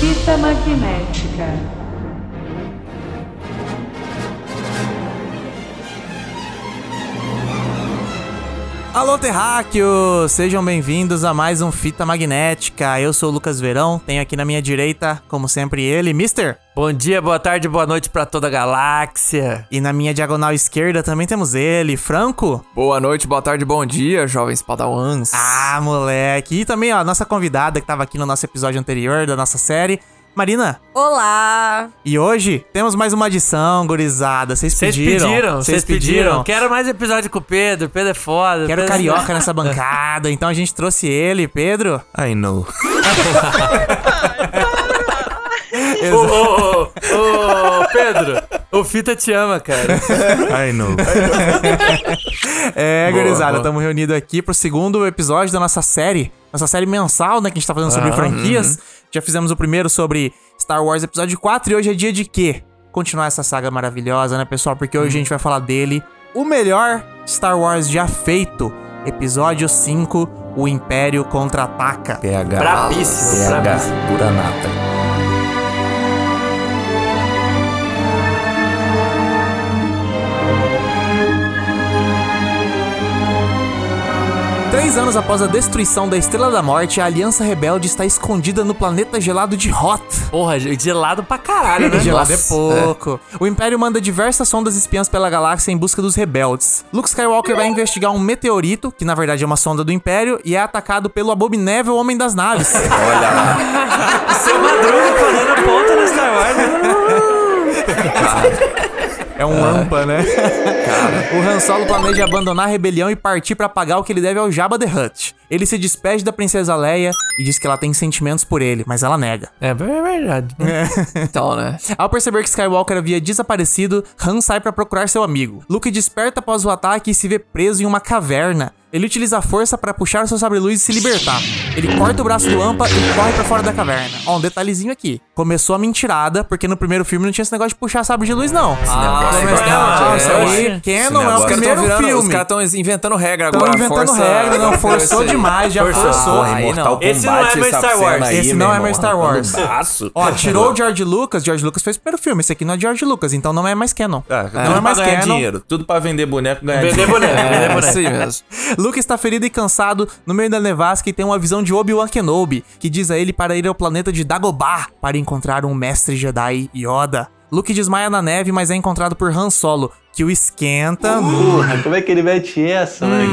Fita magnética. Alô, terráqueos! Sejam bem-vindos a mais um Fita Magnética. Eu sou o Lucas Verão, tenho aqui na minha direita, como sempre, ele, Mister. Bom dia, boa tarde, boa noite pra toda a galáxia. E na minha diagonal esquerda também temos ele, Franco. Boa noite, boa tarde, bom dia, jovens padawans. Ah, moleque. E também, ó, a nossa convidada que tava aqui no nosso episódio anterior da nossa série, Marina. Olá! E hoje temos mais uma adição, gurizada. Vocês Vocês pediram. pediram, vocês pediram. Quero mais episódio com o Pedro, Pedro é foda. Quero Pedro- carioca nessa bancada, então a gente trouxe ele, Pedro. I know. Ô, ô, ô, ô, Pedro, o Fita te ama, cara. I know. É, Boa, gurizada, estamos reunidos aqui pro segundo episódio da nossa série. Nossa série mensal, né? Que a gente tá fazendo sobre Aham. franquias. Já fizemos o primeiro sobre Star Wars Episódio 4 e hoje é dia de quê? Continuar essa saga maravilhosa, né, pessoal? Porque hoje a gente vai falar dele. O melhor Star Wars já feito. Episódio 5, O Império Contra-Ataca. PH. Brabíssimo, PH. brabíssimo. Pura nata. Três anos após a destruição da Estrela da Morte, a Aliança Rebelde está escondida no planeta gelado de Hoth. Porra, gelado pra caralho, né? Gelado é Nossa. pouco. O Império manda diversas sondas espiãs pela galáxia em busca dos rebeldes. Luke Skywalker vai investigar um meteorito, que na verdade é uma sonda do Império, e é atacado pelo abominável Homem das Naves. Seu Madruga fazendo ponta no Star Wars. né? É um lampa, né? O Han Solo planeja abandonar a rebelião e partir pra pagar o que ele deve ao Jabba the Hutt. Ele se despede da princesa Leia e diz que ela tem sentimentos por ele, mas ela nega. É, é verdade. né? Então, né? Ao perceber que Skywalker havia desaparecido, Han sai pra procurar seu amigo. Luke desperta após o ataque e se vê preso em uma caverna. Ele utiliza a força pra puxar seu sabre-luz e se libertar. Ele corta o braço do Ampa e corre pra fora da caverna. Ó, um detalhezinho aqui. Começou a mentirada, porque no primeiro filme não tinha esse negócio de puxar sabre de luz, não. Ah, Mas, é não, é. isso aí, Esse Canon é o negócio- primeiro virando- filme. Os caras estão inventando regra Estão agora. inventando força- regra, não, forçou demais, já Forçou. forçou. Porra, Aí não. Esse não é essa Star Wars. aí, Esse não é mais Star arrancando Wars. Ó, tirou o George Lucas, George Lucas fez o primeiro filme, esse aqui não é George Lucas, então não é mais canon. Ah, não é pra mais canon. dinheiro. Tudo pra vender boneco ganhar Vender dinheiro. boneco, vender É, boneco. aí mesmo. Luke está ferido e cansado no meio da nevasca e tem uma visão de Obi-Wan Kenobi, que diz a ele para ir ao planeta de Dagobah para encontrar um mestre Jedi Yoda. Luke desmaia na neve, mas é encontrado por Han Solo, que o esquenta, Porra, como é que ele mete essa, né?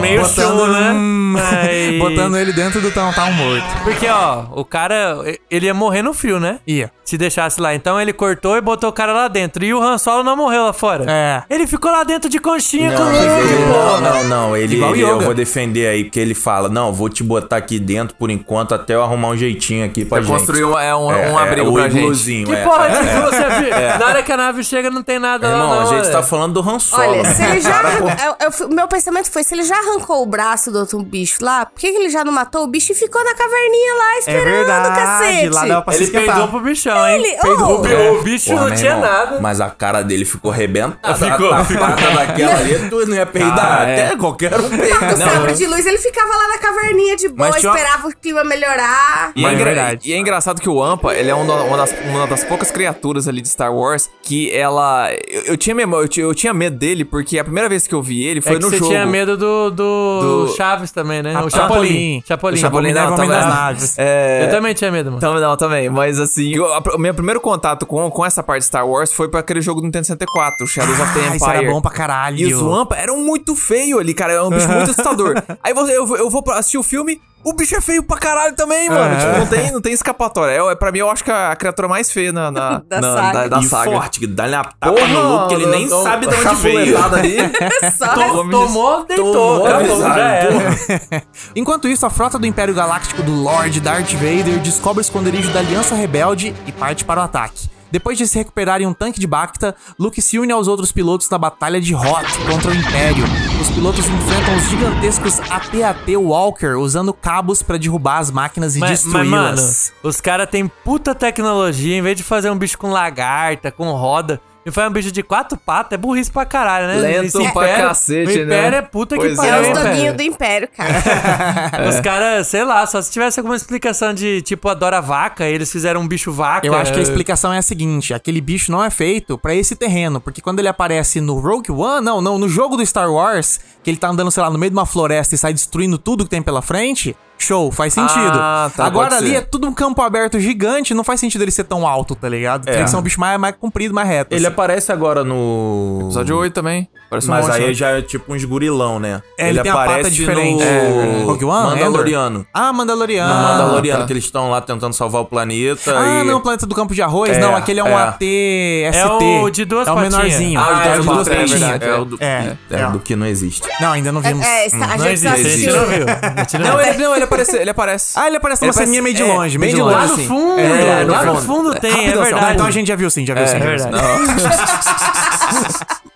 Meio botando, show, né? hum, Mas- botando ele dentro do Town morto. Porque, ó, o cara, ele ia morrer no frio, né? Ia. Se deixasse lá. Então ele cortou e botou o cara lá dentro. E o Han Solo não morreu lá fora. É. Ele ficou lá dentro de conchinha Não, com ele- não, não, não. Ele, ele- eu vou defender aí, porque ele fala: Não, vou te botar aqui dentro por enquanto até eu arrumar um jeitinho aqui pra Pra gente. construir um, é, um, É, um abrigo é, o pra gente. igluzinho, Que é. porra de que você viu? Na hora que a nave chega, não tem nada lá, Irmão, não. a gente tá falando do Han Solo. Olha, se ele já. Eu- eu fui- meu pensamento foi: se ele já arrancou o braço do outro bicho lá, por que, que ele já não matou o bicho e ficou na caverninha lá É esperando, verdade, cacete? lá dava pra Ele peidou pro bichão, hein? Ele- Peidou. oh. O bi- O bicho Porra, não tinha irmão, nada. Mas a cara dele ficou rebentada. Ficou, a ficou. tapada daquela ali, tu não ia peidar. Ah, é. Até qualquer um Com o peida. sabre de luz, ele ficava lá na caverninha de boa, esperava o clima melhorar. E é, Mas é verdade. e é engraçado que o Ampa, ele é um uma das, uma das poucas criaturas ali de Star Wars que ela. Eu, eu tinha memória, eu, tinha- medo dele, porque a primeira vez que eu vi ele foi é no você jogo. tinha medo do, do, Do- Chaves também, né? Ah, o Chapolin. Chapolin. Chapolin. O Chapolin não, Homem também- das Naves. É, Eu também tinha medo, mano. Também não, também. Mas assim, eu- a- o meu primeiro contato com, com essa parte de Star Wars foi pra aquele jogo do Nintendo 64, o Shadows of the Ah, Empire. isso era bom pra caralho. E os Wampa eram muito feios ali, cara. É um bicho muito assustador. Aí você, eu, vou- eu vou assistir o filme, o bicho é feio pra caralho também, mano. É. Tipo, não tem, não tem escapatória. É, é, pra mim, eu acho que a, a criatura mais feia na, na, Da na- saga. da, da e saga. forte, que dá-lhe a tapa Porra, no que ele nem tô- sabe de onde veio. ali. Só To- Tomou, deitou. Tomou, acabou, já era. Enquanto isso, a frota do Império Galáctico do Lord Darth Vader descobre o esconderijo da Aliança Rebelde e parte para o ataque. Depois de se recuperar em um tanque de Bacta, Luke se une aos outros pilotos na batalha de Hoth contra o Império. Os pilotos enfrentam os gigantescos AT-AT Walker usando cabos pra derrubar as máquinas e destruí-las. os caras têm puta tecnologia. Em vez de fazer um bicho com lagarta, com roda, e faz um bicho de quatro patas, é burrice pra caralho, né? Lento Esse pra Império- cacete, o Império né? é puta Pois que é. É pariu, os hein, doguinhos velho? do Império, cara. Os caras, sei lá, só se tivesse alguma explicação de, tipo, adora vaca, eles fizeram um bicho vaca. Eu acho que a explicação é a seguinte: aquele bicho não é feito pra esse terreno, porque quando ele aparece no Rogue One, não, não, no jogo do Star Wars, que ele tá andando, sei lá, no meio de uma floresta e sai destruindo tudo que tem pela frente, show, faz sentido. Ah, tá, Agora ali ser. é tudo um campo aberto gigante, não faz sentido ele ser tão alto, tá ligado? Tem que ser um bicho mais, mais comprido, mais reto. Ele assim. aparece agora no. Episódio 8 também. Parece um Mas monte, aí já é tipo uns gurilão, né? É, ele tem uma pata diferente. no É, Rogue One, Mandaloriano. Ah, Mandaloriano. No Mandaloriano, tá. que eles estão lá tentando salvar o planeta. Ah, e... não, Planeta do Campo de Arroz? É, não, aquele é um é. AT-ST. É o de duas É o patinhas. menorzinho. Ah, o de é o duas de duas patinhas, é patinhas. verdade. É o do, É, é, é. do que não existe. Não, ainda não vimos. É, está- a Não gente existe, a gente assistiu. não gente não ele, não, ele aparece. Ele aparece. Ah, ele aparece Ele numa ceninha meio de é, longe, bem meio de longe. Lá no assim. fundo, É, lá no no fundo. fundo tem, é Rapidão, verdade. Ah, então a gente já viu sim, já viu sim. É verdade.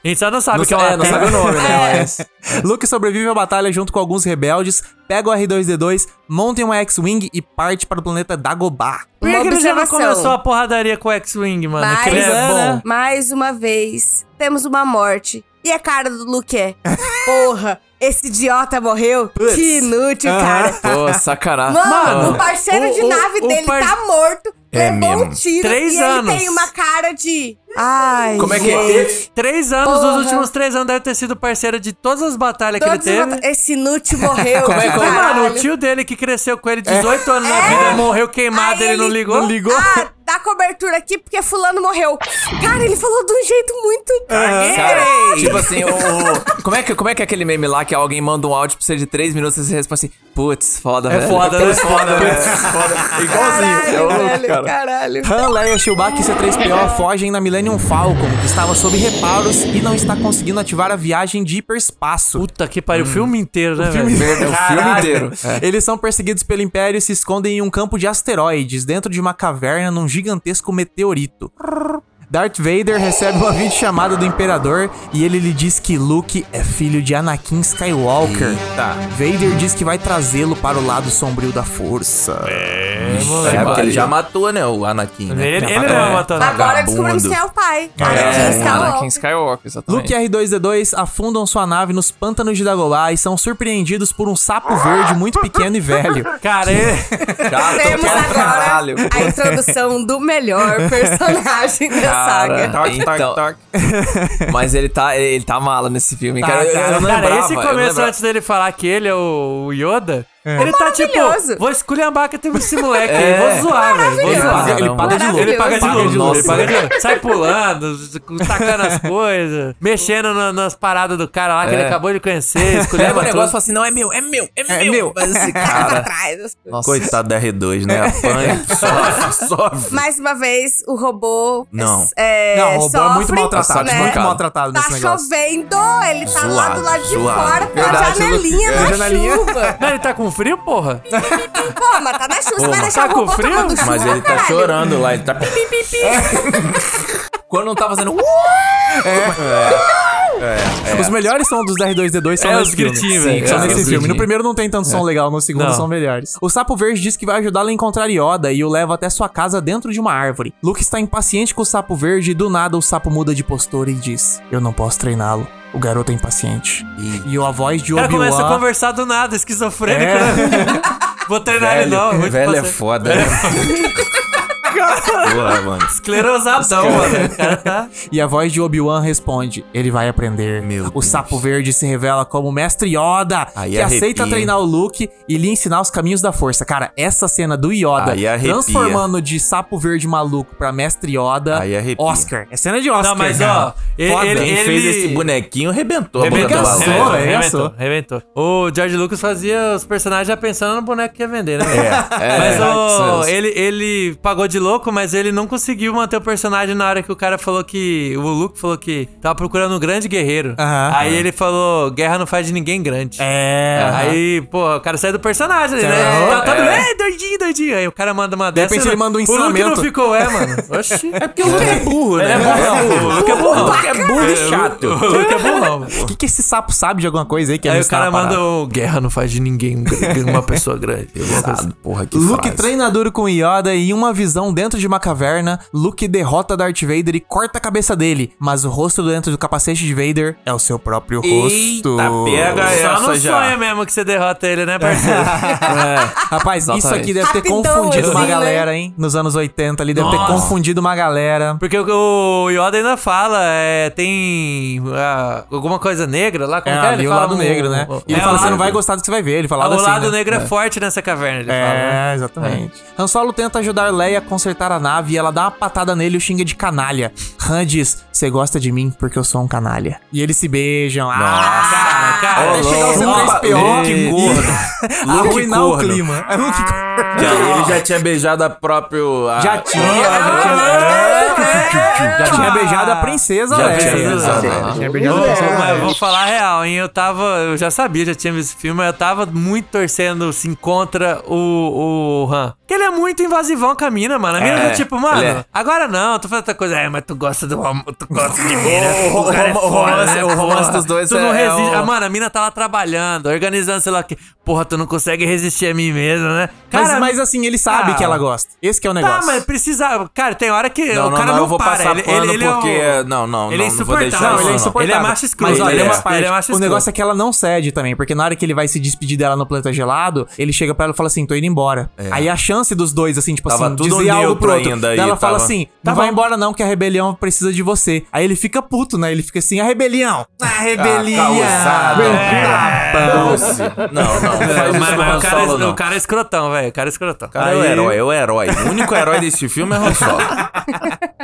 A gente só não sabe o que é é, não sabe o nome, né? Mas- Luke sobrevive à batalha junto com alguns rebeldes, pega o R2-D2, monta em uma X-Wing e parte para o planeta Dagobah. Por que, ele já não começou a porradaria com o X-Wing, mano? Ele é bom. mais uma vez, temos uma morte. E a cara do Luke é: Porra, esse idiota morreu? Que inútil, cara. Pô, sacanagem. Mano, o parceiro o- de o- nave o dele par- tá morto, É levou um mesmo. tiro Três e anos. ele tem uma cara de. Ai, Como é que gente. é? Três anos, Porra. os últimos três anos deve ter sido parceiro de todas as batalhas que Todos ele teve. bata- Esse inútil morreu. Como é que- Mano, caralho. o tio dele que cresceu com ele 18 anos na vida morreu queimado, Aí ele, não ligou? Não ligou? Ah, dá cobertura aqui porque fulano morreu. Cara, ele falou de um jeito muito... Cara, tipo assim, o, como, é que, como é que é aquele meme lá que alguém manda um áudio pra você de 3 minutos e você responde assim, putz, foda, É velho. foda, né? Putz, foda, velho. Caralho, é louco, velho, cara. caralho. Han, Leia, Chewbacca e C-3PO fogem na Millennium Falcon, que estava sob reparos e não está conseguindo ativar a viagem de hiperespaço. Puta que pariu, o filme inteiro, né, filme velho? É o filme inteiro. É. Eles são perseguidos pelo Império e se escondem em um campo de asteroides, dentro de uma caverna num gigantesco meteorito. Darth Vader recebe uma videochamada do Imperador e ele lhe diz que Luke é filho de Anakin Skywalker. Vader diz que vai trazê-lo para o lado sombrio da força. É, porque ele já matou, né, o Anakin, né? Ele, ele não matou nada. Agora descobrimos quem é o pai. Anakin É, Skywalker. Anakin Skywalker, exatamente. Luke e R2-D2 afundam sua nave nos pântanos de Dagobah e são surpreendidos por um sapo verde muito pequeno e velho. Cara, ele... Temos agora caralho. a introdução do melhor personagem da saga. Então, mas ele tá, ele tá mala nesse filme, cara. Eu, eu não Cara, lembrava, esse começo antes dele falar que ele é o o Yoda, ele tá tipo, vou esculhambar que tem esse moleque É. aí, vou zoar, velho, vou Ele zoar. paga- Ele paga de louco. Ele paga de louco, ele paga de louco. Sai pulando, tacando as coisas, mexendo na- nas paradas do cara lá que É. ele acabou de conhecer, esculhamba o negócio e tudo. fala assim: não, é meu, é meu, é, É meu. meu. Mas esse Pra cara. trás. as coisas. Nossa. Coitado da R2, né? Apanha, sofre, sofre. Mais uma vez, o robô. Não. É, Não, o robô é muito sofre, maltratado, né? muito maltratado Tá nesse negócio. chovendo, ele tá lá Zoado, do lado de zoado. fora janelinha É, na janelinha. chuva. Não, ele tá com frio, porra? Pô, mas tá na chuva, você vai deixar tá o com robô frio? tomando chuva, Mas ele tá caralho. chorando lá, ele tá... Quando não tá fazendo. Os melhores são dos R2D2 são É, nesse os filme. gritinhos, Sim, velho. são É, nesse os filme. No primeiro não tem tanto som legal, no segundo Não. são melhores. O Sapo Verde diz que vai ajudá-lo a encontrar Yoda e o leva até sua casa dentro de uma árvore. Luke está impaciente com o Sapo Verde e do nada o sapo muda de postura e diz: Eu não posso treiná-lo. O garoto é impaciente. E a voz de O cara começa a Obi-Wan... conversar do nada, esquizofrênico, É. né? Vou treinar ele não. vou velho é foda, né? Porra, mano. Esclerosadão, mano. O cara tá... E a voz de Obi-Wan responde: Ele vai aprender. Meu o Deus. Sapo Verde se revela como Mestre Yoda, Aí que aceita arrepia. treinar o Luke e lhe ensinar os caminhos da força. Cara, essa cena do Yoda transformando de Sapo Verde maluco pra Mestre Yoda. Aí arrepia. Oscar. É cena de Oscar. Não, mas cara. ó, ele, Foda. ele, Quem ele... fez esse bonequinho arrebentou a boca do Rebentou, Arregaçou, maluco. rebentou, arregaçou. rebentou, rebentou. O George Lucas fazia os personagens já pensando no boneco que ia vender, né? É, Mas isso o, mesmo. ele, ele pagou de louco, mas ele não conseguiu manter o personagem na hora que o cara falou que. O Luke falou que tava procurando um grande guerreiro. Aham. Aí ele falou: guerra não faz de ninguém grande. É. Aí, pô, o cara sai do personagem né? Tá todo, É. é, doidinho, doidinho. Aí o cara manda uma De dessa. repente ele manda um O Luke ensinamento. não ficou, é, mano. Oxi. É porque o Luke é burro, né? é burro. O Luke é burro. O Luke é burro e chato. O Luke é burrão. O que, que esse sapo sabe de alguma coisa aí que Aí o cara manda o guerra não faz de ninguém um uma pessoa grande. Porra, que Luke frase. treina duro com Yoda e uma visão dentro de uma caverna, Luke derrota Darth Vader e corta a cabeça dele, mas o rosto dentro do capacete de Vader é o seu próprio Eita, rosto. pega Só essa não já. sonha mesmo que você derrota ele, né, parceiro? Rapaz, isso Exatamente. aqui deve ter Rapidão, confundido uma assim, né? galera, hein? Nos anos 80 ali, deve ter Nossa. confundido uma galera. Porque o Yoda ainda fala, é, tem ah, alguma coisa negra lá, como É, que é? ali o fala lado um- negro, né? E ele é, fala, você não vai gostar do que você vai ver. Ele fala Ah, o assim, lado né? negro é. forte nessa caverna, ele fala. né? É, exatamente. Han Solo tenta ajudar Leia a consertar a nave e ela dá uma patada nele e o xinga de canalha. Han diz, você gosta de mim porque eu sou um canalha. E eles se beijam. Ah, Cara, cara, Vai chegar o louco. C3PO Luke e gordo. Arruinar o clima. É. Já, ele já tinha beijado a próprio... a- Já tinha, já tinha, já tinha beijado a princesa Já Leia. tinha beijado, Já né? tinha beijado a princesa Mas eu vou falar a real, hein? Eu tava. Eu já sabia, já tinha visto esse filme, eu tava muito torcendo assim contra o, o Han. Porque ele é muito invasivão com a mina, mano. A mina É, tá tipo, mano, é. agora não, tô fazendo outra coisa. É, mas tu gosta do tu gosta de mim. O- o cara é rom- o romance- né, o romance dos dois Tu é- não é resiste. o- Ah, mano, a mina tá lá trabalhando, organizando, sei lá o que. Porra, tu não consegue resistir a mim mesmo, né? Mas, mas assim, ele sabe Ah. que ela gosta. Esse que é o Tá, negócio. mas precisa. Cara, tem hora que Não, o não, cara não, não, eu vou para. passar ele, pano ele, ele é porque... o- Não, não, ele é não, não vou deixar insuportável. Não, ele é insuportável. Ele é macho escroto. Mas olha, ele, é, uma ma- parte, ele é macho o negócio é que ela não cede também, porque na hora que ele vai se despedir dela no planeta gelado, ele chega pra ela e fala assim, tô indo embora. Aí a chance dos dois, assim, tipo Tava assim, dizer algo pro outro. ainda ela fala assim, não vai embora não, que a rebelião precisa de você. Aí ele fica puto, né? Ele fica assim, a rebelião. A rebelião. Doce. Não, não, não Mas, o o, cara, não. o é escrotão, velho. O cara é escrotão. O cara é o herói, é o herói. O único herói desse filme é Han Solo.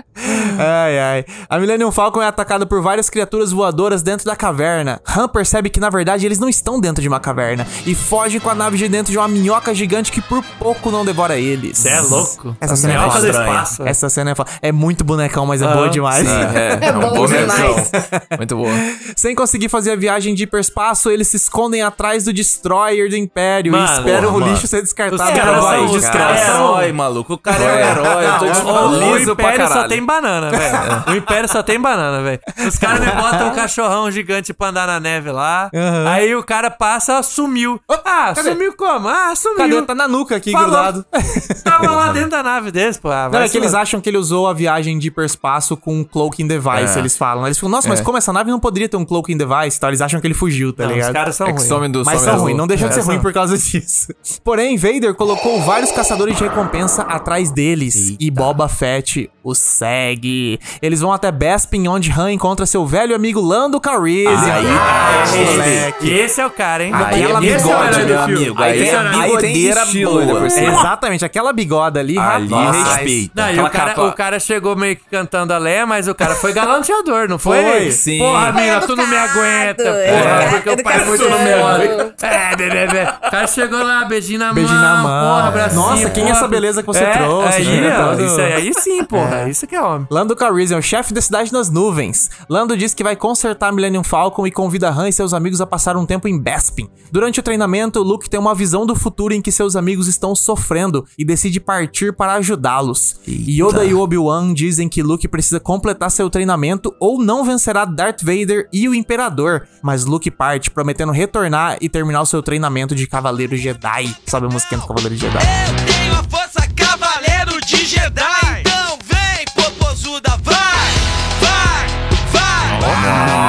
Ai, ai. A Millennium Falcon é atacada por várias criaturas voadoras dentro da caverna. Han percebe que, na verdade, eles não estão dentro de uma caverna e foge com a nave de dentro de uma minhoca gigante que por pouco não devora eles. Você é louco. Essa cena é foda. espaço. Essa cena é, foda. é muito bonecão, mas é Aham. boa demais. Sim, é. É bom bonecão. demais. Muito boa. Sem conseguir fazer a viagem de hiperespaço, eles se escondem atrás do Destroyer do Império Mano, e esperam porra, o mano. lixo ser descartado Os caras são- é herói, maluco. O cara é o herói. Eu tô te O, falando. o liso pra Império só caralho. tem banana, velho. O Império só tem banana, velho. Os caras me botam um cachorrão gigante pra andar na neve lá. Aham. Aí o cara passa, sumiu. Ah, cadê? sumiu como? Ah, sumiu. Cadê? Tá na nuca aqui, Falou. grudado. Tava lá dentro da nave deles, pô. Ah, Não, é que eles acham que ele usou a viagem de hiperespaço com um cloaking device, É. eles falam. Eles falam, nossa, mas como essa nave não poderia ter um cloaking device? Então eles acham que ele fugiu, tá Não, ligado? os caras são É que ruins. some do Mas some são ruins, não deixam de É, ser ruim por causa disso. Porém, Vader colocou vários caçadores de recompensa atrás deles e Boba Fett os segue. Eles vão até Bespin, onde Han encontra seu velho amigo Lando Calrissian. Aí, Ah, aí, moleque. E esse é o cara, hein? Aí é Aquela o bigode, do meu amigo. Aí Aí tem- é aí tem bigodeira boa. por cima. Exatamente, aquela bigode ali, Ali rapaz. respeita. Não, e o cara, capa- o cara chegou meio que cantando a Leia, mas o cara foi galanteador, não foi? Foi, sim. Porra, Foi mina, tu não me aguenta, é, porra, porque o pai é muito educação. foda. É, bebê, bebê. O cara chegou lá, beijinho na Beijinho mão, na mão. porra, bracinho. Nossa, quem é essa beleza que você É, trouxe, Aí, né? isso aí, aí sim, porra, isso que é homem. Lando Calrissian, o chefe da cidade nas nuvens. Lando diz que vai consertar a Millennium Falcon e convida Han e seus amigos a passar um tempo em Bespin. Durante o treinamento, Luke tem uma visão do futuro em que seus amigos estão sofrendo e decide partir para ajudá-los. Yoda e Obi-Wan dizem que Luke precisa completar seu treinamento ou não vencerá Darth Vader e o Imperador. Mas Luke parte, prometendo retornar e terminar o seu treinamento de Cavaleiro Jedi. Sabe a musiquinha do Cavaleiro Jedi? Eu tenho a força cavaleiro de Jedi. Então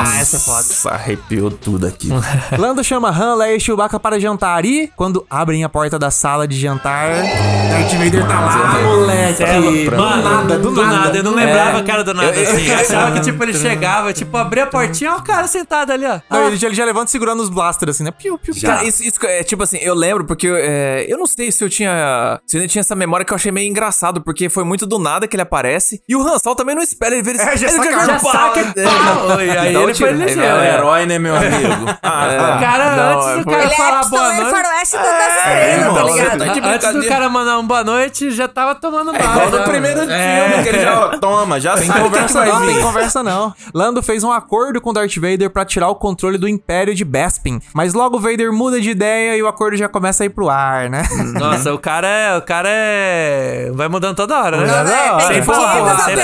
Ah, essa é foda. Arrepiou tudo aqui. Lando chama Han, Leia e Chewbacca para jantar e, quando abrem a porta da sala de jantar, Darth Vader tá lá, moleque. Do Mano, nada, do, nada. Eu não lembrava É. cara do nada, assim. Eu achava que, tipo, ele chegava, tipo, abria a portinha, ó o cara sentado ali, ó. Não, ele, já, ele já levanta segurando os blasters, assim, né? Piu, piu, piu. Cara, isso, isso é tipo assim, eu lembro porque é, eu não sei se eu tinha. Se eu tinha essa memória que eu achei meio engraçado, porque foi muito do nada que ele aparece. E o Han Solo também não espera, ele vê ele. É, já ele saca- já pau. saca É. pau. E aí Dá um ele. É o É. herói, né, meu amigo? Ah, O cara, Não, antes do é, cara Ele é falar boa noite... da- das estrelas, tá irmão, ligado? você tá de Antes do cara mandar um boa noite, já tava tomando É igual no primeiro filme, que ele já ó, toma, já Tem sabe o que conversa não, tem conversa não. Lando fez um acordo com Darth Vader pra tirar o controle do Império de Bespin, mas logo Vader muda de ideia e o acordo já começa a ir pro ar, né? Nossa, o cara é. O cara é. Vai mudando toda hora, né? É, Sem muita sem.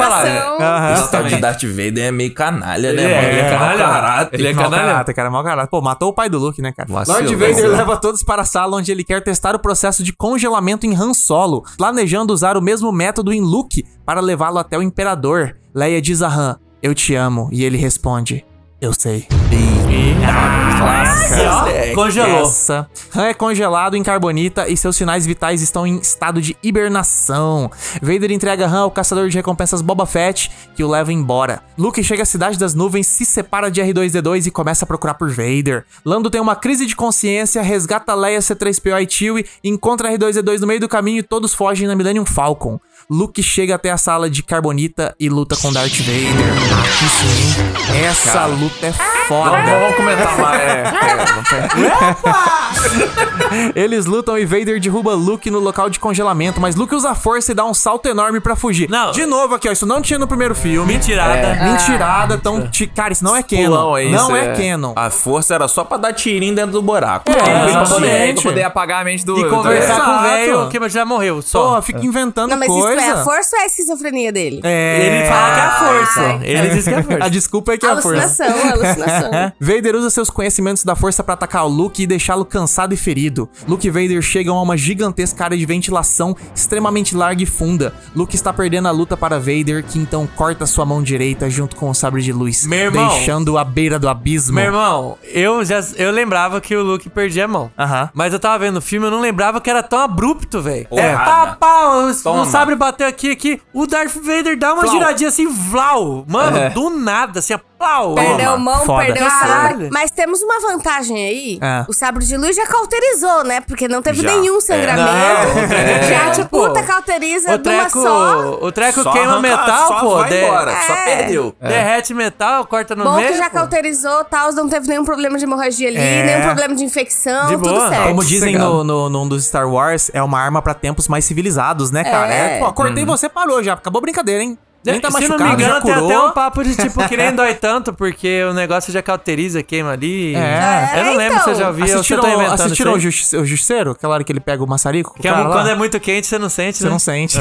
Esse tal de Darth Vader é meio canalha, né, Ele é, ele é canalha. caráter. Ele é Mau canalha. caráter, cara, mau caráter. Pô, matou o pai do Luke, né, cara? Vacilou, Lord Vader leva todos para a sala onde ele quer testar o processo de congelamento em Han Solo, planejando usar o mesmo método em Luke para levá-lo até o Imperador. Leia diz a Han, eu te amo, e ele responde, eu sei. Ó, Congelou. Essa. Han é congelado em carbonita e seus sinais vitais estão em estado de hibernação. Vader entrega Han ao caçador de recompensas Boba Fett, que o leva embora. Luke chega à cidade das nuvens, se separa de R2D2 e começa a procurar por Vader. Lando tem uma crise de consciência, resgata Leia, C3PO e Chewie, encontra R2D2 no meio do caminho e todos fogem na Millennium Falcon. Luke chega até a sala de carbonita e luta com Darth Vader. Isso, hein? Essa luta é foda. Vamos, vamos comentar mais. É, é, Eles lutam e Vader derruba Luke no local de congelamento, mas Luke usa a força e dá um salto enorme pra fugir. Não. De novo aqui, ó, isso não tinha no primeiro filme. Mentirada. É, mentirada, então, ti- cara, isso não é canon. Pulão não isso é, é. canon. A força era só pra dar tirinho dentro do buraco. É, poder, exatamente. pra poder apagar a mente do. E conversar com o velho que já morreu. Só. Pô, fica inventando Não, mas coisa. É a força ou é a esquizofrenia dele? É. Ele fala que é a força. Ai. Ele diz que é a força. A desculpa é que é a força. Alucinação, alucinação. Vader usa seus conhecimentos da força pra atacar o Luke e deixá-lo cansado e ferido. Luke e Vader chegam a uma gigantesca área de ventilação extremamente larga e funda. Luke está perdendo a luta para Vader, que então corta sua mão direita junto com o sabre de luz, Meu irmão. deixando-o à beira do abismo. Meu irmão, eu já eu lembrava que o Luke perdia a mão. Aham. Mas eu tava vendo o filme, eu não lembrava que era tão abrupto, velho. É, pá, pá, o, Toma. o sabre bateu aqui, aqui. O Darth Vader dá uma Flau. giradinha assim, vlau. Mano, É. do nada, assim, ó, plau. Perdeu mão, Foda. perdeu sabre. Mas temos uma vantagem aí. É. O sabre de luz já cauterizou, né? Porque não teve Já. nenhum sangramento. Não, é. Já, tipo, Pô, puta cauteriza O de uma treco, só. o treco Só queima arranca- metal, só pô. vai de- embora, só É. perdeu. Derrete metal, corta no Bom meio. que já pô. cauterizou, tal, não teve nenhum problema de hemorragia ali, É. nenhum problema de infecção, De tudo certo. Como dizem no, no, num dos Star Wars, é uma arma pra tempos mais civilizados, né, cara? É. É, pô, cortei você, parou já. Acabou a brincadeira, hein? Nem tá Se não machucado, me engano, já tem curou. até um papo de tipo que nem dói tanto, porque o negócio já cauteriza, queima ali. É. Eu não lembro então. se eu já vi ou se eu Assistiram, tô inventando assistiram o, justi o Justiceiro? Aquela hora que ele pega o maçarico? o Que é cara lá? quando é muito quente, você não sente, Você né? não sente.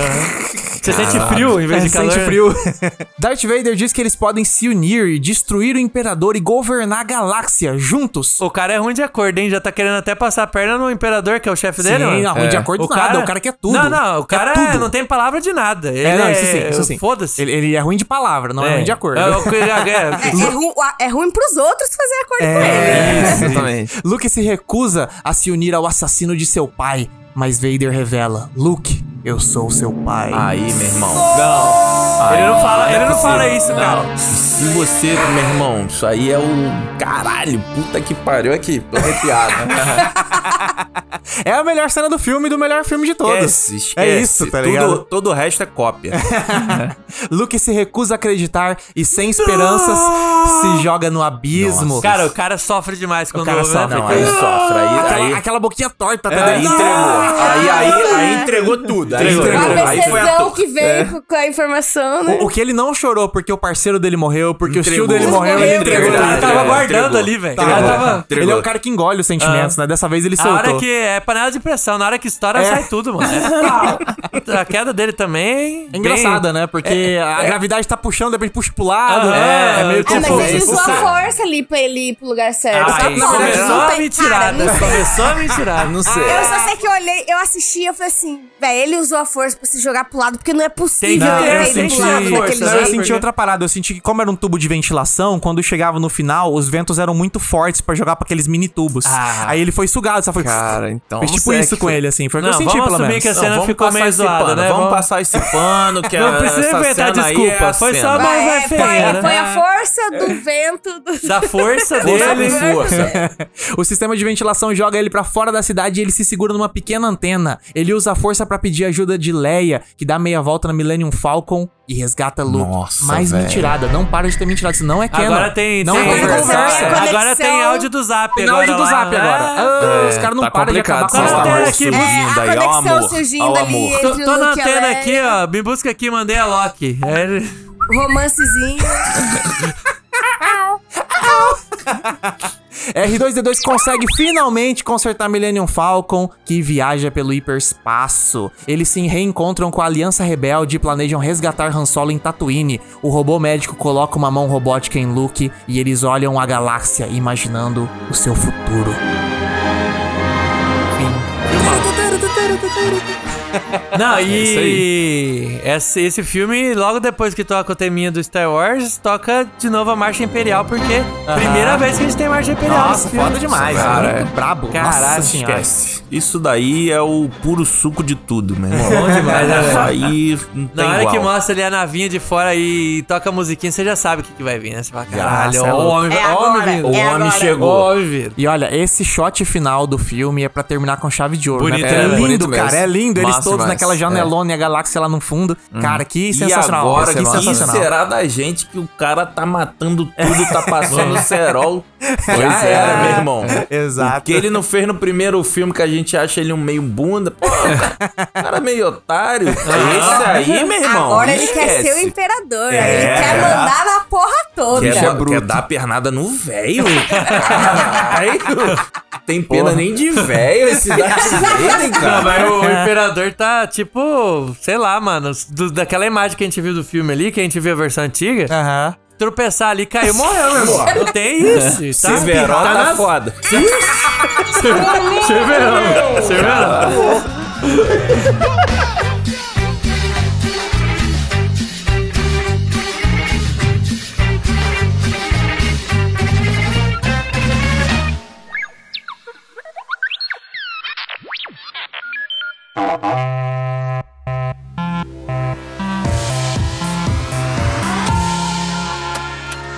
Você sente frio em vez É, de calor. sente frio. Darth Vader diz que eles podem se unir e destruir o Imperador e governar a galáxia juntos. O cara é ruim de acordo, hein? Já tá querendo até passar a perna no Imperador, que é o chefe dele, Sim, não, ruim de acordo nada. O cara quer tudo. Não, não, o cara tudo. não tem palavra de nada. Ele É, não, isso sim, isso sim. Foda-se. Ele, ele é ruim de palavra, não é, ruim de acordo. É, o que já- é, É, é ru- é ruim pros outros fazer acordo com ele. É, Exatamente. Luke se recusa a se unir ao assassino de seu pai, mas Vader revela: Luke, eu sou seu pai. Aí, meu irmão. Não. Ele não fala, ele não fala isso, cara. Se você, meu irmão, isso aí é o caralho, puta que pariu aqui, tô arrepiado. É a melhor cena do filme e do melhor filme de todos. Esquece, esquece. É isso, tá Tudo- ligado? Todo o resto é cópia. Luke se recusa a acreditar e, sem esperanças, se joga no abismo. Cara, o cara sofre demais quando cara ouve, né? sofre, Não, aí sofre, aí, aquela, aí, aquela boquinha torta, tá aí ligado? entregou. Aí, aí, aí entregou tudo. Aí Entregou. entregou. Aí foi a que veio com a informação, né? O, o que ele não chorou porque o parceiro dele morreu, porque Entregou. o tio dele morreu, ele Morreu, entregou. Ele tava é, guardando entregou. ali, velho. Ele bom. tava- Entregou. Ele é o cara que engole os sentimentos, né? Dessa vez ele A soltou. hora que é panela de pressão, na hora que estoura, É. sai tudo, mano. É a queda dele também. É engraçada, né? Porque a gravidade tá puxando, de repente puxa pro lado. Ah, é, é meio Ah, tipo. mas ele usou isso. a força ali pra ele ir pro lugar certo. Na verdade, começou a mentirada. sei. Começou a mentirada. Não sei. Eu só sei que eu olhei, eu assisti e eu falei assim, velho, ele usou a força pra se jogar pro lado, porque não é possível ter tem ido que pro lado força, Não, eu jeito. senti outra parada. Eu senti que, como era um tubo de ventilação, quando chegava no final, os ventos eram muito fortes pra jogar pra aqueles mini tubos. Ah. Aí ele foi sugado, só foi. Cara, então. Fez não tipo sei isso que com ele, assim. Foi o que Não, eu senti, pelo menos. que a cena vamos ficou meio zoada, pano, né? Vamos passar esse pano, que Não a, precisa essa inventar desculpa. é Foi só é, foi, feia, né? foi a força do vento do... Da força dele. força. o sistema de ventilação joga ele pra fora da cidade e ele se segura numa pequena antena. Ele usa a força pra pedir ajuda de Leia, que dá meia volta na Millennium Falcon e resgata Luke. Nossa, Mais velho. mentirada, não para de ter mentirada, isso não é canon. Agora tem, não tem, é conversa. É Agora tem áudio do Zap Tem agora áudio do lá. Zap agora. Ah, Ah, os caras não tá param de acabar com essa história Wars. aqui, É, a aí, ó, conexão amor. surgindo ali amor. Tô, tô na antena Leia. aqui, ó. Me busca aqui, mandei a Loki. É, Romancezinho. R2D2 consegue finalmente consertar Millennium Falcon, que viaja pelo hiperespaço. Eles se reencontram com a Aliança Rebelde e planejam resgatar Han Solo em Tatooine. O robô médico coloca uma mão robótica em Luke e eles olham a galáxia imaginando o seu futuro. Não, É isso e esse, esse filme, logo depois que toca o teminha do Star Wars, toca de novo a Marcha Imperial, porque primeira vez que a gente tem Marcha Imperial. Nossa, foda demais, cara, cara. é. Brabo. Caralho, Nossa. Esquece. Isso daí é o puro suco de tudo, meu irmão. Bom demais, né, Isso aí não tem Na hora igual. que mostra ali a navinha de fora e toca a musiquinha, você já sabe o que, que vai vir, né? Você fala, caralho, cê é ó, o louco. homem, É o homem. O é homem agora. chegou. O homem vindo. E olha, esse shot final do filme é pra terminar com chave de ouro, Bonito, né? né, É lindo, cara. É lindo. Eles Massa todos naquela janelona e a galáxia lá no fundo. Cara, que E sensacional. agora, que que sensacional. será da gente que o cara tá matando tudo, tá passando cerol? Pois Já é. era, meu irmão. Exato. O que ele não fez no primeiro filme que a gente acha ele um meio bunda. Pô, o cara é meio otário. Esse aí, meu irmão. Agora ele quer ser o imperador. É. Ele quer mandar na porra toda. Quer, é quer dar pernada no velho? Caralho. Tem pena nem de velho esse Darth Vader, Não, cara. mas o imperador tá tipo, sei lá, mano, do- daquela imagem que a gente viu do filme ali, que a gente viu a versão antiga. Aham. Tropeçar ali, caiu, morreu, meu irmão. Não tem isso. Tá, Severo tá nas- foda. Severão. Severão.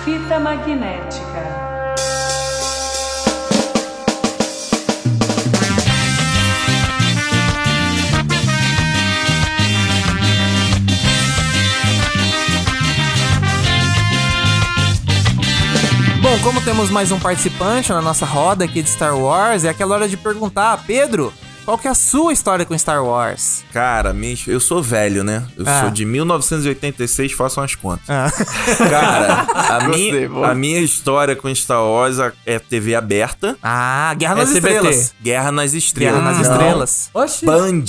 Fita magnética. Bom, como temos mais um participante na nossa roda aqui de Star Wars, é aquela hora de perguntar, Pedro, qual que é a sua história com Star Wars? Cara, minha- eu sou velho, né? Eu Ah. sou de 1986, façam as contas. Ah. Cara, a, Gostei, minha, a minha história com Star Wars é TV aberta, Ah, Guerra nas SBT. Estrelas. Guerra nas Estrelas. Guerra nas Não, Estrelas. Oxi. Band.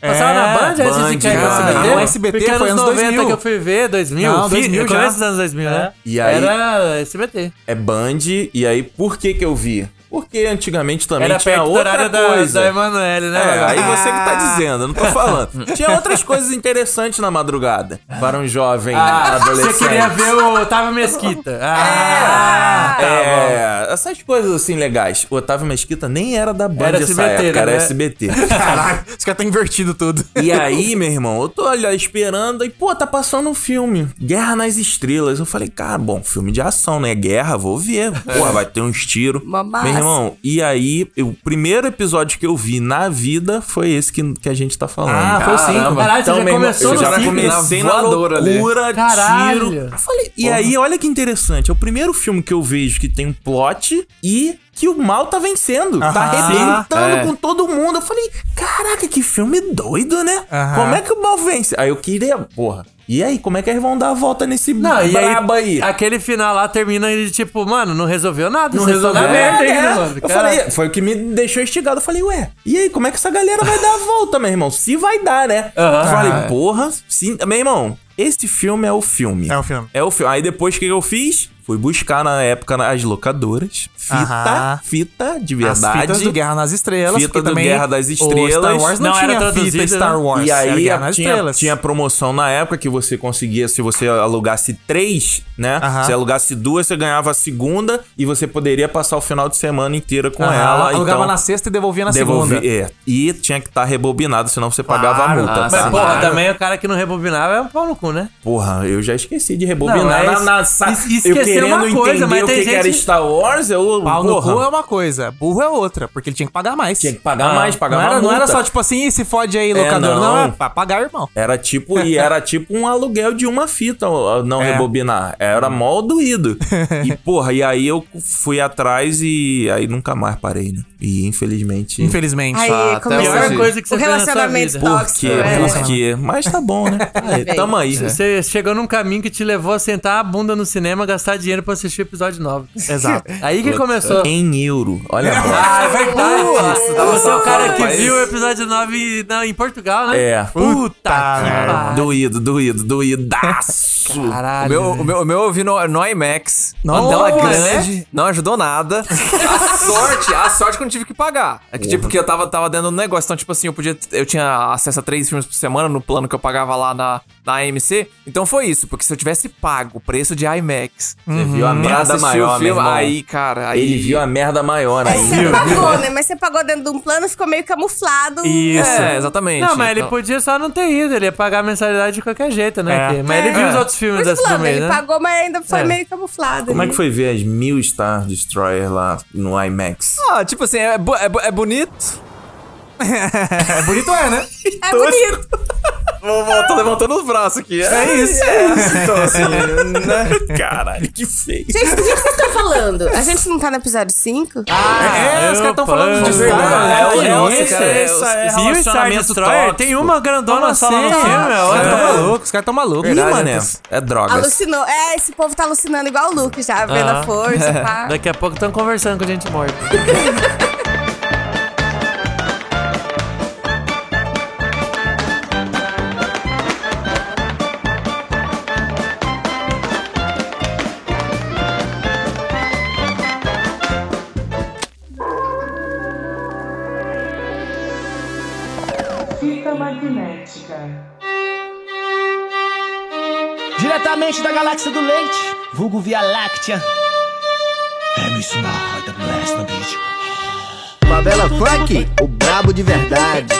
Passava na Band antes de Band, cair no. SBT? Não, SBT Porque foi anos anos 90 2000. que eu fui ver, 2000. Não, fi- 2000 já. começo dos anos 2000, né? E aí- Era SBT. É Band, e aí por que que eu vi? Porque antigamente também Era tinha outra horário da, coisa. da Emanuele, né? É, aí você que tá dizendo, eu não tô falando. Tinha outras coisas interessantes na madrugada para um jovem Ah, adolescente. você queria ver o Otávio Mesquita. Ah, tá bom. É, essas coisas assim legais. O Otávio Mesquita nem era da Band Era essa SBT, época, era né? SBT. Caralho, os caras tá invertido tudo. E aí, meu irmão, eu tô olha, esperando e, pô, tá passando um filme, Guerra nas Estrelas. Eu falei, cara, bom, filme de ação, né? Guerra, vou ver. Pô, vai ter uns tiros. Massa. Meu irmão, e aí, o primeiro episódio que eu vi na vida foi esse que, que a gente tá falando. Ah, foi sim. Caralho, você já irmão, começou eu no já cinco? comecei na voadora ali. loucura, Caralho. tiro. Eu falei, e aí, olha que interessante, é o primeiro filme que eu vejo que tem um plot e que o mal tá vencendo. Tá Aham. arrebentando É. com todo mundo. Eu falei, caraca, que filme doido, né? Como é que o mal vence? Aí eu queria, porra. E aí, como é que eles vão dar a volta nesse Não, e aí? aí, aquele final lá termina de tipo, mano, não resolveu nada. Não resolveu. na merda É, ainda, é. mano. Eu falei, foi o que me deixou instigado. Eu falei, ué, e aí, como é que essa galera vai dar a volta, meu irmão? Se vai dar, né? Aham. Eu falei, porra, sim. Meu irmão, esse filme é o filme. É o filme. É o filme. Aí depois o que eu fiz? Fui buscar na época as locadoras. Fita, Aham. fita de As verdade. fitas do Guerra nas Estrelas. Fita do Guerra das Estrelas. Star Wars não, Não era tinha traduzido, fita Star né? Wars. E era aí Guerra nas tinha, Estrelas. tinha promoção na época que você conseguia, se você alugasse três, né? Aham. Se alugasse duas, você ganhava a segunda e você poderia passar o final de semana inteira com Aham, ela. Alugava então, na sexta e devolvia na devolvi- segunda. É, e tinha que estar rebobinado, senão você pagava a Claro. multa. Ah, Mas, porra, também o cara que não rebobinava é um pau no cu, né? Porra, eu já esqueci de rebobinar. Não, é na, es- na, sa- querendo uma coisa, entender mas o que, que era gente- Star Wars, eu. Pau no cu é uma coisa, burro é outra, porque ele tinha que pagar mais. Tinha que pagar mais, pagar não, era, não era só tipo assim, "Ih, se fode aí, locador. não. não. é pra pagar, irmão. Era tipo, e era tipo um aluguel de uma fita, não É. rebobinar. Era mó doído. e, porra, e aí eu fui atrás e aí nunca mais parei, né? E infelizmente. Infelizmente. Aí até começou hoje. coisa que você o relacionamento. Por tóxico. quê? é. Por quê? Mas tá bom, né? Aí, bem. tamo aí. Você chegou num caminho que te levou a sentar a bunda no cinema, gastar dinheiro pra assistir o episódio 9. Exato. Aí que começou. Em euro. Olha a bola. Ah, é verdade. tava Você é o cara que viu o episódio 9 na- em Portugal, né? É. Puta que pariu. Doído, doído, doídaço. O Caralho. meu, o, meu, o meu eu vi no, no IMAX. Não, tela grande. Não ajudou nada. a sorte, a sorte que eu não tive que pagar. É que, tipo, porque eu tava, tava dando um negócio. Então, tipo assim, eu podia. Eu tinha acesso a três filmes por semana no plano que eu pagava lá na, na AMC. Então foi isso. Porque se eu tivesse pago o preço de IMAX Você viu a merda maior, o meu irmão. aí, cara. Aí, Ele viu a merda maior Mas aí. você pagou, né? Mas você pagou dentro de um plano, ficou meio camuflado. Isso. É, exatamente. Não, mas ele Então- podia só não ter ido, ele ia pagar a mensalidade de qualquer jeito, né? É. Mas ele É. viu os outros filmes falando, do mês, ele né? pagou, mas ainda foi É. meio camuflado. Como é ali. que foi ver as mil Star Destroyer lá no IMAX? Ah, tipo assim, é, é, é bonito. É bonito, é, né? É bonito. Vou, vou, tô levantando os braços aqui. É isso. Então, assim, né? Caralho, que feio. Gente, do que vocês estão falando? A gente não tá no episódio 5? é, os caras estão falando de verdade. é, Que é, isso, cara, é, essa é E o Star Destroyer tóxico. tem uma grandona só lá no assim? filme, é Os caras outra. tão malucos, os caras tão malucos. Ih, mané, né? é drogas. Alucinou. É, esse povo tá alucinando igual o Luke já, vendo Ah. a força, pá. Daqui a pouco estão conversando com gente morta. Magnética. Diretamente da galáxia do leite, vulgo Via Láctea. Beat. Favela Funk, o brabo de verdade.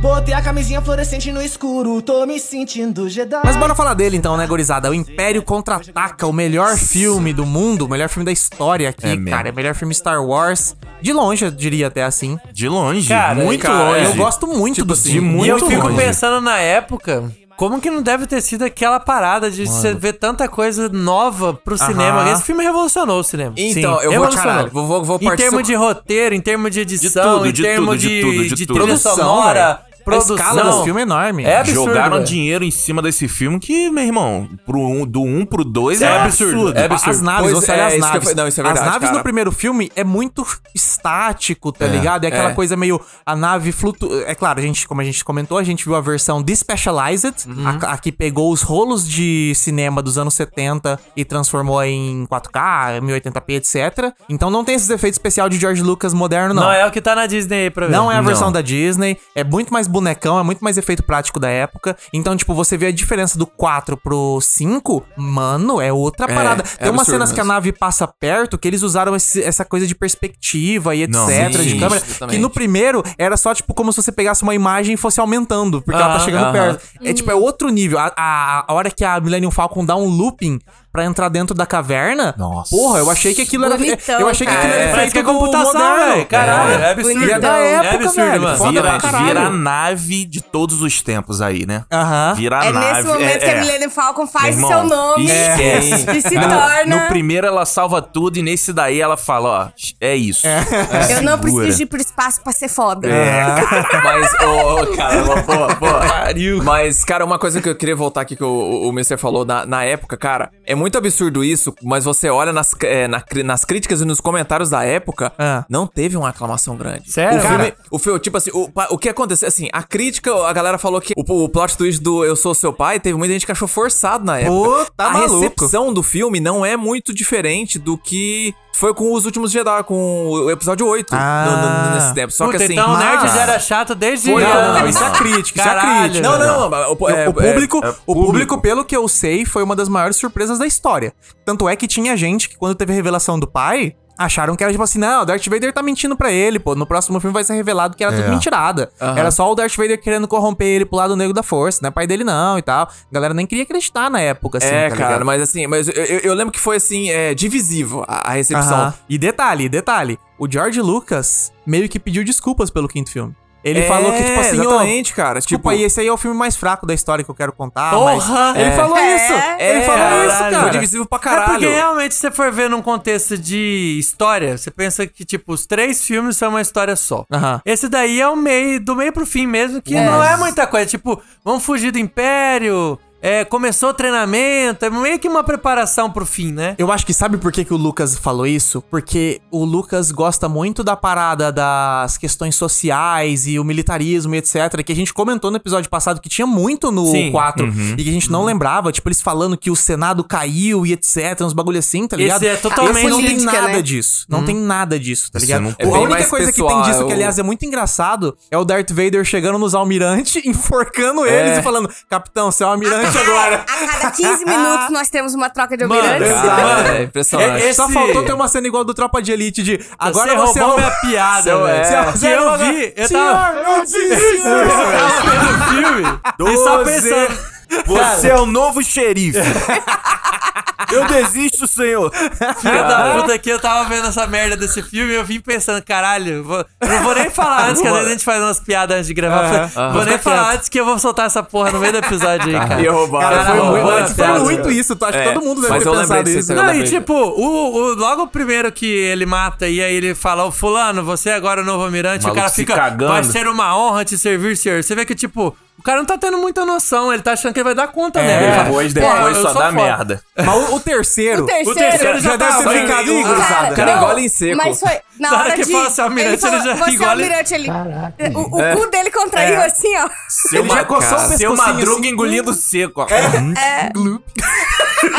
Botei a camisinha fluorescente no escuro, tô me sentindo Jedi. Mas bora falar dele então, né, gurizada? O Império Contra-Ataca, o melhor filme do mundo, o melhor filme da história aqui, É cara. É o melhor filme Star Wars. De longe, eu diria até assim. De longe, Cara, muito cara, longe. Eu gosto muito do de filme. muito e eu fico longe. pensando na época. Como que não deve ter sido aquela parada de você ver tanta coisa nova pro cinema? Esse filme revolucionou o cinema. Então, Sim, eu vou, caralho, vou, vou, vou Em termos de roteiro, em termos de edição, tudo, em de termos de de, tudo, de de tudo. trilha Produção, sonora, velho. A produção. escala desse filme é enorme. É absurdo. Jogaram dinheiro em cima desse filme que, meu irmão, pro um, do 1 um pro 2 é, É absurdo. é absurdo. As naves, Pois você é, olha as naves. falei- não, é verdade, as naves cara. no primeiro filme é muito estático, tá ligado? É aquela é. coisa meio. A nave flutu... É claro, a gente, como a gente comentou, a gente viu a versão Despecialized, Uhum. a, a que pegou os rolos de cinema dos anos 70 e transformou em 4K, 1080p, etc. Então não tem esses efeitos especial de George Lucas moderno, não. Não é o que tá na Disney aí pra ver. Não é a versão Não. da Disney, é muito mais bonecão, é muito mais efeito prático da época. Então, tipo, você vê a diferença do 4 pro 5, mano, é outra parada. é Tem umas cenas que a mesmo. nave passa perto que eles usaram esse- essa coisa de perspectiva e etc, Não, de sim, câmera. exatamente. Que no primeiro era só, tipo, como se você pegasse uma imagem e fosse aumentando, porque ela tá chegando perto. É tipo, é outro nível. A, a, a hora que a Millennium Falcon dá um looping pra entrar dentro da caverna, Nossa. porra, eu achei que aquilo era. Bonitão, eu achei que aquilo era feito que é computação, velho. Caralho, é, absurdo. bonitão. E é da é época, absurdo, velho. mano. Foda Vira, vira a nave de todos os tempos aí, né? Aham. Vira a É nave. nesse momento que a Millennium Falcon faz Meu seu irmão, nome e se No- torna. No primeiro ela salva tudo e nesse daí ela fala, ó, é isso. Eu não Segura. preciso ir pro espaço pra ser foda. Mas, ô, ô, cara, pô, pô. Mas, cara, uma coisa que eu queria voltar aqui que o, o, falou na, na época, cara, é muito absurdo isso, mas você olha nas, é, na nas críticas e nos comentários da época, Ah. não teve uma aclamação grande. Sério? O filme, o filme, tipo assim, o, o que aconteceu, assim, a crítica, a galera falou que o, o plot twist do Eu Sou Seu Pai, teve muita gente que achou forçado na época. Pô, tá a maluco. recepção do filme não é muito diferente do que foi com Os Últimos Jedi, com o episódio 8 Ah. no- no- nesse tempo. Só Puta, que assim... então o Nerds mas- era chato desde... Foi, Não, não, não, isso é crítica, isso é Caralho, crítica. Não, não, não. O, é, o público, é- é o público, pelo que eu sei, foi uma das maiores surpresas da história. Tanto é que tinha gente que, quando teve a revelação do pai, Acharam que era tipo assim, não, o Darth Vader tá mentindo pra ele, pô. No próximo filme vai ser revelado que era tudo É. mentirada. Aham. Era só o Darth Vader querendo corromper ele pro lado negro da força, não é pai dele não e tal. A galera nem queria acreditar na época, assim, é, tá cara, ligado? mas assim, mas eu, eu- eu lembro que foi assim, é, divisivo a, a recepção. Aham. E detalhe, detalhe, o George Lucas meio que pediu desculpas pelo quinto filme. Ele É, falou que, tipo assim, ó, exatamente, cara, Desculpa tipo- aí, esse aí é o filme mais fraco da história que eu quero contar, Porra! mas... Ele É. falou É, isso! ele é, falou isso, caralho. cara! Foi divisivo pra É porque caralho. realmente, se você for ver num contexto de história, você pensa que, tipo, os três filmes são uma história só. Esse daí é o meio, do meio pro fim mesmo, que não é muita coisa. Tipo, vamos fugir do Império, é, começou o treinamento, é meio que uma preparação pro fim, né? Eu acho que sabe por que, que o Lucas falou isso? Porque o Lucas gosta muito da parada das questões sociais e o militarismo e etc. Que a gente comentou no episódio passado que tinha muito no Sim. 4 e que a gente não lembrava. Tipo, eles falando que o Senado caiu e etc. Uns bagulho assim, tá Esse ligado? é totalmente Esse não tem nada né? disso. Não tem nada disso, tá ligado? não a pode. única mais coisa que tem pessoal, disso, é que aliás é muito engraçado, é o Darth Vader chegando nos almirantes, enforcando eles e falando: Capitão, você é o almirante agora. A cada 15 minutos nós temos uma troca de Mano, almirantes. Cara, é impressionante. É- Só Esse- faltou ter uma cena igual do Tropa de Elite de agora você você, roubou é minha piada, Seu- velho. é. Que eu vi, eu tava, eu disse, eu tava filme e só pensando... Você é o novo xerife. Eu desisto, senhor. Filha da puta que eu tava vendo essa merda desse filme e eu vim pensando, caralho, eu vou- eu não vou nem falar antes, que às vezes a gente faz umas piadas antes de gravar. Aham. Falei, Vou nem falar antes que eu vou soltar essa porra no meio do episódio aí, cara. E roubaram. Cara, foi, Caralho, muito, foi muito isso. tu- Acho que É, todo mundo deve ter pensado isso. eu Não, e tipo, o, o- logo o primeiro que ele mata e aí ele fala, ô fulano, você é agora o novo almirante, O o cara fica, cagando. vai ser uma honra te servir, senhor. Você vê que, tipo, o cara não tá tendo muita noção, ele tá achando que ele vai dar conta, É, né? Ele Depois, "Pô, depois só sou dá foda." merda. Mas o, o terceiro... O terceiro, O terceiro já já deve ter ficado O- engraçado. cara não, engole em seco. Mas foi na hora que de... fala seu almirante, ele, ele já você é engole- almirante, ele... O, o cu dele contraiu É. assim, ó. Ele já coçou o cara. Seu madruga assim. engolindo seco, ó.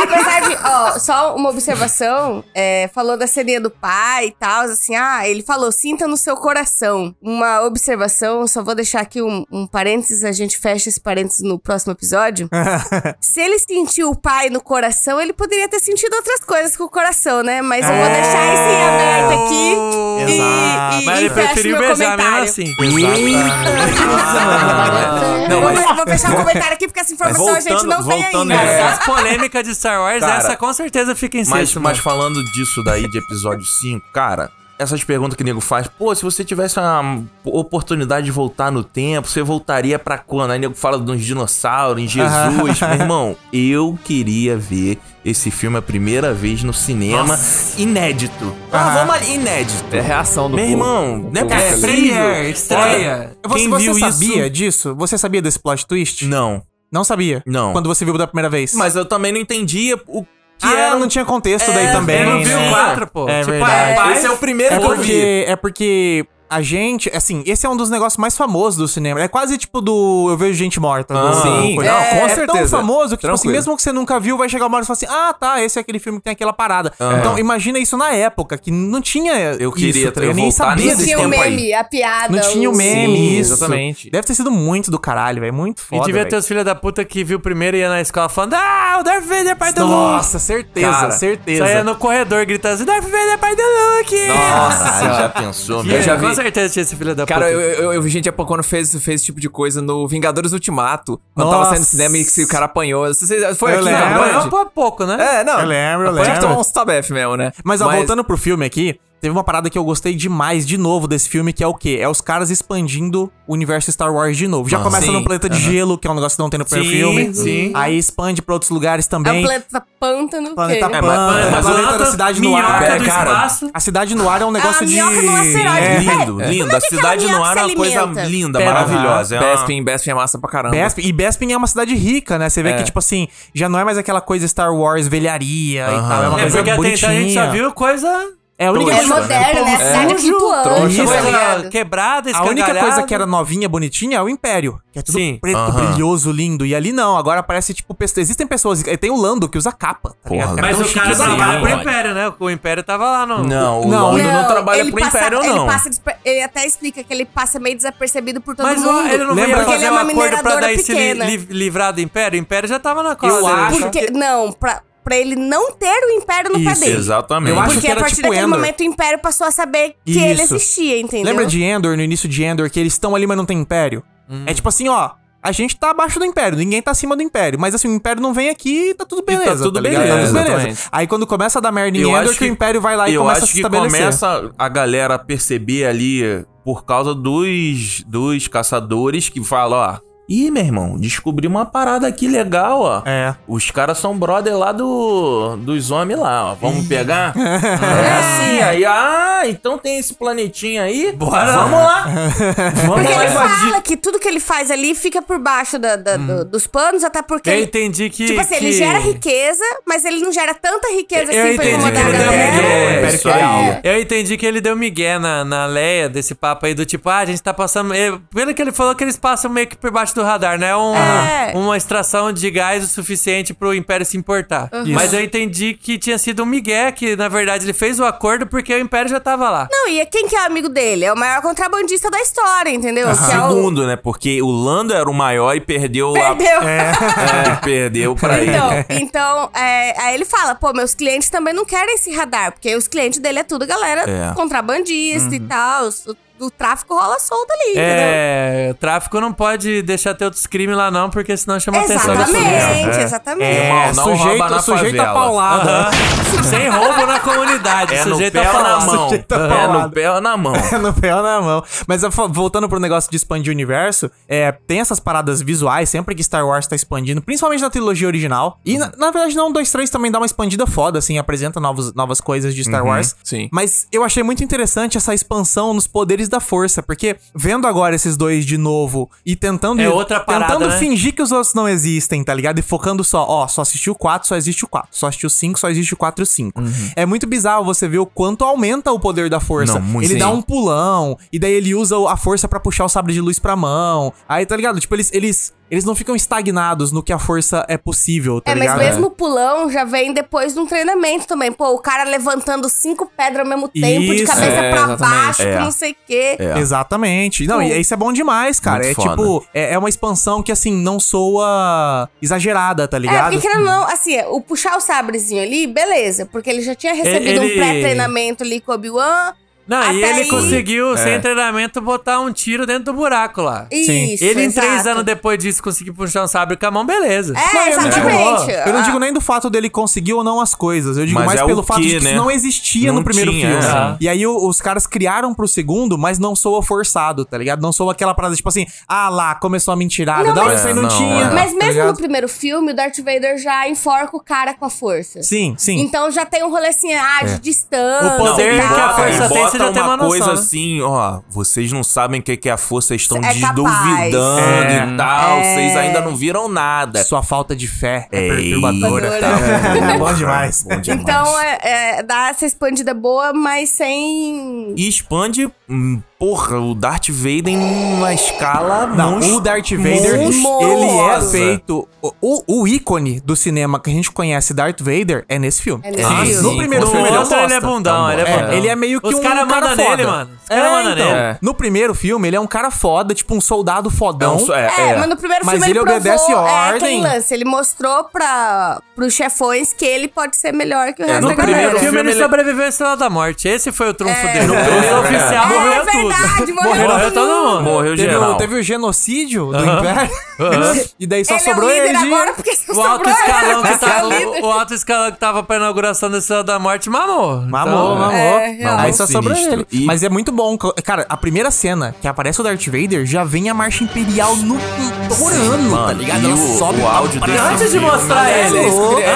Apesar de, ó, só uma observação, é, falou da ceninha do pai e tal, assim, ah, ele falou, sinta no seu coração. Uma observação, só vou deixar aqui um, um parênteses, a gente fecha esse parênteses no próximo episódio. Se ele sentiu o pai no coração, ele poderia ter sentido outras coisas com o coração, né? Mas eu vou deixar isso em aberto aqui e, e, Mas e ele fecho preferiu meu beijar mesmo comentário. assim. Não, vou, vou fechar o comentário aqui, porque essa informação a gente voltando- não tem voltando ainda. nessa- As polêmicas de Star Wars, Cara, essa com certeza fica em Mas, sexto. mas falando disso daí de episódio 5, cara, essas perguntas que o nego faz, pô, se você tivesse uma oportunidade de voltar no tempo, você voltaria pra quando? Aí o nego fala dos dinossauros, em Jesus. Meu irmão, eu queria ver esse filme a primeira vez no cinema, inédito. Ah, Aham. vamos ali, inédito. É a reação do Meu povo. irmão, não é possível. Estreia, estreia. Você, Quem você viu sabia isso? disso? Você sabia desse plot twist? Não, Não sabia? Não. Quando você viu da primeira vez? mas eu também não entendia o que ah, era. não tinha contexto É, daí também. Eu não vi né? o 4, pô. É tipo, verdade. ah, Esse é o primeiro É que eu vi. porque, é porque a gente, assim, esse é um dos negócios mais famosos do cinema. É quase tipo do Eu Vejo Gente Morta. do- Ah, sim. coisa. É, com é tão certeza. famoso que, tipo assim, mesmo que você nunca viu, vai chegar uma hora e falar assim: ah, tá, esse é aquele filme que tem aquela parada. Então, imagina isso na época, que não tinha. Eu queria isso, tá ligado? eu nem sabia nesse Não desse tinha o tempo aí. meme, a piada. Não tinha o meme, Sim, isso. exatamente. Deve ter sido muito do caralho, velho. Muito E foda. devia velho. ter os filhos da puta que viu primeiro e ia na escola falando: Ah, o Darth Vader é pai do Luke. Nossa, certeza, Cara, certeza. Saia no corredor gritando assim: Darth Vader é pai do Luke. Nossa Ah, senhora. já pensou, Eu meu? já vi. Com certeza tinha esse filho da Cara, puta. eu, eu, eu vi gente há pouco quando fez, fez esse tipo de coisa no Vingadores Ultimato. Quando Nossa. tava saindo no cinema e que o cara apanhou. Você- Foi Eu aqui lembro. na Apanhou pouco, né? É, não. Eu lembro, eu Tinha que lembro. tomar uns tabef mesmo, né? Mas, ó, voltando pro filme aqui, teve uma parada que eu gostei demais de novo desse filme, que é o quê? É os caras expandindo o universo Star Wars de novo. Já Ah, começa sim. no planeta de gelo, que é um negócio que não tem no primeiro Sim, filme. sim. Aí expande pra outros lugares É também. o planeta pântano. Planeta que- É, Pântano, mas- mas- planeta da cidade no ar. do cara. espaço. A cidade no ar é um negócio a de. no asteroide. É. Lindo, É. lindo. É A cidade no ar é uma coisa linda, Pera, maravilhosa. É uma- Bespin, Bespin é massa pra caramba. Bespin. E Bespin é uma cidade rica, né? Você vê É. que, tipo assim, já não é mais aquela coisa Star Wars velharia e Aham. tal. É uma É coisa porque até bonitinha. então a gente só viu coisa É a única É coisa. moderna, né? A cidade é tá quebrada, A única coisa que era novinha, bonitinha, é o Império. Que é tudo Sim. preto, Aham. brilhoso, lindo. E ali não, agora parece tipo. Existem pessoas. Tem o Lando que usa capa. Tá Porra? Mas o cara chique assim. trabalha pro. Império, né? O Império tava lá no... Não, o Não, Lando não, trabalha ele pro passa- Império, ele não. passa despe- ele até explica que ele passa meio desapercebido por todo Mas mundo. ó, ele não Lembra ia que fazer ele é um uma acordo pra daí se li- pequena. li- livrar do Império? O Império já tava na cola Eu dele. acho. Porque, não, pra, pra ele não ter o Império no pé Isso, dele. exatamente. Eu acho Porque que a era partir tipo daquele Endor. momento o Império passou a saber que ele Isso. existia, entendeu? Lembra de Endor, no início de Endor, que eles estão ali, mas não tem Império? Hum. É tipo assim, ó. A gente tá abaixo do Império, ninguém tá acima do Império. Mas assim, o Império não vem aqui e tá tudo beleza. tudo ligado? beleza, Tá tudo beleza. exatamente. Aí quando começa a dar merda em Eu Endor, acho que, que- o Império vai lá e eu começa acho a se que estabelecer. começa a galera a perceber ali por causa dos, dos caçadores que falam, ó. Ih, meu irmão, descobri uma parada aqui legal, ó. É. Os caras são brother lá do, dos homens lá, ó. Vamos pegar? é assim, aí, ah, então tem esse planetinha aí? Bora. Vamos lá. Vamos Porque lá ele invadir. fala que tudo que ele faz ali fica por baixo da- da- do- dos panos, até porque. Eu ele- entendi que. Tipo assim, ele que- gera riqueza, mas ele não gera tanta riqueza Eu assim pra entendi que incomodar ele a deu galera. migué. É, isso aí. Eu entendi que ele deu migué na, na Leia desse papo aí do tipo, ah, a gente tá passando. eh, Pelo que ele falou, que eles passam meio que por baixo do radar, né? Um, É. Uma extração de gás o suficiente pro Império se importar. Mas eu entendi que tinha sido um migué, que na verdade ele fez o acordo porque o Império já tava lá. Não, e quem que é amigo dele? É o maior contrabandista da história, entendeu? Que é o- Segundo, né? Porque o Lando era o maior e perdeu, Perdeu. É, perdeu pra ele. Então, então é, aí ele fala, pô, meus clientes também não querem esse radar, porque os clientes dele é tudo galera É. contrabandista e tal, o, tráfico rola solto ali, entendeu? É, o tráfico não pode deixar ter outros crimes lá não, porque senão chama atenção da. Exatamente, É. exatamente. Irmão, não sujeito, rouba na sujeito a favela. paulada. Aham. Sem roubo na comunidade, É no sujeito pé a ou na falar. mão. Sujeito a É paulada. no pé ou na mão. É no pé ou na mão. Mas vo- voltando pro negócio de expandir o universo, é, tem essas paradas visuais sempre que Star Wars tá expandindo, principalmente na trilogia original. E na, na verdade, não, 2, 3 também dá uma expandida foda, assim, apresenta novos, novas coisas de Star Wars. sim. Mas eu achei muito interessante essa expansão nos poderes da força, porque vendo agora esses dois de novo e tentando. É outra parada, Tentando né? fingir que os outros não existem, tá ligado? E focando só, ó, só assistiu o 4, só existe o 4. Só assistiu o 5, só existe o 4 e o 5. É muito bizarro você ver o quanto aumenta o poder da força. Não, muito ele dá sim. um pulão, e daí ele usa a força pra puxar o sabre de luz pra mão. Aí, tá ligado? Tipo, eles, eles, eles não ficam estagnados no que a força é possível, tá É, mas ligado? mesmo o pulão já vem depois de um treinamento também. Pô, o cara levantando cinco pedras ao mesmo tempo, de Isso, cabeça é, pra exatamente. baixo, É. que não sei o quê. É. Exatamente. Não, e isso é bom demais, cara. Muito é foda. tipo, é, é uma expansão que, assim, não soa exagerada, tá É, ligado? porque querendo não, assim, o puxar o sabrezinho ali, beleza. Porque ele já tinha recebido Ele- um pré-treinamento ali com o Obi-Wan. Não, e Até ele aí- conseguiu, sem É. treinamento, botar um tiro dentro do buraco lá. Isso, Ele, em três exato. anos depois disso, conseguiu puxar um sabre com a mão, beleza. É, Não, eu não digo- exatamente. Eu não digo nem do fato dele conseguir ou não as coisas. Eu digo Mas mais é pelo fato que, de que né? isso não existia Não no primeiro tinha, filme. é. E aí o- os caras criaram pro segundo, mas não soa forçado, tá ligado? Não soa aquela parada tipo assim, ah lá, começou a mentirada. Não, mas- isso aí não, É, não, tinha. é. Mas tá mesmo ligado? no primeiro filme, o Darth Vader já enforca o cara com a força. Sim, sim. Então já tem um rolê assim, ah, de distância. O poder e que a força tem, você já tem uma noção, coisa né? assim, ó. Vocês não sabem o que que é a força, vocês estão É de capaz. duvidando É. e tal. Vocês ainda não viram nada. Sua falta de fé é, Ei, perturbadora. tá. É bom demais. Bom demais. Então é, é, dá essa expandida boa, mas sem. E expande, hum, porra, o Darth Vader numa escala Não, monstru- o Darth Vader, monstruosa. ele é feito. O, o, ícone do cinema que a gente conhece, Darth Vader, é nesse filme. É nesse Ah, filme. No primeiro No filme ele é um ele é bundão, ele é É, bundão. ele é meio que Os um cara cara mandam foda. nele, mano. Os cara É, mandam então. nele. É. No primeiro filme, ele é um cara foda, tipo um soldado fodão. Não, é, É, é. mas no primeiro Mas filme ele ele, obedece provou, É, ordem. aquele lance. Ele mostrou pra, pros chefões que ele pode ser melhor que o resto no da No primeiro galera. filme, filme, ele sobreviveu à Estrela da Morte. Esse foi o trunfo É. dele. No É. primeiro oficial É, morreu é tudo. Verdade, morreu Morreu todo mundo. Morreu Teve geral. o, teve o genocídio do. Império. e daí só ele sobrou é o ele agora porque só O alto, escalão que tava, líder. o alto escalão que tava pra inauguração da Estrela da Morte mamou. Mamou, Então, mamou. É, real. Aí só Sinistro. sobrou ele. E- Mas é muito bom. Cara, a primeira cena que aparece o Darth Vader já vem a marcha imperial no torando, tá ligado? Ela o- sobe o áudio pra- desse Antes de mostrar é ele,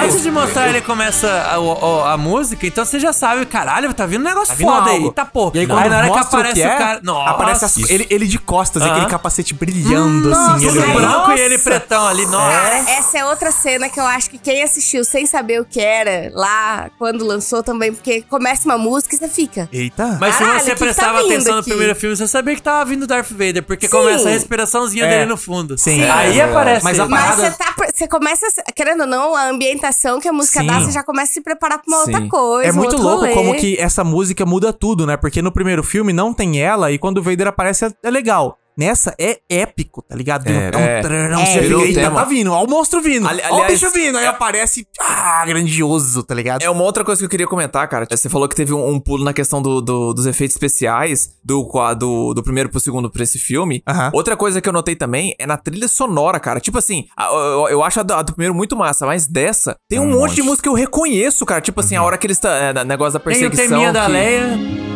antes de mostrar ele começa a, o- a música, então você já sabe, caralho, tá vindo um negócio Tá vindo foda algo. aí, tá pô. E aí quando na hora que mostra o aparece que o, é, cara, nossa, aparece as- ele, ele de costas, aquele capacete brilhando, assim. tudo Ele, branco e ele pretão ali, nossa. Cara, essa é outra cena que eu acho que quem assistiu sem saber o que era lá quando lançou também, porque começa uma música e você fica. Eita. Mas Caralho, se você que prestava tá atenção no aqui? primeiro filme, você sabia que tava vindo Darth Vader, porque Sim. começa a respiraçãozinha É. dele no fundo. Sim. Aí É. aparece Mas a Mas parada- você tá. Você começa, querendo ou não, a ambientação que a música Sim. dá, você já começa a se preparar pra uma Sim. outra coisa. É muito louco rolê. como que essa música muda tudo, né? Porque no primeiro filme não tem ela e quando o Vader aparece é, é legal. Nessa é épico, tá ligado? É, um é. trarão, É, você virou fica, tema. tá vindo, ó o monstro vindo, Ali- ó o aliás, bicho vindo, aí é- aparece, ah, grandioso, tá ligado? É uma outra coisa que eu queria comentar, cara. Você falou que teve um, um pulo na questão do, do- dos efeitos especiais do, do, do primeiro pro segundo pra esse filme. Aham. Outra coisa que eu notei também é na trilha sonora, cara. Tipo assim, eu, eu acho a do, a do primeiro muito massa, mas dessa tem um, Um monte, monte. de música que eu reconheço, cara. Tipo assim, a hora que eles tá. É, negócio da Tem o perseguição. teminha da que- Leia.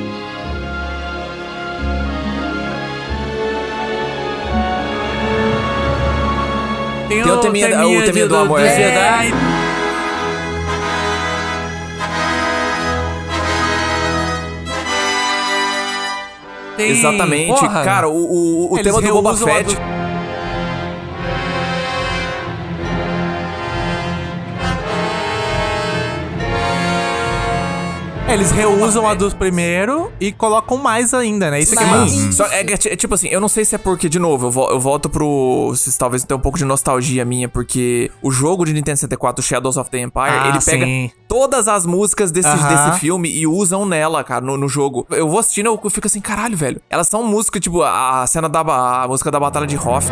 Tem, Tem o teminha da- o teminha do amor, é. Jedi. Tem- Exatamente. Porra. Cara, o, o, o tema do Boba Fett. do- eles reusam a do primeiro e colocam mais ainda, né? Isso que é Mais. massa. Só é, que é, tipo assim, eu não sei se é porque, de novo, eu, vo- eu volto pro. se Talvez tenha um pouco de nostalgia minha, porque o jogo de Nintendo 64, Shadows of the Empire, Ah, ele pega sim. todas as músicas desse, Aham. desse filme e usam nela, cara, no, no jogo. Eu vou assistindo eu fico assim, caralho, velho. Elas são músicas, tipo, a, a cena da. a música da Batalha de Hoth.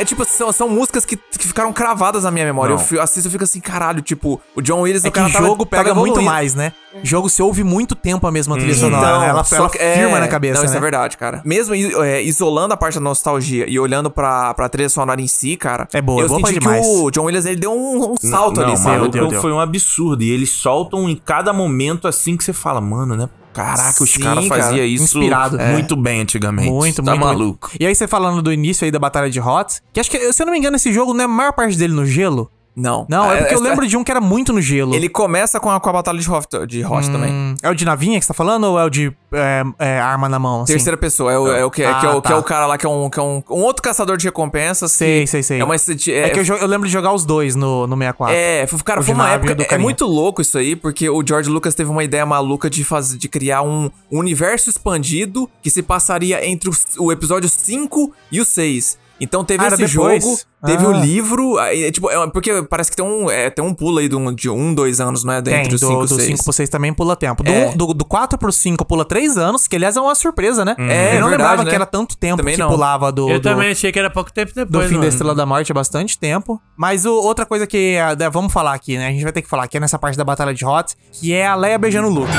É tipo, são, são músicas que, que ficaram cravadas na minha memória. Eu, Não. fi- assisto e fico assim, caralho, tipo, o John Willis, É o que o tava- jogo tava pega muito evoluindo. mais, né? Jogo se ouve muito tempo a mesma trilha sonora, Então? Ela, só ela que- é, firma na cabeça, Não, isso né? é verdade, cara. Mesmo é, isolando a parte da nostalgia e olhando pra, pra trilha sonora em si, cara. É boa, eu é boa senti demais. que o John Williams ele deu um, um salto não, ali. o sabe? maluco Deu, deu. foi um absurdo. E eles soltam em cada momento assim que você fala, mano, né? Caraca, os caras cara. faziam isso Inspirado. muito bem antigamente. Muito, tá muito. maluco. muito. E aí você falando do início aí da Batalha de Hots, que acho que, se eu não me engano, esse jogo não é a maior parte dele no gelo. Não. Não, é porque eu lembro de um que era muito no gelo. Ele começa com a, com a batalha de Hoth, de Hoth também. Hum, é o de navinha que você tá falando ou é o de é, é, arma na mão? assim? Terceira pessoa, é o, é o que, é, que é Ah, o, que é tá. o cara lá que é um, que é um, um outro caçador de recompensas. Sei, sei, sei. É uma. É, É que eu, eu lembro de jogar os dois no, no 64. É, cara, O foi uma época. do É muito louco isso aí, porque o George Lucas teve uma ideia maluca de fazer, de criar um universo expandido que se passaria entre o, o episódio 5 e o 6. Então teve Ah, esse depois? jogo, teve Ah. o livro, aí, é, tipo, é, porque parece que tem um, é, tem um pulo aí de um, de um, dois anos, não é? Tem, Entre do, o 5 e o do 6. 5 pro 6 também pula tempo. Do, É. um- do, do 4 pro 5 pula 3 anos, que aliás é uma surpresa, né? É, eu não verdade, lembrava né? que era tanto tempo Também que não. pulava do, Eu do, também achei que era pouco tempo do depois. fim da mano. Estrela da Morte é bastante tempo. Mas o- outra coisa que é, né, vamos falar aqui, né? A gente vai ter que falar é nessa parte da Batalha de Hot, que é a Leia beijando o Luke.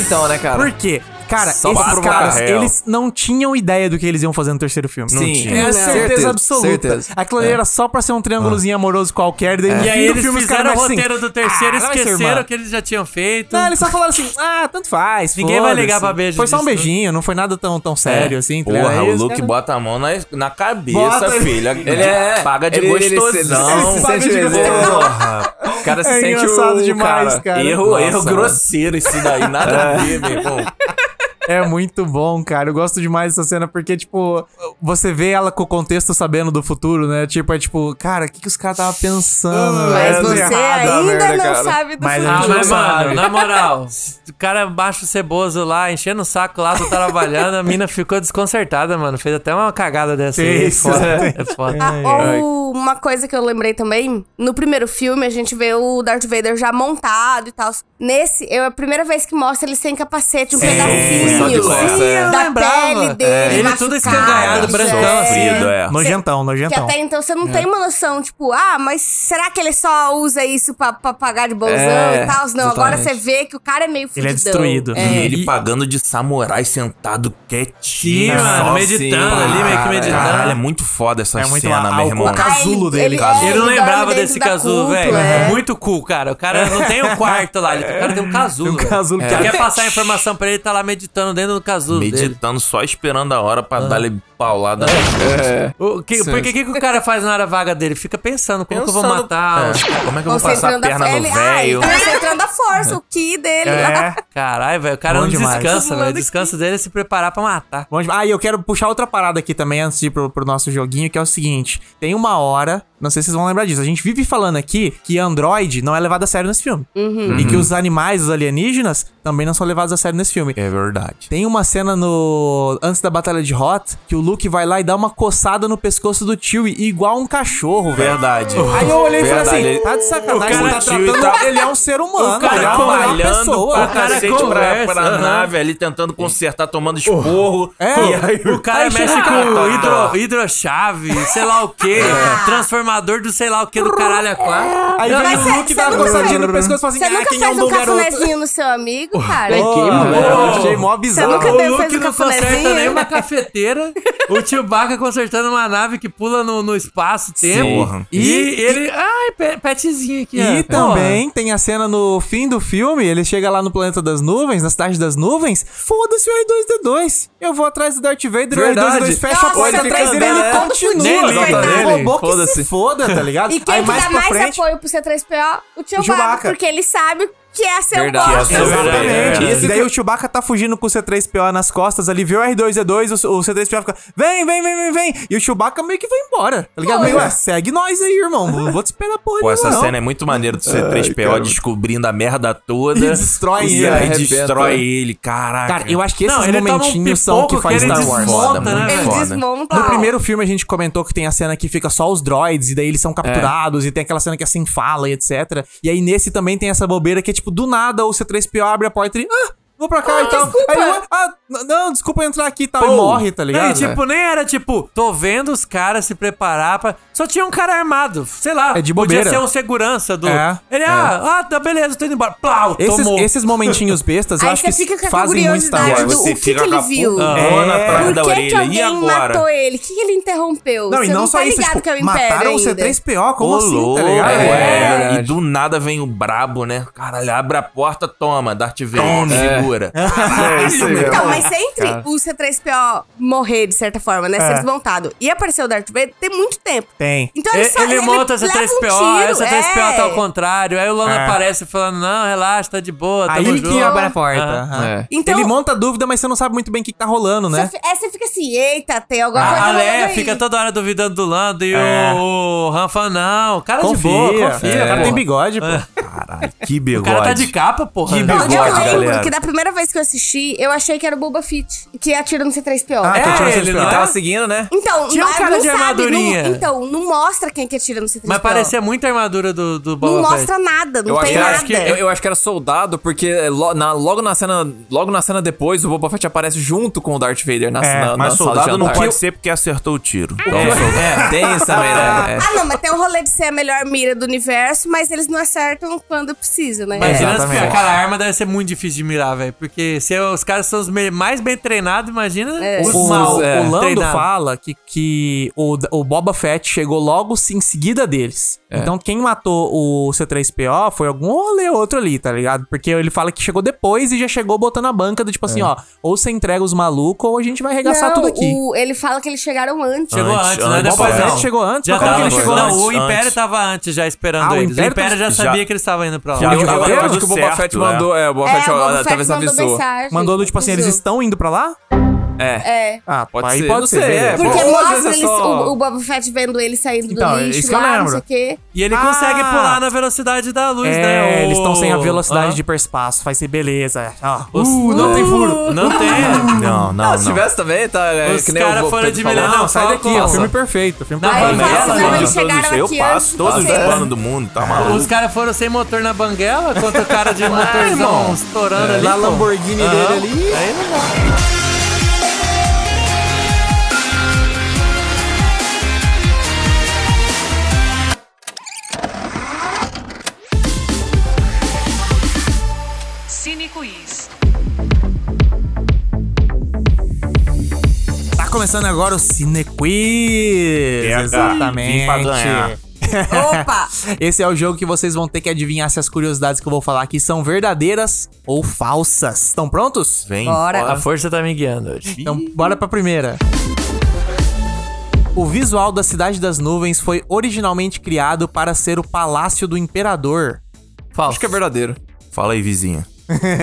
Então, né, cara? Por quê? Cara, Só esses caras, eles não tinham ideia do que eles iam fazer no terceiro filme. Sim. Não tinha. É certeza, Certeza, absoluta. certeza. Aquilo ali É. era só pra ser um triângulozinho amoroso qualquer. Daí no E fim aí do eles filme os caras fizeram o assim, roteiro do terceiro e "Ah, esqueceram irmã." o que eles já tinham feito. Não, eles só falaram assim, ah, tanto faz. Ninguém vai ligar pra beijo Foi só um né? beijinho, não foi nada tão, tão sério assim. tá ligado? Porra, Aí o Luke bota a mão na, na cabeça, Bota- filha. Ele é- Paga de ele- gostosão. ele se sente. Porra. O cara se É sente engraçado o demais, cara. cara. Erro, Nossa, erro grosseiro isso daí. Nada a ver, meu irmão. É muito bom, cara. Eu gosto demais dessa cena porque, tipo, você vê ela com o contexto sabendo do futuro, né? Tipo, é tipo, cara, o que, que os caras estavam pensando? Mas velho? você Errado a ainda merda, não cara. sabe do Mas a Ah, gente futuro. mas, não mano, na moral, o cara baixa o ceboso lá, enchendo o saco lá, tô trabalhando, a mina ficou desconcertada, mano. Fez até uma cagada dessa aí. É foda. é. É foda. Ah, ou uma coisa que eu lembrei também, no primeiro filme a gente vê o Darth Vader já montado e tal. Nesse, é a primeira vez que mostra ele sem capacete, um só de pedacinho costas, é. da lembrava. pele dele. É. Ele machucado, todo escangalhado, isso brancão, é. Sofrido, é. Nojentão, Que nojentão. até então você não tem uma noção, tipo, ah, mas será que ele só usa isso pra, pra pagar de bonzão É, e tal? Não, agora exatamente. você vê que o cara é meio Ele é destruído. E ele pagando de samurai sentado quietinho. Sim, mano, Só meditando assim, ali, meio que meditando. Caralho, é muito foda essa É muito cena, a- meu o- irmão. o casulo ele- dele, ele- cara. é, Eu não lembrava desse da casulo, cúpula, velho. é. Muito cool, cara. O cara não tem um quarto lá, ele- o cara tem um casulo. Um velho. casulo é- quer passar a informação pra ele, tá lá meditando dentro do casulo dele. Meditando, só esperando a hora pra dar-lhe paulada. O que, porque o que, que o cara faz na hora vaga dele? Fica pensando, como que eu vou Pensando- matar? É, como é que eu vou passar a perna no velho? tá concentrando a força o ki dele. É. Caralho, velho. O cara Bom não demais. descansa, velho. O descanso dele é se preparar pra matar. Bom demais. Ah, e eu quero puxar outra parada aqui também antes de ir pro, pro nosso joguinho, que é o seguinte: tem uma hora, não sei se vocês vão lembrar disso, a gente vive falando aqui que Android não é levado a sério nesse filme. E que os animais, os alienígenas, também não são levados a sério nesse filme. É verdade. Tem uma cena no. Antes da Batalha de Hot, que o Luke vai lá e dá uma coçada no pescoço do Chewie, igual um cachorro, velho. Verdade. Aí eu olhei e falei assim: tá de sacanagem, O você tá tratando. tá- Ele é um ser humano, O cara ele é uma malhando pessoa. pra O cara cacete pra, pra aham. nave ali, tentando consertar, tomando esporro. É. E aí O cara Aí mexe com hidro, hidrochave, sei lá o quê. Transformador do sei lá o quê do caralho a quatro. Aí vem o Luke dá uma nunca coçadinha no pescoço e fala assim: Você ah, nunca quem é faz um cafunézinho no seu amigo, cara? Mano. achei mó Você bizarro. nunca O deu Luke fez um não conserta nem uma cafeteira. o Chewbacca consertando uma nave que pula no, no espaço, tempo. Porra. E, ele. Ai, pe- petzinho aqui, ó. E também tem a cena no fim do filme, ele chega lá no planeta das nuvens, na cidade das nuvens. Foda-se o R2D2. Eu vou atrás do Darth Vader, Verdade. o R2D2 fecha a porta atrás tá dele e ele continua. Tá nele, O robô que se foda-se. foda, tá ligado? E quem Aí que mais dá mais frente... apoio pro C3PO? O Chewbacca, Chewbacca. porque ele sabe que é seu Verdade. bosta. Que é seu Exatamente. verdade. E daí o Chewbacca tá fugindo com o C3PO nas costas ali, vê o R2D2, o, o C3PO fica, vem, vem, vem, vem, vem. E o Chewbacca meio que vai embora, tá ligado? Pô, Meio, é. ué, segue nós aí, irmão. Não vou te esperar porra Pô, essa nenhuma, cena é muito maneira do C3PO descobrindo a merda toda. E destrói e ele, aí destrói ele, caraca. Cara, eu acho que esses Não, momentinhos são o que faz Star Wars. desmonta, Foda, né? Ele foda. desmonta. No primeiro filme a gente comentou que tem a cena que fica só os droids e daí eles são capturados e tem aquela cena que é sem fala e etc. E aí nesse também tem essa bobeira que é tipo, do nada o C3PO abre a porta e ah, vou pra cá e tal. desculpa. Aí ah, não, desculpa entrar aqui e tal. E morre, tá ligado? Não, e, tipo, nem era tipo, tô vendo os caras se preparar pra. Só tinha um cara armado. Sei lá. É de Podia bobeira. ser um segurança do. É, Ele, ah, ah, tá beleza, tô indo embora. Plau, esses, tomou. esses momentinhos bestas eu acho que fica fazem muito Star curiosidade Wars. do- Você o que fica que ele viu? É. atrás Por da que, que orelha. alguém E agora? matou ele? O que, que ele interrompeu? Não, Você e não não só tá isso, ligado tipo, que é o Império mataram o ainda. C3PO, como Ô, assim, louco, tá ligado? é, É. E do nada vem o brabo, né? Caralho, abre a porta, toma, Darth Vader, segura. É isso aí, Então, mesmo. Mas se entre o C3PO morrer, de certa forma, né? É. Ser desmontado e aparecer o Darth Vader, tem muito tempo. Tem. Então ele, Ele, só, ele monta essa leva um 3PO, tiro, essa 3PO é. tá ao contrário. Aí o Lando É. aparece falando: não, relaxa, tá de boa, tamo Aí junto. que abre a porta. Aham. É. Então- Ele monta a dúvida, mas você não sabe muito bem o que, que tá rolando, né? Você, é, você fica assim, eita, tem alguma coisa A rolando Leia aí. fica toda hora duvidando do Lando e É. o, o Han fala, não, cara Confia, de boa, confia. o cara tem bigode, pô. Caralho, que O bigode. cara tá de capa, porra. Que bigode, eu lembro galera. que da primeira vez que eu assisti, eu achei que era o Boba Fett, que atira no C3PO. Ah, É, que atira no ele C3PO. não é? tava seguindo, né? Então, Tinha um mas cara não de sabe, armadurinha. não- então, não mostra quem que atira no C3PO. Mas parecia muito a armadura do, do Boba Não Fett. mostra nada, não Eu tem nada. acho que, eu, eu acho que era soldado, porque lo- na- logo, na cena, logo na cena depois, o Boba Fett aparece junto com o Darth Vader na, É, na, Mas na soldado sala de não pode ser porque acertou o tiro. Então, É, soldado- é, tem isso também, né? É. Ah, não, mas tem o rolê de ser a melhor mira do universo, mas eles não acertam quando precisa, né? Imagina, Exatamente. cara, a arma deve ser muito difícil de mirar, velho. Porque se os caras são os me- mais bem treinados, imagina É. os O, mal o Lando treinados. fala que, que o, o Boba Fett chegou logo em seguida deles. Então quem matou o C3PO foi algum rolê outro ali, tá ligado? Porque ele fala que chegou depois e já chegou botando a banca do tipo assim, ó, ou você entrega os malucos ou a gente vai arregaçar Não, tudo aqui. o- ele fala que eles chegaram antes. Chegou Antes, antes, né? Depois Boba não. Fett chegou antes? Já Mas como que ele chegou não, antes? o Império Antes. tava antes já esperando Ah, o eles. O Império Império já já- sabia que eles estavam indo pra lá. Já Eu, eu, tava eu acho que o Boba Fett é. mandou. É, o Boba É, Fett o ó, Fett talvez mandou avisou. Mandou do tipo assim, eles. Estão indo pra lá? É. É. Ah, Pode aí ser, pode ser. é, Porque às mostra é eles, só- o, o Boba Fett vendo ele saindo Então, do é lixo isso que eu lá, não lembro. sei o quê. E ele Ah! consegue pular na velocidade da luz, É, né? eles estão sem a O- velocidade Aham. de hiperespaço, vai ser beleza. Ó, Os- uh, não tem furo. Não tem. Não, não, Não, se tivesse também, tá? É, Os o caras foram de. Millennium Não, sai daqui, ó. Filme perfeito. Filme perfeito. Chegaram eu passo todos os planos do mundo, tá maluco? Os caras foram sem motor na banguela, contra o cara de motorzão estourando ali. Na. Lamborghini dele ali. Aí não dá. Começando agora o Cine Quiz. Exatamente. vim pra ganhar. Opa! Esse é o jogo que vocês vão ter que adivinhar se as curiosidades que eu vou falar aqui são verdadeiras ou falsas. Estão prontos? Vem. Bora. A força tá me guiando hoje. Então, bora pra primeira. O visual da Cidade das Nuvens foi originalmente criado para ser o Palácio do Imperador. Falso. Acho que é verdadeiro. Fala aí, vizinha.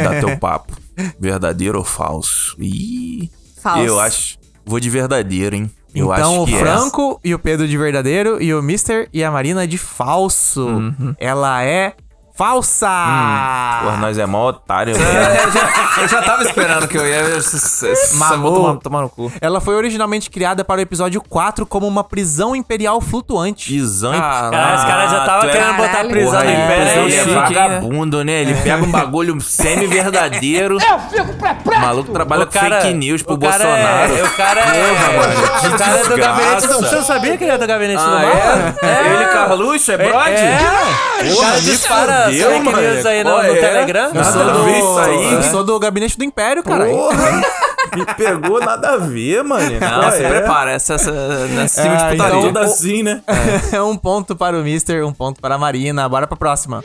Dá teu papo. Verdadeiro ou falso? Ih. Falso. Eu acho. Vou de verdadeiro, hein? Eu então acho o que é. Franco e o Pedro de verdadeiro e o Mister e a Marina de falso. Uhum. Ela é falsa! Porra, nós é mó otário, É, velho. eu, já, eu já tava esperando que eu ia. eu- Maluco. Vou tomar, tomar no cu. Ela foi originalmente criada para o episódio 4 como uma prisão imperial flutuante. Pisão e Cara, os caras já tava é- querendo botar prisão Porra, no aí, império prisão aí, de é chique, vaga- vagabundo, né? Ele pega um bagulho semi-verdadeiro. Eu fico O maluco trabalha O com cara- fake news pro o Bolsonaro. É, o cara é. mano, que o cara é do gabinete do. Você não sabia que ele é do gabinete do Ah, mal? é? Ele, Carluxo, é brode? É. O Porra, cara dispara fudeu, fake mano. news aí no, Qual no é? Telegram. Eu Nada sou, do, isso aí, eu né? sou do gabinete do Império, cara. Porra, me pegou nada a ver, mano. Não, se é? prepara. Essa, essa, nesse time de Ah, putaria. então- assim, né? É um ponto para o Mister, um ponto para a Marina. Bora pra próxima.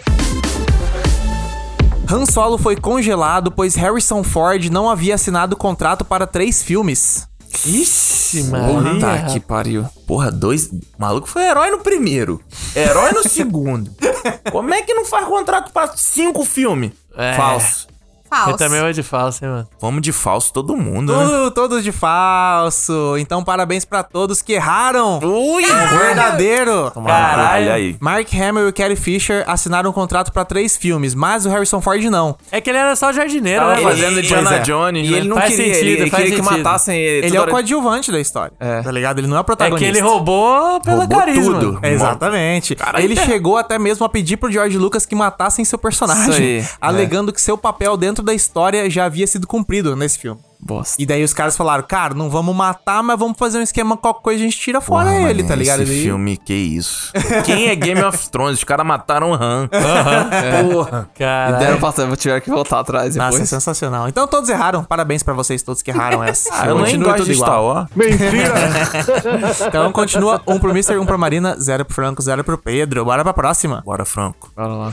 Han Solo foi congelado pois Harrison Ford não havia assinado contrato para três filmes. Ixi, Puta que pariu. Porra, dois. O maluco foi herói no primeiro. Herói no segundo. Como é que não faz contrato pra cinco filmes? É. Falso. Falso. Eu também vou de falso, hein, mano. Vamos de falso todo mundo, né? Todos de falso. Então, parabéns pra todos que erraram. Ui! Verdadeiro. Caralho, aí. Mark Hamill e Kelly Fisher assinaram um contrato pra três filmes, mas o Harrison Ford não. É que ele era só jardineiro, Tava né, fazendo Indiana é. Jones, E né? ele não Faz queria, sentido, ele, ele faz queria que sentido. matassem ele. Ele é o coadjuvante da história, É. tá ligado? Ele não é o É protagonista. que ele roubou pelo Roubou carisma. tudo. É, Exatamente. Caralho, ele é. chegou até mesmo a pedir pro George Lucas que matassem seu personagem, Isso aí, alegando que seu papel dentro da história já havia sido cumprido nesse filme. Bosta. E daí os caras falaram, cara, não vamos matar, mas vamos fazer um esquema, qualquer coisa a gente tira fora Porra, ele, tá ligado? Esse Daí- filme, que isso? Quem é Game of Thrones? Os caras mataram o Han. Porra. E Cara, deram pra vou tiver que voltar atrás Nossa, é depois. sensacional. Então todos erraram. Parabéns pra vocês todos que erraram essa. Ah, eu nem gosto tudo de Star igual. Wars. Então continua um pro Mister, um pra Marina, zero pro Franco, zero pro Pedro. Bora pra próxima. Bora, Franco. Bora lá.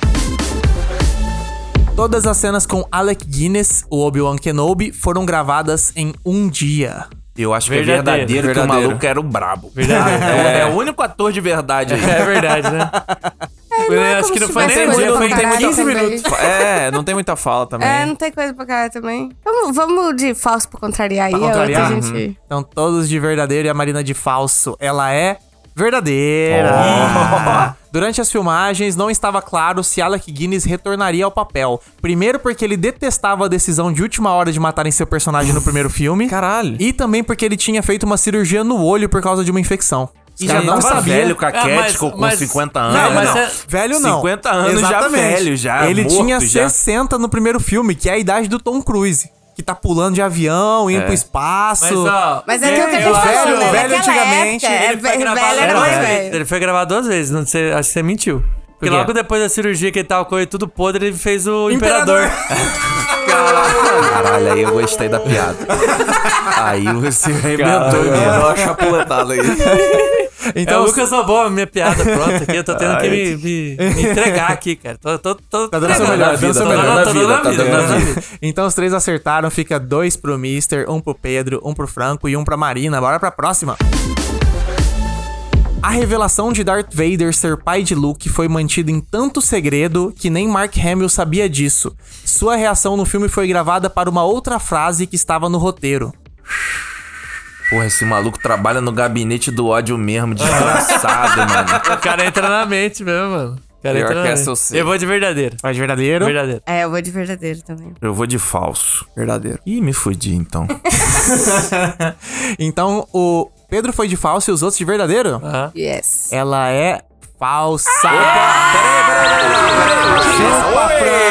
Todas as cenas com Alec Guinness, o Obi-Wan Kenobi, foram gravadas em um dia. Eu acho que Verdadeiro, é verdadeiro, que o verdadeiro. maluco era o brabo. Verdadeiro. É, é o único ator de verdade aí. é verdade, né? não é acho que não foi nem um dia, pra tem caralho 15 também. minutos. É, não tem muita fala também. É, não tem coisa pra cara também. Vamos, vamos de falso pra contrariar aí. Pra a outra contrariar? Uhum. gente... Então todos de verdadeiro e a Marina de falso. Ela é verdadeira. Durante as filmagens, não estava claro se Alec Guinness retornaria ao papel. Primeiro porque ele detestava a decisão de última hora de matarem seu personagem no primeiro filme. Caralho. E também porque ele tinha feito uma cirurgia no olho por causa de uma infecção. E Já já não tava sabia. velho, Ah, mas- ficou com mas- 50 anos. Não, Velho, mas não. é- velho não. 50 anos já velho, já, Ele morto tinha já. 60 no primeiro filme, que é a idade do Tom Cruise. Que tá pulando de avião, indo pro espaço. Mas, ó, Mas é aquilo que a eu falou, velho- né? velho antigamente, época, ele é, foi velho duas velho. Ele foi gravar duas vezes, não sei, acho que você mentiu. Porque quê? logo depois da cirurgia que ele tava com ele tudo podre, ele fez o Imperador. Imperador. Caralho, aí eu gostei da piada. aí você arrebentou Caralho, mesmo. deu uma chapuletada aí. É, Então, o Lucas roubou a minha piada pronta aqui, eu tô tendo que me, me- me entregar aqui, cara. Tô, tô, tô Tá dando seu melhor, melhor. vida, tá dando dando vida. vida. Então os três acertaram, fica dois pro Mister, um pro Pedro, um pro Franco e um pra Marina. Bora pra próxima. A revelação de Darth Vader ser pai de Luke foi mantida em tanto segredo que nem Mark Hamill sabia disso. Sua reação no filme foi gravada para uma outra frase que estava no roteiro. Porra, esse maluco trabalha no gabinete do ódio mesmo, desgraçado, mano. O cara entra na mente mesmo, mano. O cara Pior entra na que mente. essa eu sei. Eu vou de verdadeiro. Vai de verdadeiro? Verdadeiro. É, eu vou de verdadeiro também. Eu vou de falso. Verdadeiro. Ih, me fudi então. então o Pedro foi de falso e os outros de verdadeiro? Aham. Yes. Ela é falsa.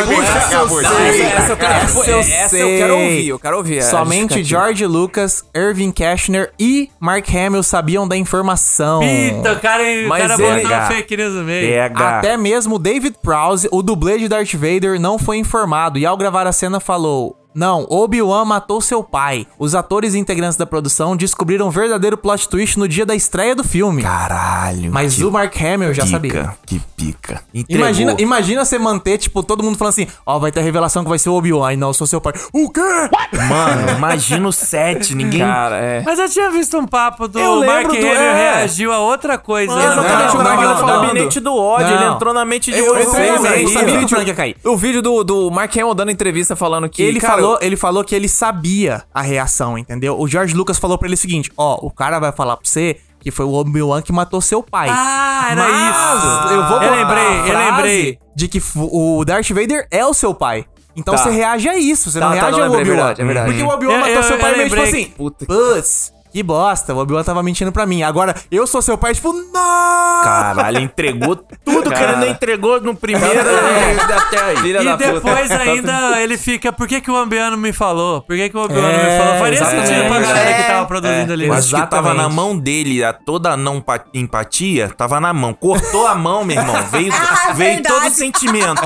Puxa, eu puxa. sei. Essa eu quero, Essa eu essa eu sei. quero ouvir, eu quero ouvir. a Somente. George Lucas, Irving Cashner e Mark Hamill sabiam da informação. Eita, o cara, o Mas cara ele- botou fake news no meio. Pega. Até mesmo David Prowse, o dublê de Darth Vader, não foi informado e ao gravar a cena falou: Não, Obi-Wan matou seu pai. Os atores e integrantes da produção descobriram um verdadeiro plot twist no dia da estreia do filme. Caralho. Mas o Mark Hamill já pica, sabia. Que pica. Entregou. Imagina, imagina você manter, tipo, todo mundo falando assim, ó, vai ter a revelação que vai ser o Obi-Wan. Aí não, eu sou seu pai. O quê? Mano, imagina o set, ninguém... Cara, é. Mas eu tinha visto um papo do Eu Mark do- Hamill é. reagiu a outra coisa. Exatamente, Não, o Mark Hamill gabinete do ódio, ele Não. entrou na mente de Eu- eu sei, aí. eu sabia que o. Frank ia cair. O vídeo do, do Mark Hamill dando entrevista falando que. Ele, cara, falou, ele falou que ele sabia a reação, entendeu? O George Lucas falou pra ele o seguinte: ó, o cara vai falar pra você que foi o Obi-Wan que matou seu pai. Ah, era Mas isso. Eu vou Eu lembrei, eu lembrei. De que o Darth Vader é o seu pai. Então Tá. você reage a isso, você Tá, não tá, reage não ao Obi-Wan. verdade, é verdade. Porque o Obi-Wan matou eu- seu pai eu meio tipo assim, putz, que bosta, o Obi-Wan tava mentindo pra mim. Agora, eu sou seu pai, tipo, não! Caralho, entregou tudo que ele não entregou no primeiro É. e até aí. Filha E da puta. depois ainda ele fica, por que, que o Ambiano me falou? Por que, que o Ambiano É, me falou? Faria exatamente. sentido pra galera que É. tava produzindo ali. Eu acho que tava na mão dele, a toda a não pa- empatia tava na mão. Cortou a mão, meu irmão. Veio, Ah, veio verdade. todo o sentimento.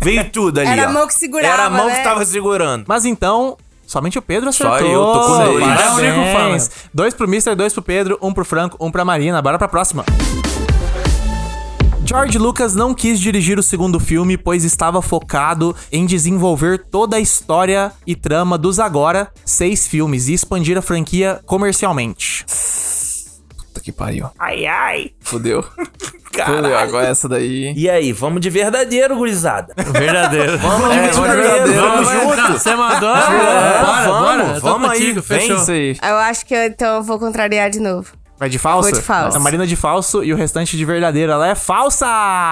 Veio tudo ali, Era a ó. mão que segurava, Era a mão né? que tava segurando. Mas então, somente o Pedro acertou. eu tô com dois. Parabéns. Dois pro Mister, dois pro Pedro, um pro Franco, um pra Marina. Bora pra próxima. George Lucas não quis dirigir o segundo filme, pois estava focado em desenvolver toda a história e trama dos agora seis filmes e expandir a franquia comercialmente. Que pariu. Ai, ai. Fudeu. Fudeu, agora essa daí. E aí, vamos de verdadeiro, gurizada. Verdadeiro. Vamos É, de vamos de verdadeiro, vamos Não, junto. Você mandou? É, bora, vamos, bora. Eu tô vamos aí, contigo, vem. fechou. Aí. Eu acho que eu, então eu vou contrariar de novo. Vai de falso? Vou de falso. A Marina de falso e o restante de verdadeiro. Ela é falsa!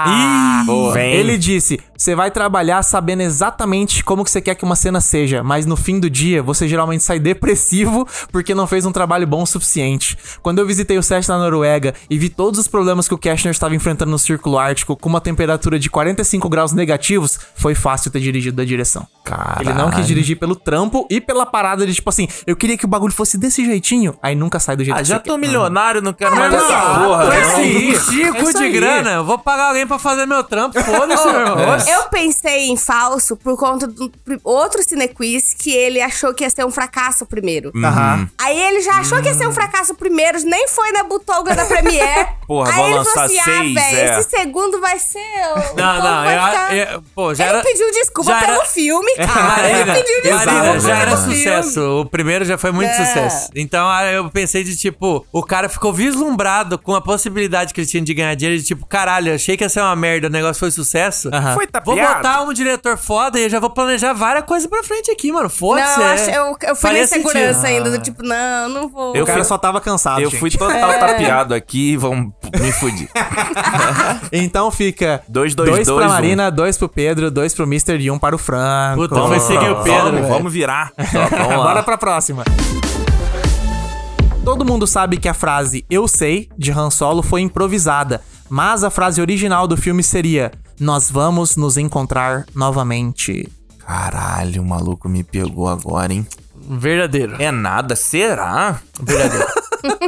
Ih, Boa. Ele disse: você vai trabalhar sabendo exatamente como que você quer que uma cena seja, mas no fim do dia você geralmente sai depressivo porque não fez um trabalho bom o suficiente. Quando eu visitei o set na Noruega e vi todos os problemas que o Kashner estava enfrentando no Círculo Ártico com uma temperatura de 45 graus negativos, foi fácil ter dirigido da direção. Ele não quis dirigir pelo trampo e pela parada de tipo assim, eu queria que o bagulho fosse desse jeitinho, aí nunca sai do jeito Ah, que já você tô quer. milionário, não quero mais Não, essa porra. com não. esse É rico isso de aí. grana, eu vou pagar alguém pra fazer meu trampo, foda-se, meu irmão. Eu pensei em falso por conta do outro cinequiz que ele achou que ia ser um fracasso primeiro. Aham. Aí ele já achou que ia ser um fracasso primeiro, nem foi na butonga da Premiere. Porra, Aí vou ele lançar falou assim, seis, ah, velho, é. esse segundo vai ser... o Não, não, vai eu, ficar- eu- pô, já Ele era... pediu desculpa já pelo era- filme, cara. Marina, Ele pediu desculpa Marina, já era sucesso. O primeiro já foi muito É. sucesso. Então aí eu pensei de tipo, o cara ficou vislumbrado com a possibilidade que ele tinha de ganhar dinheiro. De tipo, caralho, achei que ia ser uma merda, o negócio foi sucesso. Aham. Foi Vou tapeado. botar um diretor foda e eu já vou planejar várias coisas pra frente aqui, mano. Não, Foda-se. eu, é. acho, eu, eu fui na insegurança sentido. ainda, do tipo, não, não vou. O cara fui- só tava cansado, Eu gente. fui total tapeado aqui, vão me fudir. Então fica Dois, dois, dois dois, pra um. Marina, dois pro Pedro, dois pro Mister e um para o Franco. Puta, foi seguir o Pedro, vamos, vamos virar. Vamos Bora pra próxima. Todo mundo sabe que a frase Eu sei, de Han Solo, foi improvisada, mas a frase original do filme seria Nós vamos nos encontrar novamente. Caralho, o maluco me pegou agora, hein? Verdadeiro. É nada, será? Verdadeiro.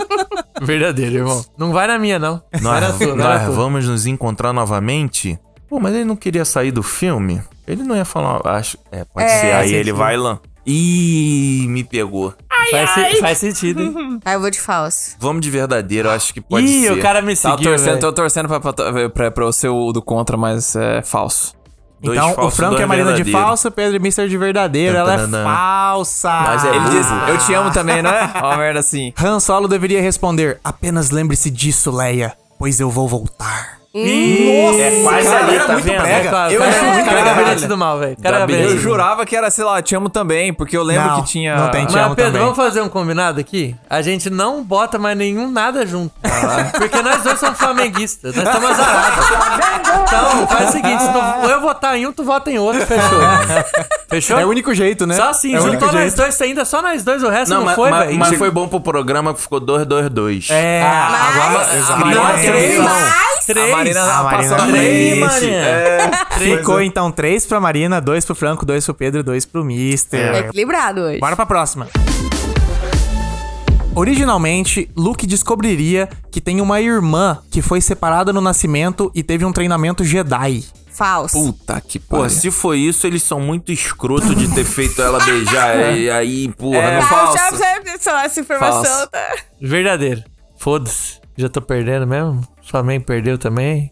Verdadeiro, irmão. Não vai na minha, não. vai na Nós, na nós tua. vamos nos encontrar novamente? Pô, mas ele não queria sair do filme? Ele não ia falar, acho. É, pode É, ser. Aí ele vai lá. Ih, me pegou. Faz, se- faz sentido, hein? Aí eu vou de falso. Vamos de verdadeiro, eu acho que pode Ih, ser. o cara me Tava seguiu, torcendo, tô torcendo pra, pra, pra, pra eu ser o do contra, mas é falso. Dois então o falsos, Franco é Marina de falso, Pedro e Mister de verdadeiro. Ela é falsa. Mas é Ele diz, eu te amo também, não é? Ó, uma merda assim. Han Solo deveria responder Apenas lembre-se disso, Leia, pois eu vou voltar. É quase cara, ali, era tá muito vendo? brega. É quase. Eu cara, acho muito cara, brega. gabinete do mal, velho. Cara, Eu jurava que era, sei lá, te amo também, porque eu lembro Não, que tinha. não tem te Mas, amo Pedro, também. vamos fazer um combinado aqui? A gente não bota mais nenhum nada junto. Porque nós dois somos flamenguistas. Nós estamos azarados. Então, faz o seguinte: se tu- eu votar em um, tu vota em outro. Fechou. Fechou? É o único jeito, né? Só assim, é juntou nós jeito. dois ainda, só nós dois, o resto não, Não, mas, foi, mas- velho. mas foi bom pro programa que ficou 2-2-2. É, Mas- a Marina Não, três. Mas... Marina A Marina passou três. três. É. Ficou então três pra Marina, dois pro Franco, dois pro Pedro, dois pro Mister. É equilibrado hoje. Bora pra próxima. Originalmente, Luke descobriria que tem uma irmã que foi separada no nascimento e teve um treinamento Jedi. Falso. Puta que Pô, pariu. se foi isso, eles são muito escroto de ter feito ela beijar. e aí, porra, É, não Ah, falso. já já- sei lá, essa informação Falso. tá. Verdadeiro. Foda-se. Já tô perdendo mesmo? Flamengo perdeu também?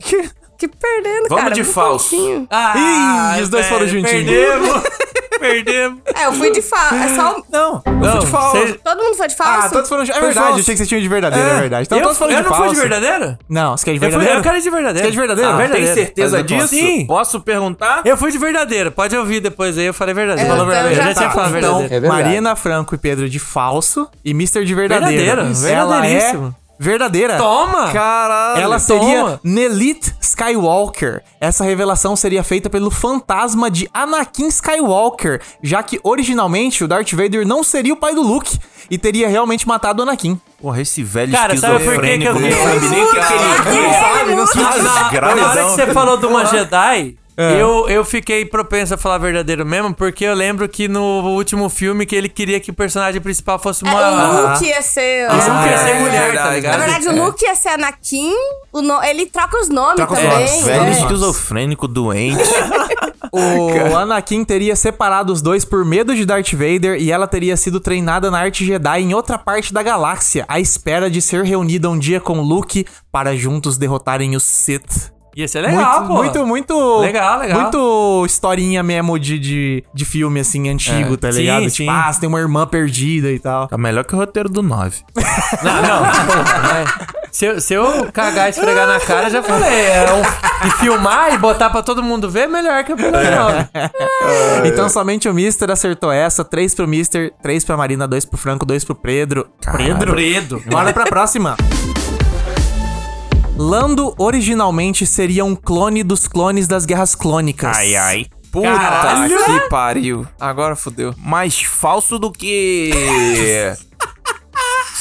Que perdendo, Vamos cara. de muito falso. Ah, Ih, os dois foram juntinhos. Perdemos. perdemos. É, eu fui de falso. É só. Não, eu Não, fui de falso. cê- Todo mundo foi de falso? Ah, todos foram de... É verdade, falso. eu achei que você tinha de verdadeiro, é, verdade. Então eu todos foram eu de não falso. fui de verdadeiro? Não, você quer de Eu, fui, verdadeiro? eu quero ir de verdadeiro. Você quer de verdadeiro? Ah, Tem Tem verdadeiro. certeza eu disso? Sim. Posso perguntar? Eu fui de verdadeiro. Pode ouvir depois aí. Eu falei verdadeiro. É, Falou então verdadeiro. já Eu já tinha tá. falado Então, verdadeiro. verdade. Marina, Franco e Pedro de falso e Mr. de verdadeiro. Verdadeiro, Ela é verdadeiríssimo. Verdadeira. Toma! Caralho. Ela seria toma. Nelit Skywalker. Essa revelação seria feita pelo fantasma de Anakin Skywalker, já que originalmente o Darth Vader não seria o pai do Luke e teria realmente matado o Anakin. Porra, esse velho Cara, sabe por que que eu não sabe nem o que, ele sabe, não na- na hora que você falou de uma Jedi, É. eu, eu fiquei propenso a falar verdadeiro mesmo, porque eu lembro que no último filme que ele queria que o personagem principal fosse É, uma. o Luke ia ser. Eles não Ah, queriam ser é mulher, tá ligado? Na verdade, o Luke ia ser Anakin. O no- Ele troca os nomes Troca os também. nomes. Velho é. esquizofrênico, doente. O Anakin teria separado os dois por medo de Darth Vader e ela teria sido treinada na arte Jedi em outra parte da galáxia, à espera de ser reunida um dia com Luke para juntos derrotarem os Sith. Ia ser legal, muito, pô. muito, muito. Legal, legal. Muito historinha mesmo de, de, de filme, assim, antigo, É. tá Sim, ligado? sim. Tipo, ah, você tem uma irmã perdida e tal. Tá melhor que o roteiro do 9. Não, não. Mas se, eu, se eu cagar e esfregar na cara, já falei. É um- e filmar e botar pra todo mundo ver, melhor que o episódio nove. Então somente o Mister acertou essa. Três pro Mister, três pra Marina, dois pro Franco, dois pro Pedro. Pedro? Predo. Bora pra próxima. Lando originalmente seria um clone dos clones das Guerras Clônicas. Ai, ai. Puta Caralho. que pariu. Agora fodeu. Mais falso do que.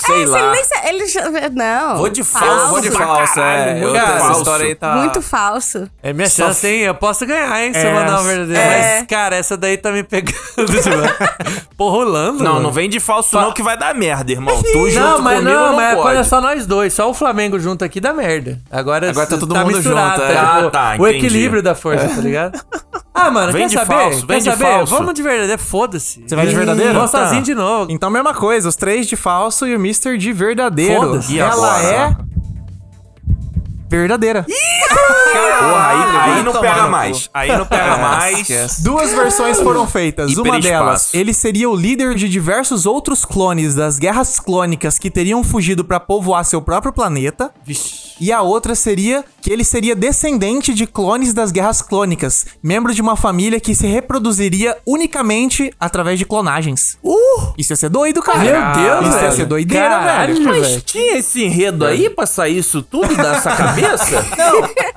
Sei Ele lá. Ele já- Não. Vou de falso. falso, Vou de falso, é. Eu, muito essa falso. história aí tá. Muito falso. É minha Só chance, hein? Eu posso ganhar, hein? Se eu É, mandar uma verdadeira. é. Mas, cara, essa daí tá me pegando. tipo, Pô, rolando. Não, mano. não vem de falso não que vai dar merda, irmão. Tu junto Não, mas comigo não, não mas pode. quando é só nós dois, só o Flamengo junto aqui dá merda. Agora, Agora tá todo tá mundo misturado, junto, é. tá, tipo, Ah, tá, o entendi. equilíbrio da força, tá ligado? Ah, mano, Vem quer de saber? falso, quer vem de saber? falso. Vamos de verdadeiro, foda-se. Você vai de verdadeiro? Vou Tá. sozinho de novo. Então, mesma coisa, os três de falso e o Mister de verdadeiro. E Ela agora? é. Verdadeira. Porra, aí, aí não pega mais. Aí não pega mais. Esquece. Duas versões foram feitas. Uma Hiperespaço. delas, ele seria o líder de diversos outros clones das guerras clônicas que teriam fugido pra povoar seu próprio planeta. E a outra seria que ele seria descendente de clones das guerras clônicas, membro de uma família que se reproduziria unicamente através de clonagens. Uh! Isso ia ser doido, cara. Meu Deus, Isso ia velho. ser doideira, Caralho, velho. Mas velho. tinha esse enredo aí pra sair isso tudo dessa cabeça?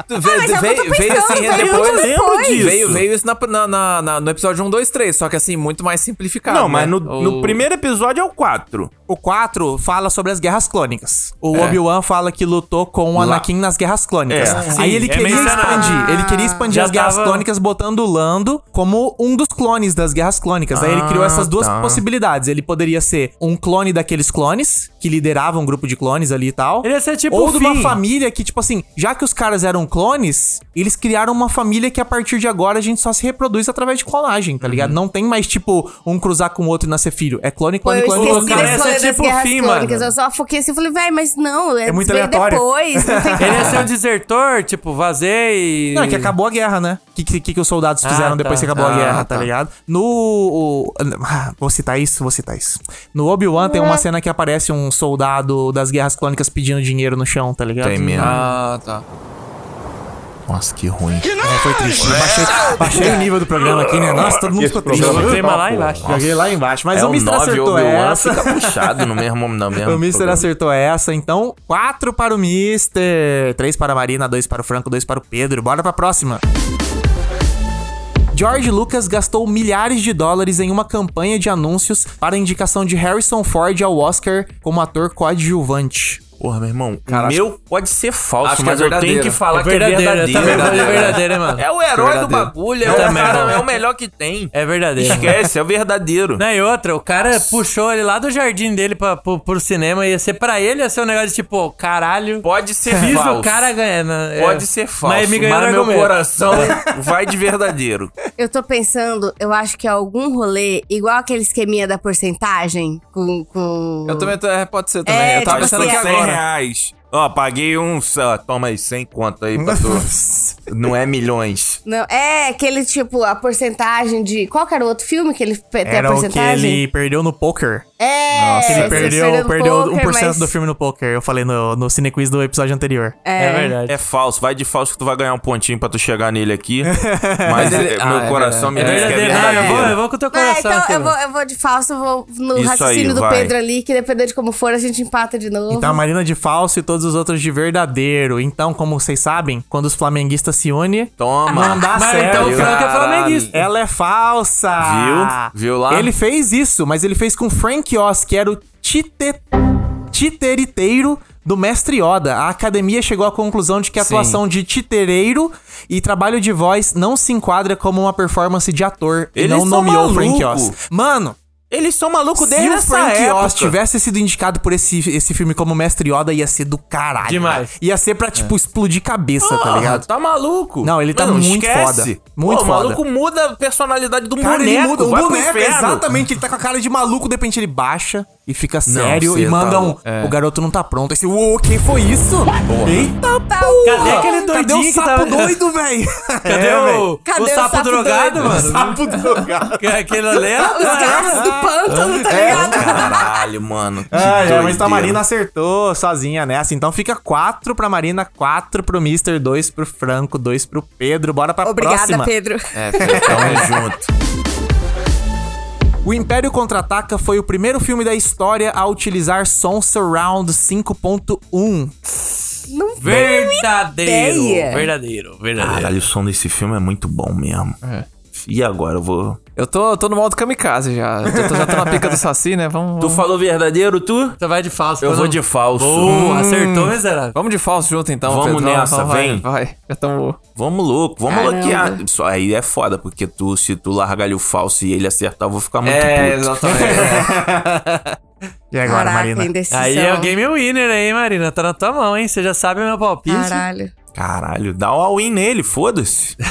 Tu veio, mas é o que eu tô veio, veio pensando, assim veio depois. muito lembro depois. disso. Veio, veio isso na, na- na- na- no episódio 1, 2, 3, só que assim, muito mais simplificado. Não, mas né? no, O- no primeiro episódio é o 4. O 4 fala sobre as guerras clônicas. O É. Obi-Wan fala que lutou com o Anakin nas guerras clônicas. É, sim, Aí ele é queria mencionado. expandir. Ele queria expandir Já as guerras tava- clônicas botando o Lando como um dos clones das guerras clônicas. Aí ele criou Ah, essas duas tá. possibilidades. Ele poderia ser um clone daqueles clones, que liderava um grupo de clones ali e tal. Ele ia ser tipo Ou o de uma família que, tipo assim, já que os caras eram clones, eles criaram uma família que a partir de agora a gente só se reproduz através de clonagem, tá ligado? Não tem mais, tipo, um cruzar com o outro e nascer filho. É clone, Pô, clone, eu clone, clone. esse é tipo fim, clônicas. mano. Eu só foquei assim e falei, velho, mas não, é, muito veio aleatório. depois. Não Ele ia ser um desertor, tipo, vazei e... Não, é que acabou a guerra, né? O que, que, que os soldados Ah, fizeram tá. depois que acabou a Ah, guerra, tá, tá. ligado? No. o- ah, vou citar isso, vou citar isso. No Obi-Wan tem uma cena que aparece um soldado das guerras clônicas pedindo dinheiro no chão, tá ligado? Tem mesmo. Ah, tá. Nossa, que ruim. É, foi triste. Baixei, baixei o nível do programa aqui, né? Nossa, todo mundo ficou triste. O clima lá embaixo. Joguei lá embaixo. Mas é o Mister acertou essa. fica puxado no mesmo, no mesmo O Mister programa. acertou essa, então 4 para o Mister, 3 para a Marina, 2 para o Franco, 2 para o Pedro. Bora pra próxima. George Lucas gastou milhares de dólares em uma campanha de anúncios para a indicação de Harrison Ford ao Oscar como ator coadjuvante. Porra, meu irmão, Cara, o meu pode ser falso, mas é eu tenho que falar É que é verdadeiro, eu verdadeiro. de verdadeiro, hein, mano. É o herói do bagulho, é Eu o, também, cara, é o melhor que tem. É verdadeiro. Esquece, é o verdadeiro. Não, e outra, o cara puxou ele lá do jardim dele pra, pro, pro cinema, ia ser pra ele, ia ser um negócio de tipo, caralho. Pode ser Fiz falso. o cara ganhando. é. Pode ser falso, Mas me ganhou mas meu coração vai de verdadeiro. Eu tô pensando, eu acho que é algum rolê, igual aquele esqueminha da porcentagem, com. com... Eu também tô, é, pode ser também. É, eu tava tipo pensando assim, aqui é- 100 agora. Reais. Ó, paguei uns, ó, toma aí, 100 conto aí pra tu. Não é milhões. Não, é aquele tipo, a porcentagem de. Qual que era o outro filme que ele tem Era a o que porcentagem? ele perdeu no poker. É, Que ele perdeu, no perdeu poker, 1% mas- do filme no poker. Eu falei no, no Cinequiz do episódio anterior. É verdade. É falso, vai de falso que tu vai ganhar um pontinho pra tu chegar nele aqui. Mas ele- é- ah, meu é coração me É diz que é verdadeiro. Não, eu vou, eu vou com o teu Ah, coração então aqui, eu vou, eu vou de falso, eu vou no Isso raciocínio aí, do vai. Pedro ali, que dependendo de como for, a gente empata de novo. Então a Marina de falso e todos os outros de verdadeiro. Então, como vocês sabem, quando os flamenguistas se unem, Toma. não dá Mas certo. então o Franco é flamenguista. Ela é falsa. Viu? Viu lá? Ele fez isso, mas ele fez com Frank Oz, que era o tite... titeriteiro do mestre Yoda. A academia chegou à conclusão de que a Sim. atuação de titereiro e trabalho de voz não se enquadra como uma performance de ator e Eles não nomeou o Frank maluco. Oz. Mano, Eles são malucos se desde o essa Frank época. Oz tivesse sido indicado por esse, esse filme como Mestre Yoda, ia ser do caralho. Demais. Ia ser pra, tipo, explodir cabeça, tá Porra, ligado? Tá maluco? Não, ele tá muito foda. Muito Pô, O foda. maluco muda a personalidade do Cara, boneco. ele muda o boneco, exatamente. Ele tá com a cara de maluco, de repente ele baixa e fica sério e tá manda um. louco. O garoto não tá pronto. Aí você, uou, quem foi isso? Eita Tá, porra! Cadê aquele Cadê o doidinho que sapo tava- doido, velho? Cadê o, Cadê o o sapo, sapo drogado, doido? mano? Sapo drogado. Que- Aquele ali é... Os gatos do pântano, tá ligado? Caralho, mano. Ah, é, mas a doideira. Marina acertou sozinha nessa. Então fica 4 pra Marina, 4 pro Mister, 2 pro Franco, 2 pro Pedro. Bora pra Obrigada, próxima. Pedro. É, Pedro, Tamo junto. O Império Contra-Ataca foi o primeiro filme da história a utilizar som surround 5.1. Não Verdadeiro. ideia. Verdadeiro, verdadeiro. Caralho, o som desse filme é muito bom mesmo. E agora, eu vou... Eu tô, tô no modo kamikaze já. Eu tô, já tô na pica do Saci, né? Vamos, Tu vamos, falou verdadeiro, tu? Você vai de falso. Eu vou não- de falso. Boa, acertou, miserável. vamos de falso junto então. Vamos Pedro. nessa, vai, vem. Vai, Já tamo... Vamos louco, vamos Caramba. loquear. Só aí é foda, porque tu, se tu largar ali o falso e ele acertar, eu vou ficar muito É, puto. exatamente. E agora, Caraca, Marina? indecisão. Aí é o game winner aí, Marina. Tá na tua mão, hein? Você já sabe o meu palpite. Caralho. Caralho, dá um all-in nele, foda-se.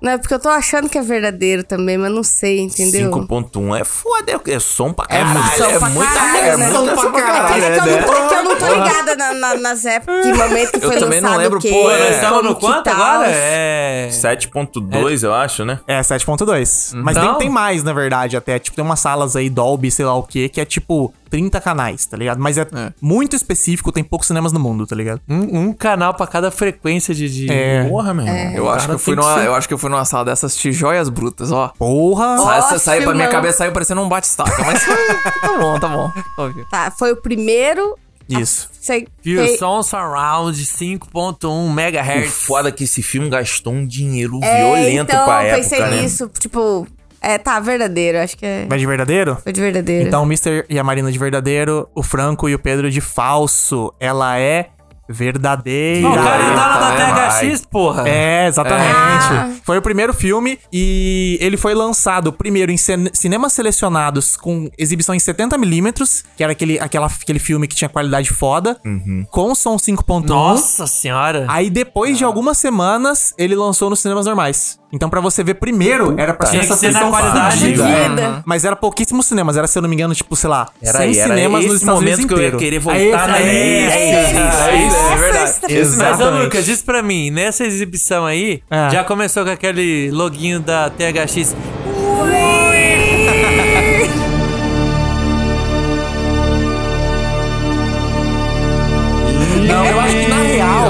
Não, é porque eu tô achando que é verdadeiro também, mas não sei, entendeu? 5.1 é foda, é- é som pra caralho. som É, pra muito, caralho, é né? muito Som som pra É caralho. que eu não tô, que eu não tô ligada na- na- nas épocas, que momento que Eu foi também não lançado lembro, quê, pô, nós É, estamos no como que quanto agora? É... 7.2, eu acho, né? É, 7.2. Mas tem, Então- tem mais, na verdade, até. Tipo, tem umas salas aí, Dolby, sei lá o que, que é tipo 30 canais, tá ligado? Mas é, muito específico, tem poucos cinemas no mundo, tá ligado? Um, um canal pra cada frequência de... de... É. Porra, meu irmão. Eu acho, que eu, fui numa, ser. eu acho que eu fui numa sala dessas de joias brutas, ó. Porra! Sa- Nossa, saiu pra minha cabeça, saiu parecendo um bate-estaca, mas tá bom, tá bom. Ok. Tá, foi o primeiro. Isso. Sei, Viu? sei- Som Surround 5.1 O MHz. foda é que esse filme gastou um dinheiro é, violento então, pra época, pensei né? nisso, tipo, é, tá, verdadeiro, acho que é. Vai de verdadeiro? Foi de verdadeiro. Então o Mister e a Marina de verdadeiro, o Franco e o Pedro de falso. Ela é verdadeira. Não, o cara tava na né, THX, porra. É, exatamente. Ah. Foi o primeiro filme e ele foi lançado primeiro em cin- cinemas selecionados com exibição em 70mm, que era aquele, aquela, aquele filme que tinha qualidade foda, com som 5.1. Nossa senhora. Aí depois de algumas semanas, ele lançou nos cinemas normais. Então pra você ver primeiro, era pra ser essa sessão qualidade de É. Mas era pouquíssimos cinemas, era se eu não me engano, tipo, sei lá, Era 100 aí, era cinemas nos Estados Unidos que eu ia inteiro. querer É voltar esse, na é. É isso, é isso, é verdade. Nossa, Mas, ô Exatamente. Lucas, diz pra mim, nessa exibição aí, É. já começou com aquele loginho da THX.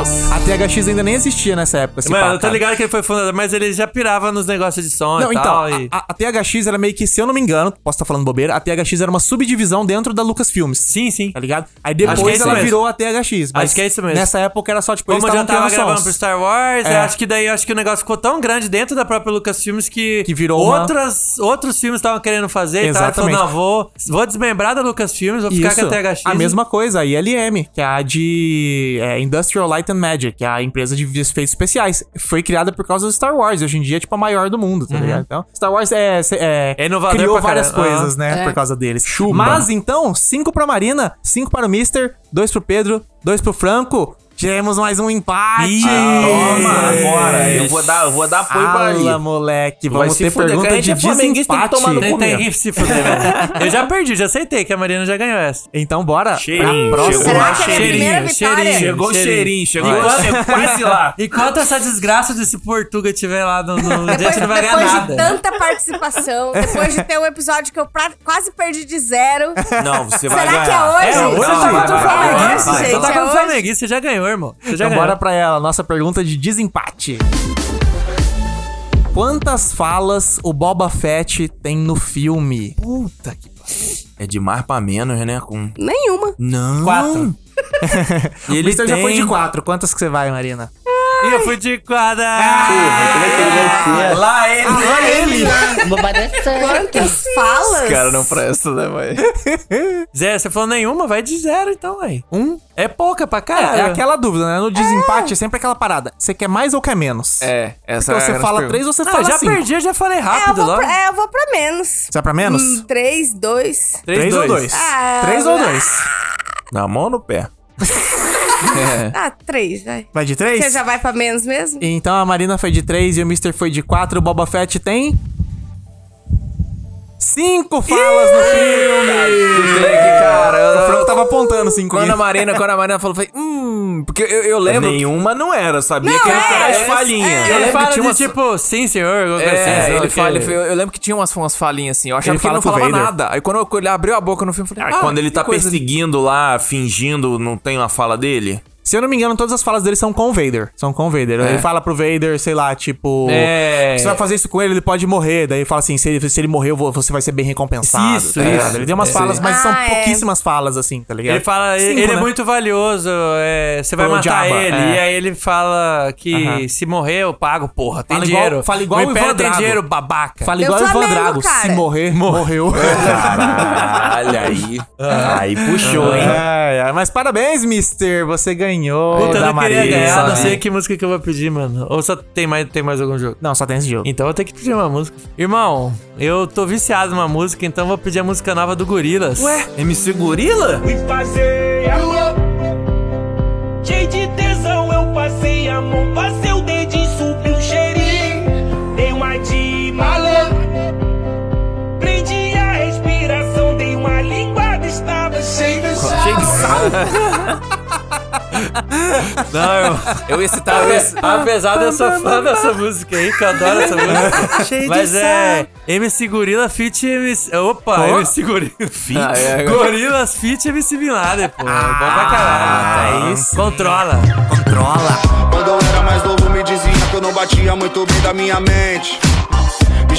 A THX ainda nem existia nessa época. Mano, pá, eu tô cara. ligado que ele foi fundador, mas ele já pirava nos negócios de som Não, e então, tal. a, e... a- a THX era meio que, se eu não me engano, posso estar falando bobeira, a THX era uma subdivisão dentro da Lucasfilmes. Sim, sim. Tá ligado? Aí é depois isso ela mesmo. virou a THX. Mas Acho que é isso mesmo. Nessa época era só, tipo, Como eles já tava gravando sons. pro Star Wars, É. acho que daí acho que o negócio ficou tão grande dentro da própria Lucasfilmes que, Que virou uma- outras, outros filmes estavam querendo fazer e tal. Falou, Exatamente. não, vou, vou desmembrar da Lucasfilmes, vou ficar Isso. com a THX. A mesma coisa, a ILM, que é a de é, Industrial Light and Magic, que é a empresa de efeitos especiais. Foi criada por causa do Star Wars. Hoje em dia é tipo a maior do mundo, tá ligado? Então, Star Wars é, é, É inovador criou pra várias coisas, né? É. Por causa deles. Mas então, cinco pra Marina, cinco para o Mister, dois pro Pedro, dois pro Franco. Tivemos mais um empate. Toma, agora. Eu vou dar, eu vou dar apoio pra ali. Fala, moleque. Vai Vamos se ter fuder, pergunta a gente de é flamenguista, tem que desempate. tomar no cu tem mesmo. que se fuder, velho. Eu já perdi, já aceitei que a Marina já ganhou essa. Então, bora. Cheirinho, pra próxima. chegou Será que é a cheirinho. primeira vitória? Chegou o cheirinho, chegou Enquanto- é quase lá. Enquanto essa desgraça desse Portuga estiver lá no, no Depois, gente não vai ganhar depois nada. de tanta participação, depois de ter um episódio que eu pra- quase perdi de zero. Não, você vai Será ganhar. que é hoje? É, hoje Não, tá vai, contra o vai, vai, Flamenguista. vai, vai. Então tá Gente, contra o é. Flamenguista, você já ganhou, irmão. Você já Então ganhou. bora pra ela, nossa pergunta de desempate. Quantas falas o Boba Fett tem no filme? Puta que É de mais pra menos, né? Com... Nenhuma. Não. Quatro. E ele tem- já foi de quatro. Quantas que você vai, Marina? Ih, eu fui de quadra. Lá ele. Lá ele. Quantas falas? Cara, não presta, né, vai? Zé, você falou nenhuma? Vai de zero então, aí. Um? É pouca pra caralho. É, é aquela dúvida, né? No desempate é sempre aquela parada. Você quer mais ou quer menos? É, essa Então é a você fala pergunta. três ou você Ah, fala já cinco? perdi, eu já falei É, rápido vou lá. pra, é, eu vou pra menos. Você vai pra menos? Hum, três, dois. Três ou dois? Ah, Três ou dois? Na mão ou no pé? Ah, três, vai. Vai de três? Você já vai pra menos mesmo? Então a Marina foi de 3 e o Mr. foi de 4. O Boba Fett tem. Cinco falas no filme! Cara, eu- O Franco tava apontando cinco. Quando a. Marina, quando a Marina falou, eu falei, hum, porque eu, eu lembro. Nenhuma não era, eu sabia Não, que era é, as é, falhinhas. Ele Eu lembro que tinha de umas- tipo, sim, senhor. alguma coisa assim, É, lá ele o quê. fala, ele eu lembro que tinha umas, umas falinhas assim. Eu achava Ele que ele não fala falava Vader. nada. Aí quando eu- ele abriu a boca no filme, eu falei, Ah, ah, quando ele que tá coisa- perseguindo lá, fingindo, não tem uma fala dele? Se eu não me engano, todas as falas dele são com o Vader. São com o Vader. Ele fala pro Vader, sei lá, tipo. É. Você vai fazer isso com ele, ele pode morrer. Daí ele fala assim: se ele, se ele morrer, você vai ser bem recompensado. Isso, tá isso. Ele tem umas É. falas, mas Ah, são é. pouquíssimas falas, assim, tá ligado? Ele fala, Cinco, ele é né? muito valioso, é, você vai Pro matar Jabba, ele. é. E aí ele fala que Aham. se morrer eu pago, porra, tem Fala igual- dinheiro. fala igual o Império Ivan tem Drago. dinheiro, babaca. Fala igual o Ivan Drago. cara. Se morrer, morreu. Caralho, aí. Aí puxou, hein? Mas parabéns, Mister. Você ganhou. Puta, eu da não queria ganhar, não sei que música que eu vou pedir, mano. Ou só tem mais, tem mais algum jogo? Não, só tem esse jogo. Então eu vou ter que pedir uma música. Irmão, eu tô viciado numa música, então eu vou pedir a música nova do Gorilas. Ué, MC Gorila? Fui fazer amor. Cheio de tesão, eu passei a mão, passei o dedinho, subi o cheirinho. Dei uma de malandro. Prendi a respiração, dei uma linguada, estava cheio de sal. Não, eu, Eu ia citar, eu ia citar. apesar de eu ser fã dessa música aí, que eu adoro essa música. Mas é MC Gorila Fit MC. Opa, MC Gorila Fit. Ah, é. Gorilas Fit MC Bin Laden, pô. É bom pra caralho. é isso. Controla. Quando eu era mais novo me dizia que eu não batia muito bem da minha mente Me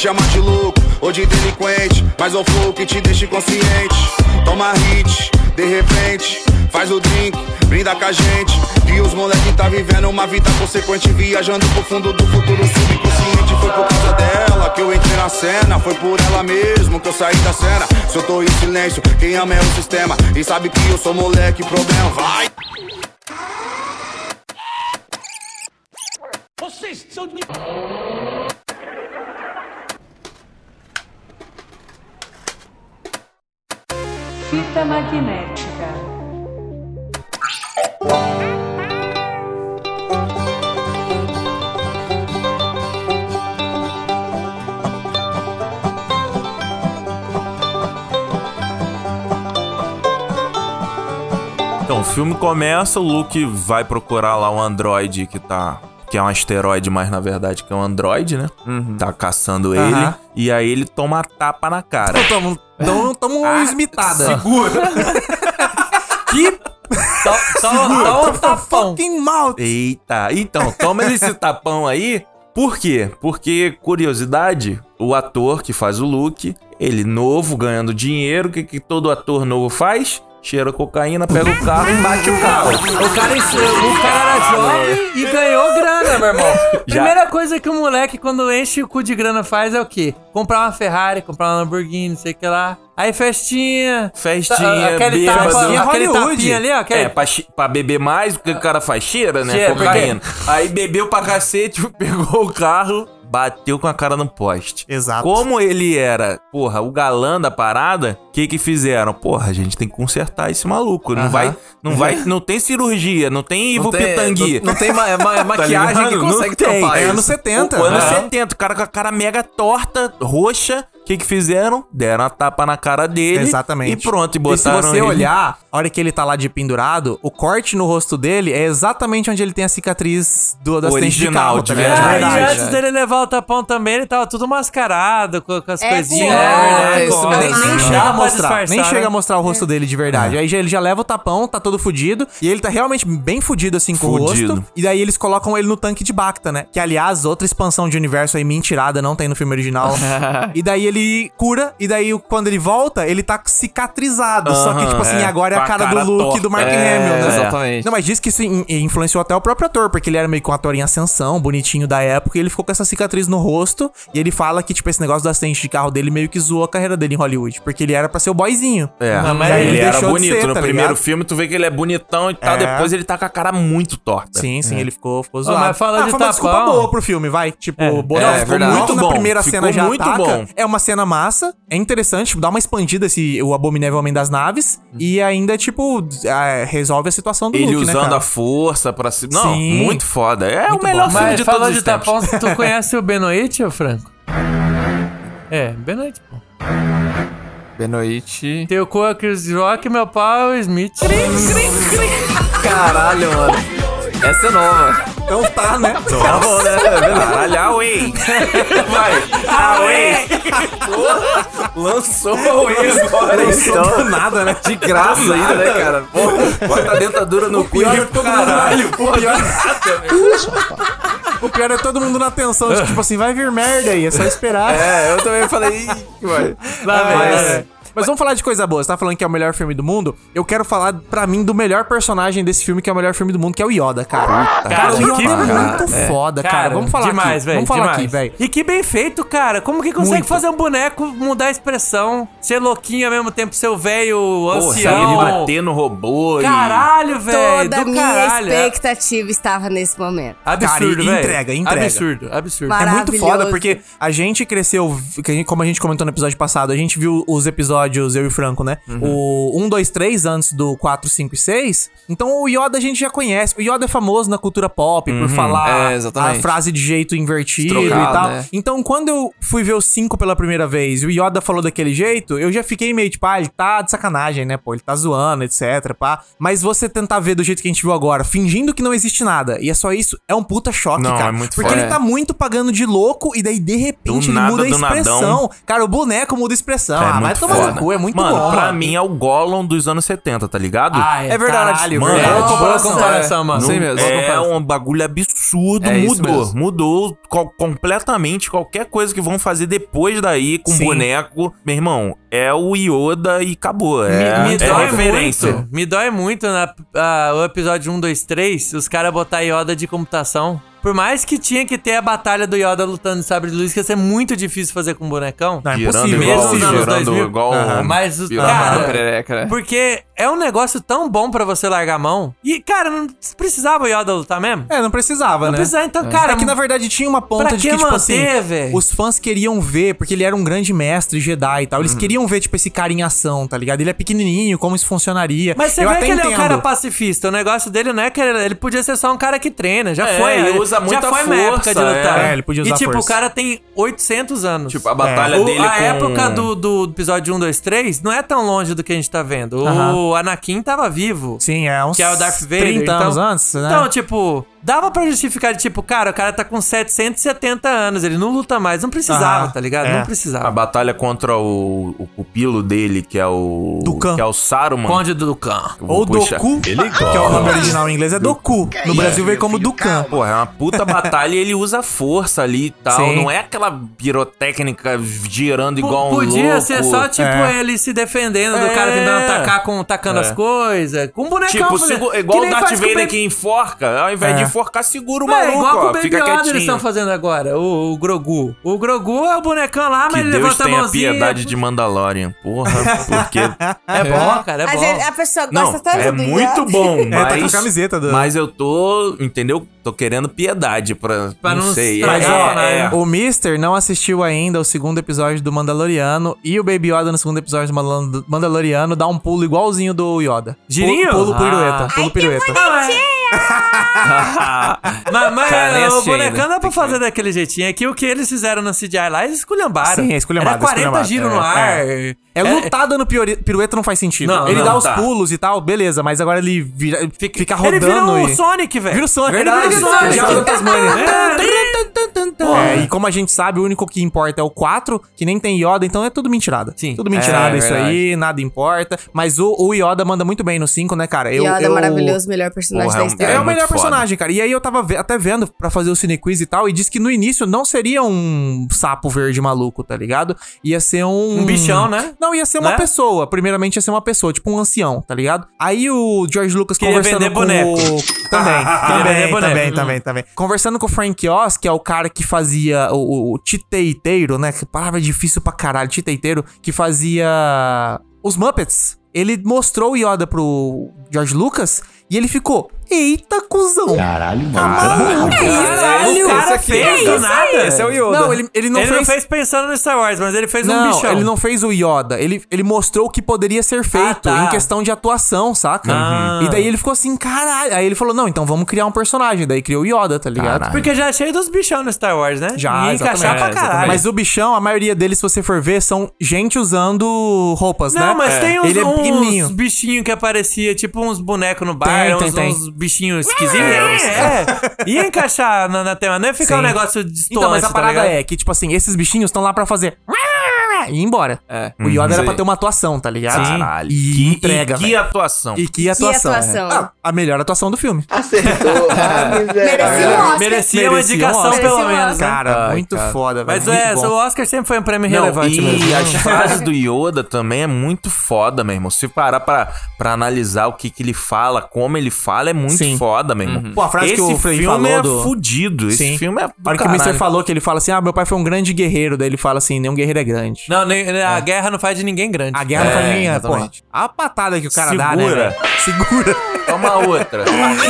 chama de louco ou de delinquente Mas o flow que te deixa inconsciente Toma hit, de repente Faz o drink, brinda com a gente. E os moleque tá vivendo uma vida consequente Viajando pro fundo do futuro subconsciente. Foi por causa dela que eu entrei na cena Foi por ela mesmo que eu saí da cena. Se eu tô em silêncio, quem ama é o sistema E sabe que eu sou moleque, problema vai. Vocês são de... Fita magnética. Então, o filme começa, o Luke vai procurar lá um androide que tá. Que é um asteroide, mas na verdade que é um androide, né? Tá caçando ele. Aham. E aí ele toma a tapa na cara. Tamo, tamo, tamo Ah, esmitada. Segura! Que Toma toma um tapão. Fucking mouth. Eita, então, toma esse tapão aí. Por quê? Porque, curiosidade, o ator que faz o Luke, ele novo, ganhando dinheiro, o que, que todo ator novo faz? Cheira cocaína, pega o carro e bate o carro. O cara, o cara era jovem e ganhou grana, meu irmão. Primeira coisa que o moleque, quando enche o cu de grana, faz é o quê? Comprar uma Ferrari, comprar uma Lamborghini, não sei o que lá. Aí festinha. Festinha, tá- aquele bêbado. tapa, aquele Hollywood. tapinha ali, ó. Aquele, É, pra, pra beber mais, o que o cara faz? Cheira, né? Cheira, cocaína. Aí bebeu pra cacete, pegou o carro, bateu com a cara no poste. Exato. Como ele era, porra, o galã da parada, o que que fizeram? Porra, a gente tem que consertar esse maluco. Não Aham. vai, não vai, não tem cirurgia, não tem Ivo Não tem- Pitangui. não- não tem ma- é ma- é maquiagem que ligado? consegue Não tem. tampar É anos 70. O, anos Aham. 70, o cara com a cara mega torta, roxa. O que que fizeram? Deram a tapa na cara dele. Exatamente. E pronto, e E se botaram você ele- olhar, a hora que ele tá lá de pendurado, o corte no rosto dele é exatamente onde ele tem a cicatriz do, do acidente de Original, carro, de tá ligado? Ah, verdade. e antes dele levar o tapão também, ele tava tudo mascarado, com, com as É, coisinhas. né? óculos, Com- nem- Nem, chega a mostrar, nem né? chega a mostrar o rosto dele de verdade. Aí já, ele já leva o tapão, tá todo fudido, e ele tá realmente bem fudido assim com Fudido. o rosto. E daí eles colocam ele no tanque de Bacta, né? Que aliás, outra expansão de universo aí mentirada, não tem no filme original. e daí ele cura, e daí quando ele volta, ele tá cicatrizado. Só que, Aham, tipo assim, é. agora é a Com cara, cara do Luke e do Mark É, Hamill, né? exatamente. Não, mas diz que isso in- influenciou até o próprio ator, porque ele era meio que um ator em ascensão, bonitinho da época, e ele ficou com essa cicatriz no rosto. E ele fala que, tipo, esse negócio do acidente de carro dele meio que zoou a carreira dele em Hollywood, porque ele era pra ser o boyzinho. É, Não, mas E aí ele, era deixou de bonito. ser, no tá primeiro ligado? filme, tu vê que ele é bonitão e tal. É. Depois ele tá com a cara muito torta. Sim, sim, ele ficou, ficou zoado. mas falando ah, de foi uma desculpa boa pro filme, vai. Tipo, É. boa, É, não, é ficou verdade. muito Muito na bom. primeira Ficou cena já muito ataca. bom. É uma cena massa, é interessante, tipo, dá uma expandida esse, o Abominável Homem das Naves, e ainda, tipo, é, resolve a situação do Ele Luke, né, usando cara? a força pra se. Não, Sim. muito foda. É Muito o melhor bom. filme Mas de todos de os tempos. tapão, tu conhece o Benoit, ô Franco? É, Benoit, pô. Benoit. Teu cu é Chris Rock, meu pau é o Smith. Caralho, mano. Essa é nova. Então tá, né? Tá bom, né? Caralho, Away. Vai. Away. Lançou o Away agora. Lançou do nada, né? De graça ainda, né, cara? Porra. Bota a dentadura no cu pior e é todo mundo- caralho. O pior, o pior é todo mundo na tensão, de, tipo assim, vai vir merda aí, é só esperar. É, eu também falei. "Ih, que vai. Mas, vamos falar de coisa boa. Você tá falando que é o melhor filme do mundo? Eu quero falar, pra mim, do melhor personagem desse filme, que é o melhor filme do mundo, que é o Yoda, cara. cara, o Yoda que é cara, muito foda, cara. Vamos falar demais, aqui. velho. Vamos falar demais. aqui, velho. E que bem feito, cara. Como que consegue Muito. fazer um boneco mudar a expressão, ser louquinho ao mesmo tempo, seu velho Porra, sabe ancião? bater no robô e... Caralho, velho. Toda a do minha caralho. expectativa estava nesse momento. Absurdo, Cara, velho. entrega, entrega. Absurdo, absurdo. É muito foda, porque a gente cresceu, que a gente- como a gente comentou no episódio passado, a gente viu os episódios, eu e o Franco, né? O 1, 2, 3 antes do 4, 5 e 6. Então o Yoda a gente já conhece. O Yoda é famoso na cultura pop por falar É, a frase de jeito invertido Trocado, e tal. né? Então quando eu fui ver o 5 pela primeira vez e o Yoda falou daquele jeito, eu já fiquei meio tipo, ah, ele tá de sacanagem, né? Pô, ele tá zoando, etc, pá. Mas você tentar ver do jeito que a gente viu agora, fingindo que não existe nada, e é só isso, é um puta choque, Não, cara. é muito Porque ele tá muito pagando de louco e daí de repente Do ele nada, muda a expressão. nadão. Cara, o boneco muda a expressão. É ah, no foda. Cu, é muito mano, bom. pra mano. mim é o Gollum dos anos 70, tá ligado? Ah, É verdade. Caralho, Mano, velho. boa Boa comparação, é. mano. Não sei mesmo. É um bagulho absurdo, É mudou. Mudou co- completamente qualquer coisa que vão fazer depois daí com Sim. boneco. Meu irmão, é o Yoda e acabou. É, me, me é dói referência. muito. Me dói muito na, ah, o episódio 1, 2, 3, os caras botar Yoda de computação. Por mais que tinha que ter a batalha do Yoda lutando de sabre de luz, que ia ser muito difícil fazer com um bonecão. Não, é Girando impossível. igual, Mesmo nos anos girando 2000. igual Aham. um Mas, os- cara, Perereca, né? porque é um negócio tão bom pra você largar a mão. E, cara, não precisava o Yoda lutar mesmo? É, não precisava, Não né? precisava, então, cara. é que na verdade tinha uma ponta pra de que que, tipo manter, assim, velho? os fãs queriam ver, porque ele era um grande mestre Jedi e tal. Uhum. Eles queriam ver, tipo, esse cara em ação, tá ligado? Ele é pequenininho, como isso funcionaria. Mas você Eu vê até que ele é um entendo. cara pacifista. O negócio dele não é que ele, ele podia ser só um cara que treina. Já É, foi. ele usa já muita foi uma época de força, lutar. é, ele podia usar E tipo, força. o cara tem 800 anos. Tipo, a batalha O- dele a com... época do, do episódio 1, 2, 3 não é tão longe do que a gente tá vendo. O Aham. Anakin tava vivo. Sim, é uns Que é o Darth Vader. 30 então, anos antes, né? Então, tipo, dava pra justificar, tipo, cara, o cara tá com 770 anos, ele não luta mais. Não precisava, Aham, tá ligado? é. Não A precisava. batalha contra o, o pupilo dele, que é o. Dukan. Que é o Saruman. Conde do Dukan. Ou puxar. Doku, que é o nome original em inglês, é Doku. No Brasil veio como Dukan. Pô, é uma puta batalha e ele usa força ali e tal. Sim. Não é aquela pirotécnica girando igual um Podia louco. ser só, tipo, É. ele se defendendo do É. cara tentando atacar com, tacando as coisas. Com um bonecão. Tipo, igual o Darth Vader que enforca. Ao invés É. de enforcar, segura o É, maluco, igual com o ó. Baby Fica Yoda eles estão fazendo agora, o, o Grogu. O Grogu é o bonecão lá, Que mas ele Deus levanta a mãozinha. piedade de Mandalorian. Porra, porque... É bom, cara, é a, bom. gente- a pessoa gosta Não, tanto é do muito Yoda. bom, É, tá mas... camiseta do- Mas eu tô, entendeu? Tô querendo piedade pra... Pra não, não sei. estragar é, o personagem. é. O Mister não assistiu ainda o segundo episódio do Mandaloriano e o Baby Yoda no segundo episódio do Mandal- Mandaloriano dá um pulo igualzinho do Yoda. Girinho? Pulo, pulo pirueta. Ah. Pulo pirueta. Mas, mas Cara, o bonecão ainda. dá pra fazer daquele jeitinho. É que o que eles fizeram no CGI lá, eles esculhambaram. Sim, é esculhambado, Era 40 esculhambado. giros É, no ar. é. É lutar dando piore- pirueta não faz sentido. Não, ele não, dá os tá. pulos e tal, beleza, mas agora ele vira- fica, rodando Ele virou e... o Sonic, velho. Vira o Sonic. Verdade. Ele vira o Sonic. Diabo Tasmânia. É, e como a gente sabe, o único que importa é o 4, que nem tem Yoda, então é tudo mentirada. Sim. Tudo mentirada É, isso verdade. aí, nada importa. Mas o, o Yoda manda muito bem no 5, né, cara? Eu, Yoda é eu- maravilhoso, melhor personagem Porra, da é história. É, o melhor foda. personagem, cara. E aí eu tava até vendo pra fazer o Cine Quiz e tal, e disse que no início não seria um sapo verde maluco, tá ligado? Ia ser um... Um bichão, né? Não, ia ser uma Né? pessoa. Primeiramente ia ser uma pessoa, tipo um ancião, tá ligado? Aí o George Lucas Queria conversando vender com boneco. o... Também, também, boneco. também, também, também. Conversando com o Frank Oz, que é o cara que fazia o, o titeiteiro, né? Que palavra difícil pra caralho, titeiteiro, que fazia os Muppets. Ele mostrou o Yoda pro George Lucas e ele ficou, eita, cuzão. Caralho, mano. Caralho, o cara fez do nada. Esse é o Yoda. Não, ele, ele não ele fez... não fez pensando no Star Wars, mas ele fez um Não, bichão. ele não fez o Yoda. Ele, ele mostrou o que poderia ser feito tá. em questão de atuação, saca? Ah. E daí ele ficou assim, caralho. Aí ele falou, não, então vamos criar um personagem. Daí criou o Yoda, tá ligado? Caralho. Porque já é cheio dos bichão no Star Wars, né? Já, encaixar pra caralho. Mas o bichão, a maioria deles, se você for ver, são gente usando roupas, né? Não, mas tem uns, Ele é uns bichinhos que aparecia, tipo uns bonecos no bar, Tem, uns, tem, uns bichinhos esquisitos. É, é. Ia encaixar na, na tema, não ia ficar Sim. um negócio distoante, Então, mas a tá parada ligado? é que, tipo assim, esses bichinhos estão lá pra fazer... E ir embora. É. O Yoda era pra ter uma atuação, tá ligado? Caralho. E que, entrega, e que velho. atuação. E que atuação. atuação. é. Ah, a melhor atuação do filme. Acertou. Ah. Merecia um Oscar. Merecia uma um indicação, Oscar. pelo Merecia um menos? Cara, Ai, muito cara. foda, velho. Mas é, o Oscar sempre foi um prêmio Não, relevante e mesmo. as frases do Yoda também é muito foda, meu irmão. Se parar pra, pra analisar o que, que ele fala, como ele fala, é muito Sim. foda, meu irmão. Pô, a frase Esse que o filme falou é do- fudido. Esse Sim. filme é do A hora que o Mr. falou que ele fala assim: ah, meu pai foi um grande guerreiro. Daí ele fala assim: nenhum guerreiro é grande. Não, nem- a guerra não faz de ninguém grande. A guerra não faz ninguém. Pô, exatamente. a patada que o cara dá, né? Segura. Segura. Toma outra.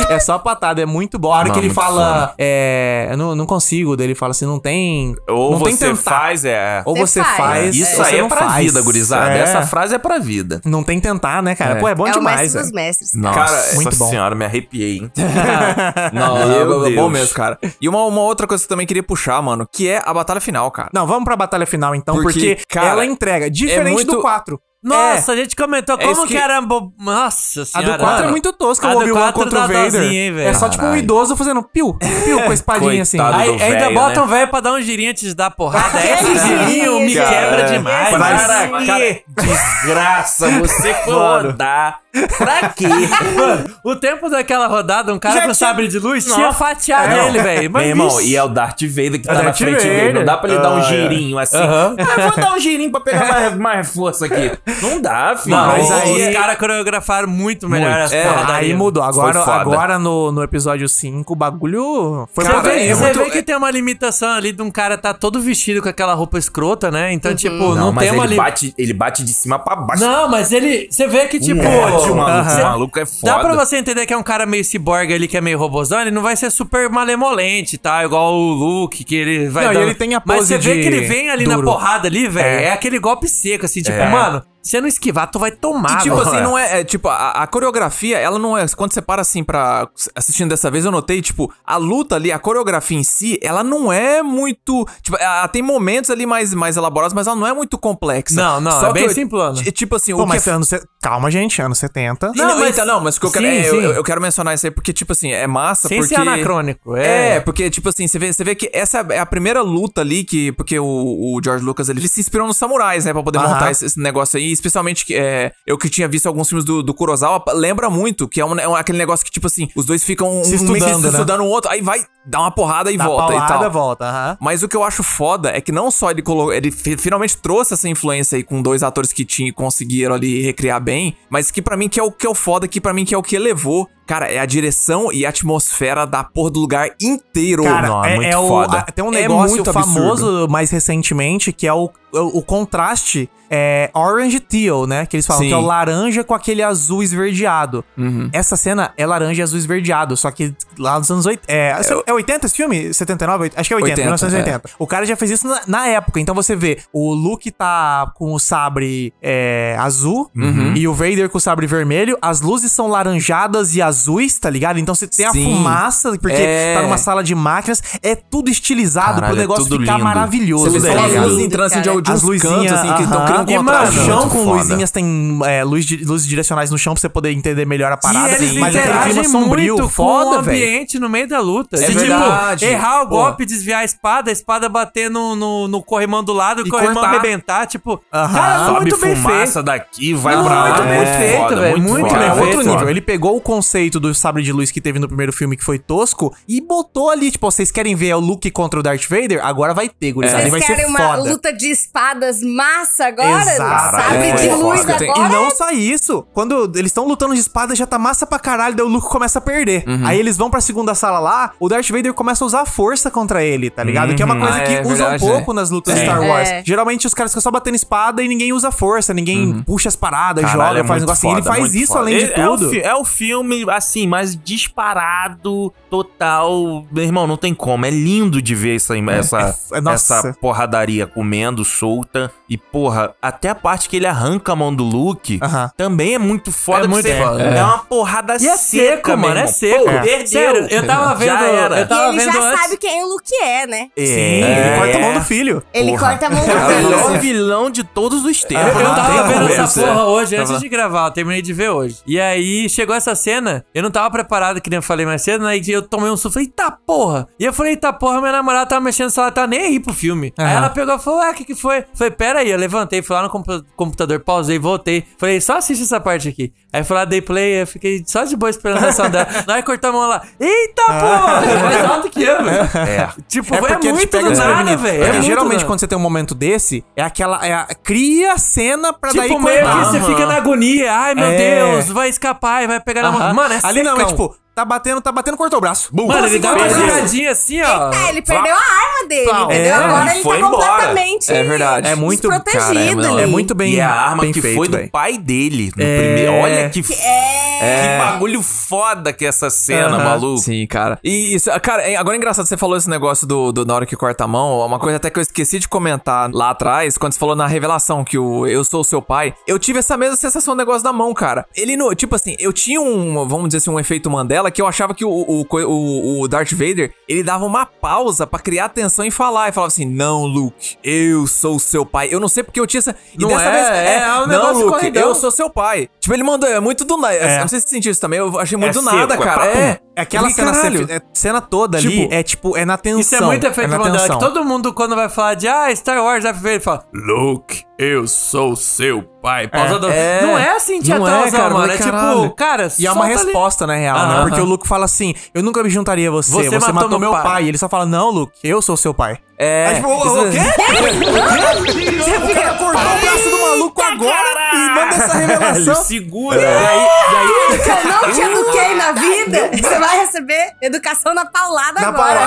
É só patada, é muito bom. A hora Não, que ele fala, é, eu não, não consigo, daí ele fala assim, não tem. Ou não tem você tentar. faz, é. Ou Você você faz. faz. Isso aí é pra faz. vida, gurizada. É. Essa frase é pra vida. Não tem tentar, né, cara? Pô, é bom é o demais. mestre dos mestres. Nossa Cara, muito bom. senhora, me arrepiei, hein? Não, Meu é, é bom mesmo, cara. E uma, uma outra coisa que eu também queria puxar, mano, que é a batalha final, cara. Não, vamos pra batalha final então, porque, Porque, cara, ela entrega. Diferente muito- do 4. Nossa, a gente comentou É como que- que era... Nossa A senhora. do 4 é muito tosca, A o Obi-Wan 4 contra o Vader. dozinha, hein, velho? é só tipo um idoso fazendo piu, piu com a espadinha assim. Aí do ainda bota né? um velho pra dar um girinho antes de dar porrada. Que Esse girinho me quebra cara. demais. Para que desgraça você rodar. Pra quê? Mano, o tempo daquela rodada, um cara Já com tinha- sabre de luz tinha Nossa. fatiado É, ele, velho. Meu Mas, irmão, e é o Darth Vader que É tá na Darth frente dele. Vader. Não dá pra ele dar um Ah, é. girinho assim. Aham. Ah, vou dar um girinho pra pegar mais, mais força aqui. Não dá, filho. Não, mas os aí- os caras coreografaram muito melhor Muito. as É. Aí mudou. Agora, foda. agora no, no episódio 5, o bagulho foi Você pra vê, frente. você Muito- vê que tem uma limitação ali de um cara tá todo vestido com aquela roupa escrota, né? Então, tipo, Não, não, mas tem uma ele li- bate, ele bate de cima pra baixo. Não, mas ele. Você vê que, tipo. Maluco. Cê- Esse maluco é foda. Dá pra você entender que é um cara meio ciborgue ali, que é meio robozão, ele não vai ser super malemolente, tá? Igual o Luke, que ele vai. Não, e dando- ele tem a Mas pose você vê que ele vem ali na duro. porrada ali, velho. É. É. aquele golpe seco, assim, tipo, É. mano. Se você não esquivar, tu vai tomar, E tipo velho. assim, não é, é, Tipo, a, a coreografia, ela não é. Quando você para assim pra. Assistindo dessa vez, eu notei, tipo, a luta ali, a coreografia em si, ela não é muito. Tipo, ela tem momentos ali mais, mais elaborados, mas ela não é muito complexa. Não, não, Só é bem que eu- simplona. Tipo assim, Pô, o que mas anos... se- Calma, gente, anos 70. Não, Não, mas, mas- não, mas o que eu quero, Sim, é, eu, sim. eu quero mencionar isso aí porque, tipo assim, é massa Sem porque... ser anacrônico, É, é. porque, tipo assim, você vê, você vê que essa é a primeira luta ali que... Porque o, o George Lucas, ele, ele se inspirou nos samurais, né? Pra poder Aham. montar esse, esse negócio aí. Especialmente, é, eu que tinha visto alguns filmes do, do Kurosawa, lembra muito que é, um, é um- aquele negócio que, tipo assim, os dois ficam um, Se um que estudando, se né? estudando um outro, aí vai dar uma porrada e Dá volta paulada, e tal. volta, aham. Mas o que eu acho foda é que não só ele colocou, ele fi- finalmente trouxe essa influência aí com dois atores que tinham e conseguiram ali recriar bem, mas que pra mim que é o que é o foda, que pra mim que é o que elevou, cara, é a direção e a atmosfera da porra do lugar inteiro. Cara, Não, é é, muito é o, foda. a- tem um É negócio muito absurdo. famoso mais recentemente que é o, o, o contraste é, orange teal, né? Que eles falam Sim. que é o laranja com aquele azul esverdeado. Uhum. Essa cena é laranja e azul esverdeado, só que lá nos anos 80. É, é, é 80 esse filme? 79? Acho que é 80, 80, 1980. O cara já fez isso na, na época. Então você vê, o Luke tá com o sabre é, azul Uhum. e o Vader com o sabre vermelho. As luzes são laranjadas e azuis, tá ligado? Então você tem a Sim. fumaça, porque É. tá numa sala de máquinas. É tudo estilizado Caralho, pro é negócio tudo ficar lindo. maravilhoso. Você vê tá só as luzes entrando assim de, de As uns luzinhas, cantos, assim, que estão criando E, contraste. mano, o chão Muito com foda. luzinhas tem é, luz, luzes direcionais no chão pra você poder entender melhor a parada. e eles mas aquele clima interagem sombrio, muito foda, com o velho. ambiente no meio da luta. É verdade. Tipo, errar o Pô. golpe, desviar a espada, a espada bater no, no, no corrimão do lado, o E corrimão cortar. arrebentar, tipo... Aham. Cara, Sobe muito bem fumaça feito. daqui, vai Não, pra lá. muito bem muito feito, velho, muito muito bem É feito. outro nível. Ele pegou o conceito do sabre de luz que teve no primeiro filme, que foi tosco, e botou ali, tipo, vocês querem ver o Luke contra o Darth Vader? Agora vai ter, gurizada. E Vocês vai ser querem uma foda. luta de espadas massa agora? Exato. Sabre É, de é, luz foda. agora? E não só isso. Quando eles estão lutando de espada, já tá massa pra caralho, daí o Luke começa a perder. Uhum. Aí eles vão pra segunda sala lá, o Darth Vader começa a usar a força contra ele, tá ligado? Que é uma coisa Ah, que é usa verdade, um pouco né? nas lutas de Sim. Star Wars. É. Geralmente os caras ficam só batendo espada e ninguém usa força, ninguém puxa as paradas, Caralho, joga, é faz muito negócio assim. Ele faz isso foda. além de É- é o tudo. fi- É o filme, assim, mais disparado, total. Meu irmão, não tem como. É lindo de ver essa, essa, é- essa porradaria comendo, solta. E, porra, até a parte que ele arranca a mão do Luke também é muito foda. É que muito você- foda. É. uma porrada E é seca, seco, mano, é seco. Pô, É. Perdeu. Sério, eu tava vendo- Já era. Eu tava E ele vendo já antes- sabe quem o Luke é, né? É. Sim, ele corta a mão do filho. Ele Porra. corta a mão do É o filho. melhor vilão de todos os tempos. Eu não tava tem vendo conversa. essa porra hoje, antes de gravar, eu terminei de ver hoje. E aí chegou essa cena, eu não tava preparado, que nem eu falei mais cedo, né? E eu tomei um susto, falei, eita porra! E eu falei, eita porra, minha namorada tava mexendo no celular, tá nem aí pro filme. Aí Aham. ela pegou e falou, ué, o que que foi? Falei, pera aí, eu levantei, fui lá no compu- computador, pausei, voltei. Falei, só assiste essa parte aqui. Aí fui lá, dei play, eu fiquei só de boa esperando a reação dela. Na hora que cortou a mão lá, eita porra! Mais alto que eu, velho. É. Tipo, É foi porque te muito pega do nada, velho. Porque É geralmente do- quando você tem um momento desse, é aquela. É a, cria a cena pra daí Tipo, meio que você fica na agonia. Ai, meu É. Deus, vai escapar e vai pegar na mão. Mano, é Ali não, é secão. tipo, tá batendo, tá batendo, cortou o braço. Bum. Mano, ele dá uma giradinha assim, ó. É, ele perdeu a arma dele, entendeu? É, Agora ele ele foi tá embora. completamente É verdade. É muito desprotegido. cara, é, ali. muito bem E é a arma que feito, foi do velho. pai dele. No É. primeiro. Olha que, f- É. que bagulho foda que é essa cena, Aham. maluco. Sim, cara. E isso, cara, é- agora é engraçado, você falou esse negócio do, do na hora que corta a mão, uma coisa até que eu esqueci de comentar lá atrás, quando você falou na revelação que o eu sou o seu pai, eu tive essa mesma sensação do negócio da mão, cara. Ele, no, tipo assim, eu tinha um, vamos dizer assim, um efeito Mandela, que eu achava que o, o, o, o Darth Vader, ele dava uma pausa pra criar atenção e falar, e falava assim, não, Luke, eu sou o seu pai. Eu não sei porque eu tinha essa... E Não dessa é, vez, é, é um não, negócio Luke, corridão. eu sou seu pai. Tipo, ele mandou, é muito do nada, eu não sei se você sentiu isso também, eu achei muito É do nada, seco, é cara. É, É aquela fiquei, cena, caralho. é, cena toda ali, Tipo, é tipo, é na tensão. Isso é muito efeito na Mandela, que tensão. todo mundo, quando vai falar de ah, Star Wars, Darth Vader, fala Luke, eu sou seu pai. Do- É. Não é assim, Não teatralzão, é, cara, mano. É tipo, cara, E é uma solta ali. resposta, na real, né? Porque o Luke fala assim: Eu nunca me juntaria a você. Você Você, matou matou, meu meu pai." pai. E ele só fala: Não, Luke, eu sou seu pai. É. Tipo, o, o quê? o cara cortou o braço do maluco agora e manda essa revelação. segura. E aí, e aí eu não te eduquei na vida, você vai receber educação na paulada Na agora.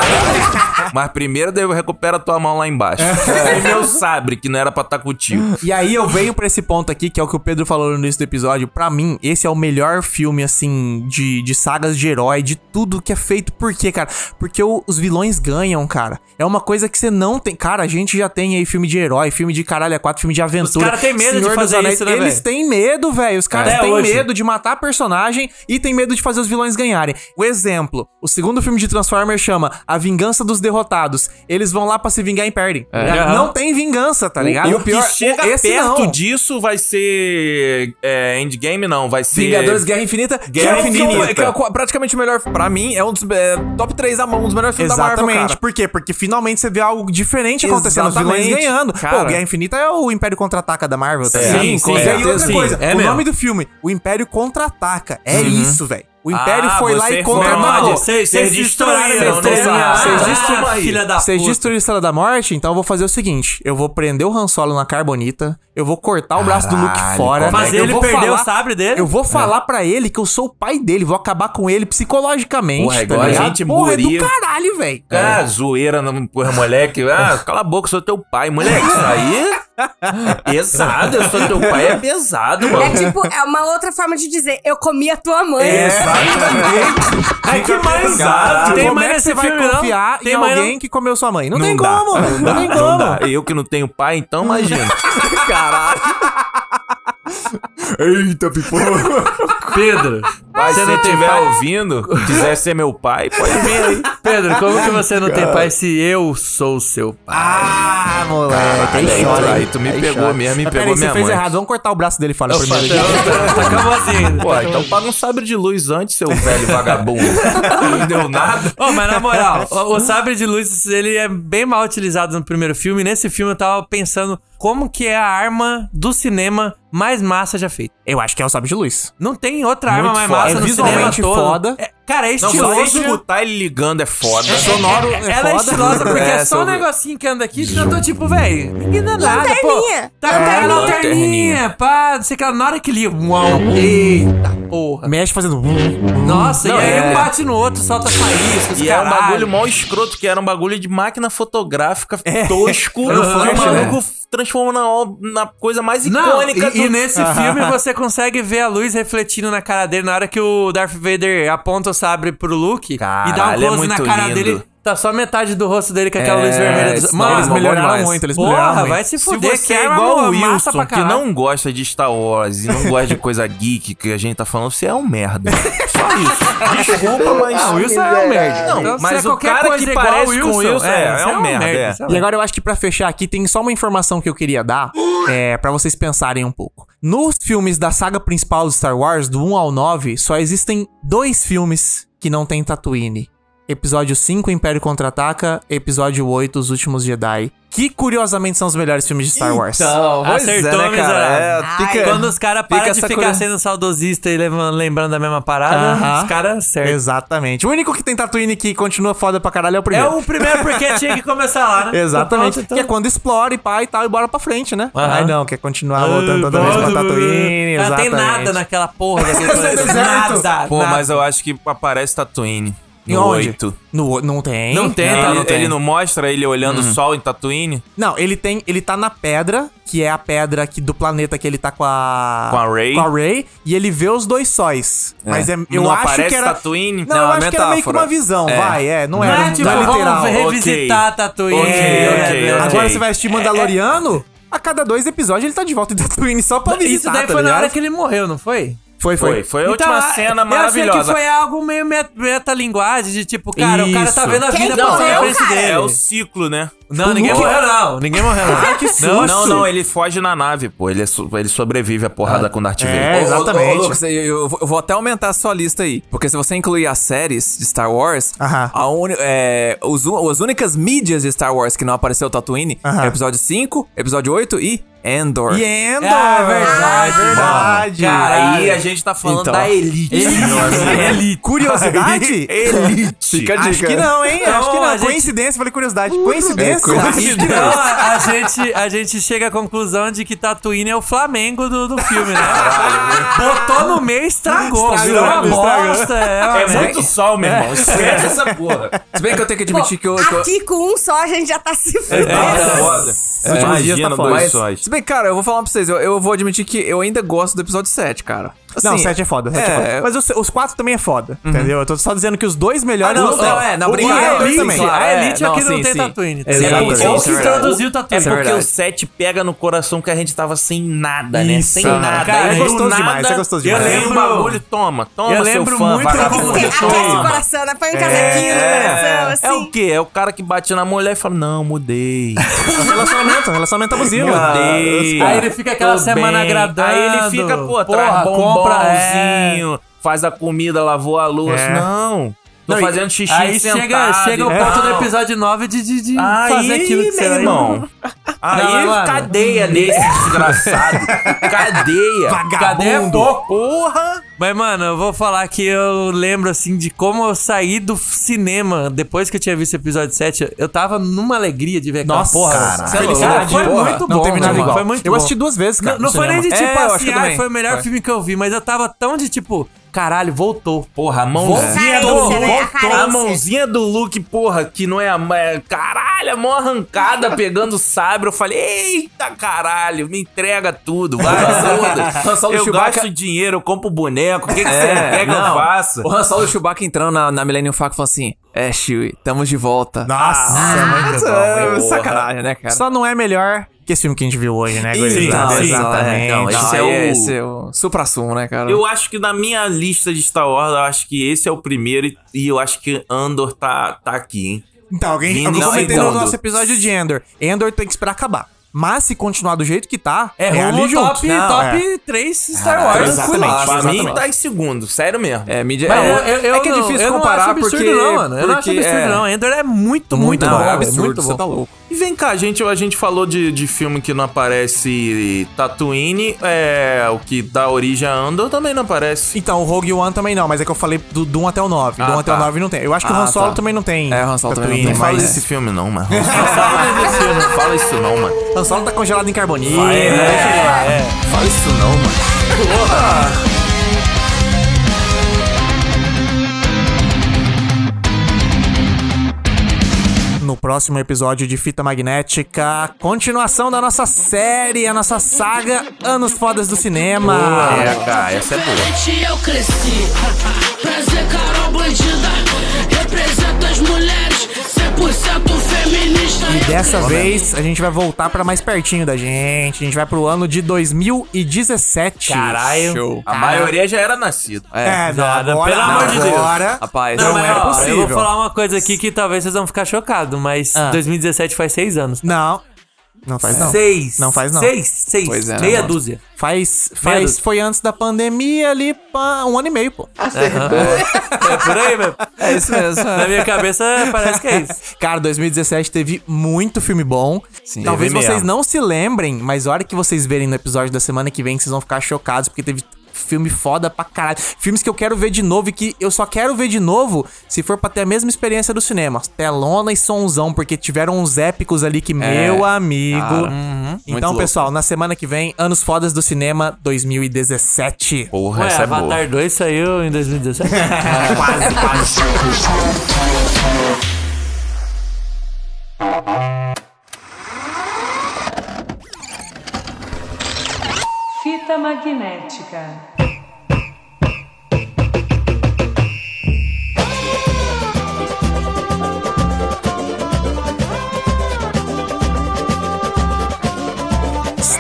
Mas primeiro devo recupera tua mão lá embaixo. É. E meu sabre, que não era pra estar contigo. E aí eu venho pra esse ponto aqui, que é o que o Pedro falou no início do episódio. Pra mim, esse é o melhor filme, assim, de, de sagas de herói, de tudo que é feito. Por quê, cara? Porque o- os vilões ganham, cara. É uma coisa que você não tem. Cara, a gente já tem aí filme de herói, filme de caralho a quatro, filme de aventura. caras têm medo de Senhor dos fazer Anéis. isso, né, Eles velho? têm medo, velho. Os caras têm hoje. medo de matar personagem e tem medo de fazer os vilões ganharem. O exemplo: o segundo filme de Transformers chama A Vingança dos Derrotados. Eles vão lá pra se vingar e perdem. É. Não tem vingança, tá ligado? E o que chega esse perto não. disso vai ser. É, Endgame, não. Vai ser. Vingadores Guerra Infinita. Guerra que é um Infinita. que é praticamente o melhor. Pra mim, é um dos. é, top 3 da mão, um dos melhores filmes da Marvel, Exatamente. Por quê? Porque finalmente você vê algo diferente acontecendo, os vilões Exatamente. ganhando. Cara. Pô, Guerra Infinita é o Império Contra-Ataca da Marvel, tá Sim, ligado? sim, E aí certeza, outra sim. coisa, É o mesmo. nome do filme, o Império Contra-Ataca. É Uhum. isso, velho. O Império Ah, foi lá e mal. Vocês destruíram, vocês destruíram, aí. filha da Vocês puta. destruíram a Estrela da Morte, então eu vou fazer o seguinte: eu vou prender o Han Solo na carbonita, eu vou cortar o braço do Luke Caralho, fora. é Fazer eu ele perder falar- o sabre dele? Eu vou falar pra ele que eu sou o pai dele, vou acabar com ele psicologicamente. Porra, tá igual a ligado? gente Porra, é do caralho, velho. Ah, zoeira, não, porra, moleque. Ah, cala a boca, sou teu pai. Moleque, isso aí é pesado. Eu sou teu pai, é pesado, mano. É tipo, é uma outra forma de dizer, eu comi a tua mãe. É que mais. Tem Como mais é que nesse você vai filme, não? confiar Tem em mais, não? alguém que comeu sua mãe? Não, Não tem dá, como, mano. Não, tem Não como. dá. Eu que não tenho pai, então imagina. Caralho. Eita, pipoca. Pedro, Pai, se você você não tem estiver pai? ouvindo, quiser ser meu pai, pode vir aí. Pedro, como que você não tem pai se eu sou seu pai? Ah, moleque. Caralho, aí chora, aí tu me Aí pegou chora. mesmo, me pegou peraí, minha você fez errado. Vamos cortar o braço dele fora primeiro. Tá acabou assim. Pô, então paga um sabre de luz antes, seu velho vagabundo. Não deu nada. Ô, mas na moral, o, o sabre de luz, ele é bem mal utilizado no primeiro filme. E nesse filme eu tava pensando como que é a arma do cinema mais massa já feita. Eu acho que é o sabre de luz. Não tem outra arma Muito mais foda. massa É no cinema todo. foda. É- cara, é Não, você estiloso. escutar ele ligando é foda. sonoro É- é ela é foda. estilosa porque é, É, só um negocinho que anda aqui que eu tô tipo, velho, ninguém dá nada, pô. Lanterninha. Tá é, Lanterninha. lanterninha, pá, não sei o que, na hora que liga, uau, eita porra. Mexe fazendo... Nossa, Não, e aí é- um bate no outro, solta faísca, os E é um caralho. bagulho mó escroto, que era um bagulho de máquina fotográfica É. tosco. No que flash, o maluco transforma na, na coisa mais Não, icônica e, e nesse filme você consegue ver a luz refletindo na cara dele na hora que o Darth Vader aponta o sabre pro Luke e dá um Caralho, é close na muito cara lindo. dele. Tá só metade do rosto dele com aquela É, luz vermelha. Dos... Mano, eles melhoraram demais. muito, eles melhoraram porra, muito. vai se Se fuder, você que é igual o massa pra Wilson, que não gosta de Star Wars e não gosta de coisa geek que a gente tá falando, você é um merda. Só isso. Desculpa, mas... Ah, o Wilson é um merda. Não, Então, se mas é o qualquer cara coisa que parece com o Wilson é, é você um merda, é. você um E agora eu acho que pra fechar aqui tem só uma informação que eu queria dar, é, para vocês pensarem um pouco. Nos filmes da saga principal de Star Wars, do 1 ao 9, só existem dois filmes que não tem Tatooine. Episódio 5, Império Contra-Ataca, episódio 8, Os Últimos Jedi. Que curiosamente são os melhores filmes de Star Wars. Então, Acertou, é, né, cara? É, miserável. fica- Quando os caras param de ficar coisa- sendo saudosista e lembrando da mesma parada, Aham. os caras acertam. Exatamente. O único que tem Tatooine que continua foda pra caralho é o É primeiro. o primeiro porque tinha que começar lá, né? Exatamente. Pronto, então. Que é quando explora e pá e tal e bora pra frente, né? Aham. Ai não, quer continuar voltando toda vez pra Tatooine. Não tem nada naquela porra daquele. Nada. Pô, nada. mas eu acho que aparece Tatooine. No onde? 8. No, não tem. Não tem, Ele, tá, não ele tem. não mostra ele olhando o sol em Tatooine? Não, ele tem. Ele tá na pedra, que é a pedra que, do planeta que ele tá com a. Com a Rey. Com a Rey. E ele vê os dois sóis. Mas é, eu não acho aparece que era. Tatooine? Não, Não, eu é acho que era meio que metáfora. uma visão, É. vai, é. Não, Não era é tipo, não é literal. vamos revisitar a Tatooine. Ok, É, ok, é, ok. Agora você vai assistir Mandaloriano. A cada dois episódios ele tá de volta em Tatooine só pra visitar, Isso daí tá foi na ligado? hora que ele morreu, não foi? Foi, foi. Foi, foi a última Então, cena Eu sei maravilhosa. que foi algo meio met- metalinguagem, de tipo, cara, o cara tá Isso. vendo a Quem vida na morreu, frente cara? dele. É o ciclo, né? Não, ninguém Luke- morreu não. Ninguém morreu não. que susto. Não, não, não, ele foge na nave, pô. Ele, é so- ele sobrevive à porrada com Darth Vader. É, Ô, ô, exatamente. Ô, Lucas, eu, eu vou- até aumentar a sua lista aí. Porque se você incluir as séries de Star Wars, a uni- é, os, as únicas mídias de Star Wars que não apareceu o Tatooine Aham. é episódio 5, episódio 8 e Endor. E Endor! Ah, verdade, verdade. Cara, aí a gente tá falando Então. da elite. Elite. Curiosidade? Elite. Fica a Acho dica. que não, hein? Não, Acho que não. gente- Coincidência, falei curiosidade. Coincidência? É, Acho que Então a, a gente, a gente chega à conclusão de que Tatooine é o Flamengo do, do filme, né? Botou no meio e estragou. Estragou, virou uma estragou. bosta. É, É muito sol, meu irmão. Esquece essa porra. Se bem que eu tenho que admitir que eu. que eu- Aqui com um só a gente já tá se fudendo. É últimos dias tá Imagina foda. dois Mas, sóis. se bem cara, eu vou falar pra vocês, eu, eu vou admitir que eu ainda gosto do episódio 7, cara. Não, Assim, 7 é foda, 7 é, é, foda. Mas os, os quatro também é foda, entendeu? Eu tô só dizendo que os dois melhores Ah, não, os- não, é, não, o- o é, Endor Elite, também. claro, a é, Elite não, aqui não sim, tem sim. Tatooine. Exatamente, Ou isso que é verdade. introduziu É Tatooine. porque verdade. o 7 pega no coração que a gente tava sem nada, né? Isso. Sem Cara, nada. é Aí do gostoso nada, demais, é gostoso Eu demais. lembro Eu o lembro- bagulho, toma, toma, eu seu lembro fã, muito como- Aquece o coração, né? Põe um casaquinho no coração, assim. É o quê? É o cara que bate na mulher e fala, não, mudei. Relacionamento, relacionamento abusivo. Mudei. Aí ele fica aquela semana agradando. Aí ele fica, pô, Bombonzinho, faz a comida, lavou a louça. É. Não. Tô Não, fazendo xixi Aí sentado. chega, chega o ponto do episódio 9 de, de, de Aí, fazer aquilo que você meu irmão. Aí, Não, mano. cadeia nesse desgraçado. cadeia. Cadê é pouco? Porra. Mas, mano, eu vou falar que eu lembro, assim, de como eu saí do cinema depois que eu tinha visto o episódio 7. Eu tava numa alegria de ver aquela Nossa, porra. cara. É? Felicidade, Foi porra. muito Não bom, teve nada igual. Foi muito Eu bom. assisti duas vezes, cara, Não, não foi nem de tipo É, assim, ah, foi o melhor Foi. filme que eu vi, mas eu tava tão de tipo, caralho, voltou. Porra, a mãozinha do Carência, né? A Luke. carência. A mãozinha do Luke, porra, que não é a. É, caralho, a mão arrancada pegando o sabre. Eu falei, eita caralho, me entrega tudo. Vai, foda. Eu Chewbacca- gasto dinheiro, eu compro boneco. O que, que você É, quer que eu faça? O Han Solo e o Chewbacca entrando na, na Millennium Falcon e falou assim: É, Chewie, tamo de volta. Nossa, muito é, bom. sacanagem, né, cara? Só não é melhor que esse filme que a gente viu hoje, né, Exatamente. não, esse Não, é o- esse é o supra-sumo, né, cara? Eu acho que na minha lista de Star Wars, eu acho que esse é o primeiro e- e eu acho que Andor tá, tá aqui, hein? Então, alguém, Vindo alguém em comentou no nosso episódio de Endor. Endor tem que esperar acabar. Mas se continuar do jeito que tá, É, é, ali junto. top, Não, top é. 3 Star Wars. exatamente. Tranquilaço. Pra mim exatamente. tá em segundo, sério mesmo. É, mídia. Mas é, eu, eu, é que é não- difícil eu não comparar acho absurdo porque. não, mano. Eu não acho porque, absurdo é, não. Ender é muito, muito, Muito bom. Não, é absurdo, muito você bom. tá louco. E vem cá, a gente, a gente falou de, de filme que não aparece Tatooine, é, o que dá origem a Andor também não aparece. Então, o Rogue One também não, mas é que eu falei do, do 1 até o 9. Ah, do 1 até o tá. 9 não tem. Eu acho que o Ah, Han Solo tá. também não tem. É, o Han Solo também não Tatooine, tem. Não fala mas- desse filme não, mano. Não fala isso não, mano. Han Solo tá congelado em carbonídeo. É, né? Fala isso não, mano. No próximo episódio de Fita Magnética, continuação da nossa série, a nossa saga Anos Fodas do Cinema. É, cara, essa é boa. eu cresci. Prazer, Carol Bandida. Feminista. E dessa vez a gente vai voltar pra mais pertinho da gente. A gente vai pro ano de 2017. Caralho. Show. A maioria já era nascido. É, não, Nada, agora, pelo amor de Deus. agora Rapaz, não, Não, é possível. Eu vou falar uma coisa aqui que talvez vocês vão ficar chocados, mas Ah. 2017 faz seis anos. Não. Não faz não. Seis. Não faz não. Seis, seis. Pois é, meia mano. dúzia. Faz, faz, Medo. foi antes da pandemia ali, pá, um ano e meio, pô. É por aí mesmo. É isso mesmo. Na minha cabeça parece que é isso. Cara, 2017 teve muito filme bom. Sim. Talvez vocês mesmo. não se lembrem, mas a hora que vocês verem no episódio da semana que vem, vocês vão ficar chocados, porque teve filme foda pra caralho. Filmes que eu quero ver de novo e que eu só quero ver de novo se for pra ter a mesma experiência do cinema. Telona e sonzão, porque tiveram uns épicos ali que, meu amigo. cara, muito Então, pessoal, na semana que vem, Anos Fodas do Cinema 2017. Porra, Ué, essa é boa. Avatar 2 saiu em 2017? quase, quase. Fita magnética.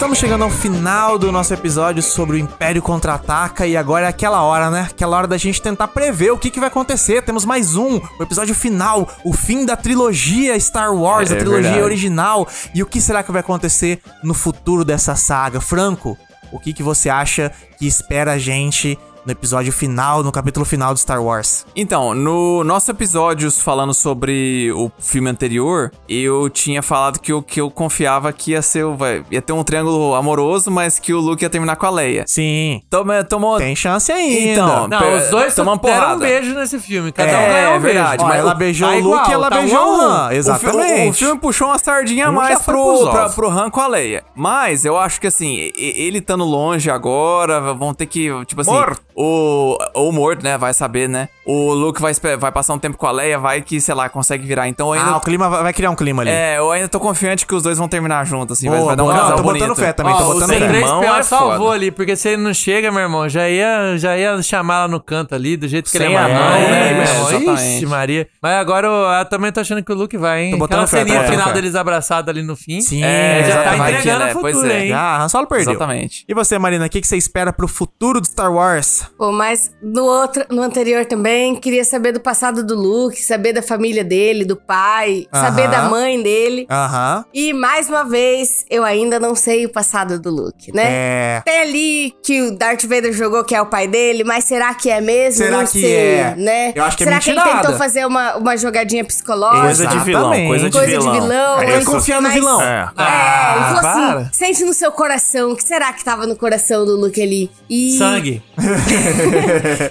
Estamos chegando ao final do nosso episódio sobre o Império Contra-Ataca e agora é aquela hora, né? Aquela hora da gente tentar prever o que, que vai acontecer. Temos mais um, o episódio final, o fim da trilogia Star Wars, É a trilogia verdade. original. E o que será que vai acontecer no futuro dessa saga? Franco, o que, que você acha que espera a gente no episódio final, no capítulo final do Star Wars? Então, no nosso episódios falando sobre o filme anterior, eu tinha falado que eu, que eu confiava que ia ser, vai, ia ter um triângulo amoroso, mas que o Luke ia terminar com a Leia. Sim. Toma, tomou. Tem chance ainda. Então, Não, per- os dois só tomamos deram um beijo nesse filme. Cada um É, ganhou um é verdade, beijo. Ó, mas ela beijou tá o Luke igual, e ela tá beijou um o um. Han. O fi- Exatamente. O, o filme puxou uma sardinha a Um mais foi pro, pra, pro Han com a Leia. Mas eu acho que assim, ele estando longe agora, vão ter que, tipo assim, Morto. O ou morto, né, vai saber, né? O Luke vai, vai passar um tempo com a Leia, vai que, sei lá, consegue virar. Então eu ainda Ah, o clima vai vai criar um clima ali. É, eu ainda tô confiante que os dois vão terminar juntos, assim, vai, Boa, vai dar um boa. Não, tô botando bonito. fé também, Ó, tô o botando fé. C3PO Irmão é salvou ali, porque se ele não chega, meu irmão, já ia, já ia chamar ela no canto ali, do jeito que Sem ele é a mãe, mão, né, né, meu irmão? exatamente. Ixi, Maria. Mas agora eu, eu também tô achando que o Luke vai, hein? Tô botando Aquela fé, ceninha botando final fé. deles abraçados ali no fim. Sim, é, já tá entregando né? a Pois futura, é. hein? Ah, Han Solo perdeu. Exatamente. E você, Marina, o que, que você espera pro futuro do Star Wars? Pô, mas no outro, no anterior também, queria saber do passado do Luke, saber da família dele, do pai, saber Aham. da mãe dele. Aham. E mais uma vez, eu ainda não sei o passado do Luke, né? É. Tem ali que o Darth Vader jogou que é o pai dele, mas será que é mesmo? Será não que sei, é? né? Eu acho que é será que ele mentirada. tentou fazer uma, uma jogadinha psicológica? Coisa de vilão, coisa de Coisa de vilão. vilão. É Ele isso. confia no vilão. É. É, ele Ah, falou para. assim: sente no seu coração, o que será que tava no coração do Luke ali? E, Sangue.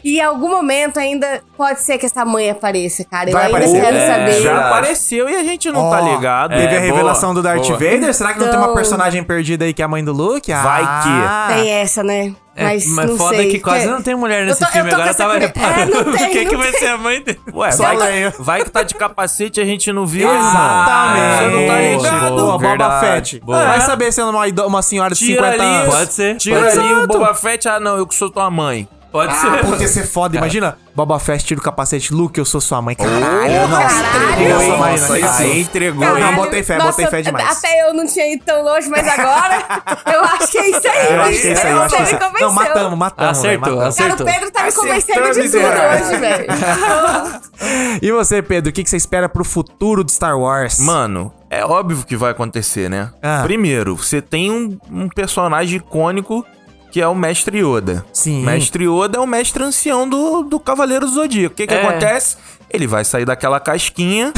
E em algum momento ainda pode ser que essa mãe apareça, cara. Eu Vai ainda aparecer. quero É, saber. Já apareceu e a gente não tá Ó, ligado. Teve É, a revelação boa, do Darth boa. Vader. Será que não tem uma Então- personagem perdida aí que é a mãe do Luke? Vai Ah. Tem essa, né? É, Mas, mas não foda sei. que quase não tem mulher Eu nesse tô- filme. Agora eu tava curi- reparando. É, tem, Quem que não vai ser a mãe dele? Ué, Só vai, Leia. vai que tá de capacete e a gente não viu, Exatamente. Você não tá ligado. Boa, Boba. Fett. Boa. Vai saber se é uma, uma senhora de Tira 50 ali, anos. Pode ser. Tira pode ali ser. o Boba Fett. Ah, não, eu que sou tua mãe. Pode Ah, ser. ia ser foda. Imagina, Boba Fett tira o capacete. Luke, eu sou sua mãe. Caralho, Caralho. Nossa, Nossa, Marina, aí isso. sim, entregou. Caralho, Não, botei fé, nossa, botei fé demais. Até eu não tinha ido tão longe, mas agora eu acho que é isso aí. Eu acho que é isso aí, eu acho que é Você isso me aí. convenceu. Não, matamos, matamos. Acertou, velho, matamos. Cara, o acertou. Pedro tá me Acertou, convencendo de tudo hoje, velho. E você, Pedro, o que que você espera pro futuro do Star Wars? Mano, é óbvio que vai acontecer, né? Ah. Primeiro, você tem um, um personagem icônico que é o Mestre Yoda. Sim. Mestre Yoda é o mestre ancião do, do Cavaleiro do Zodíaco. O que, que É. acontece? Ele vai sair daquela casquinha,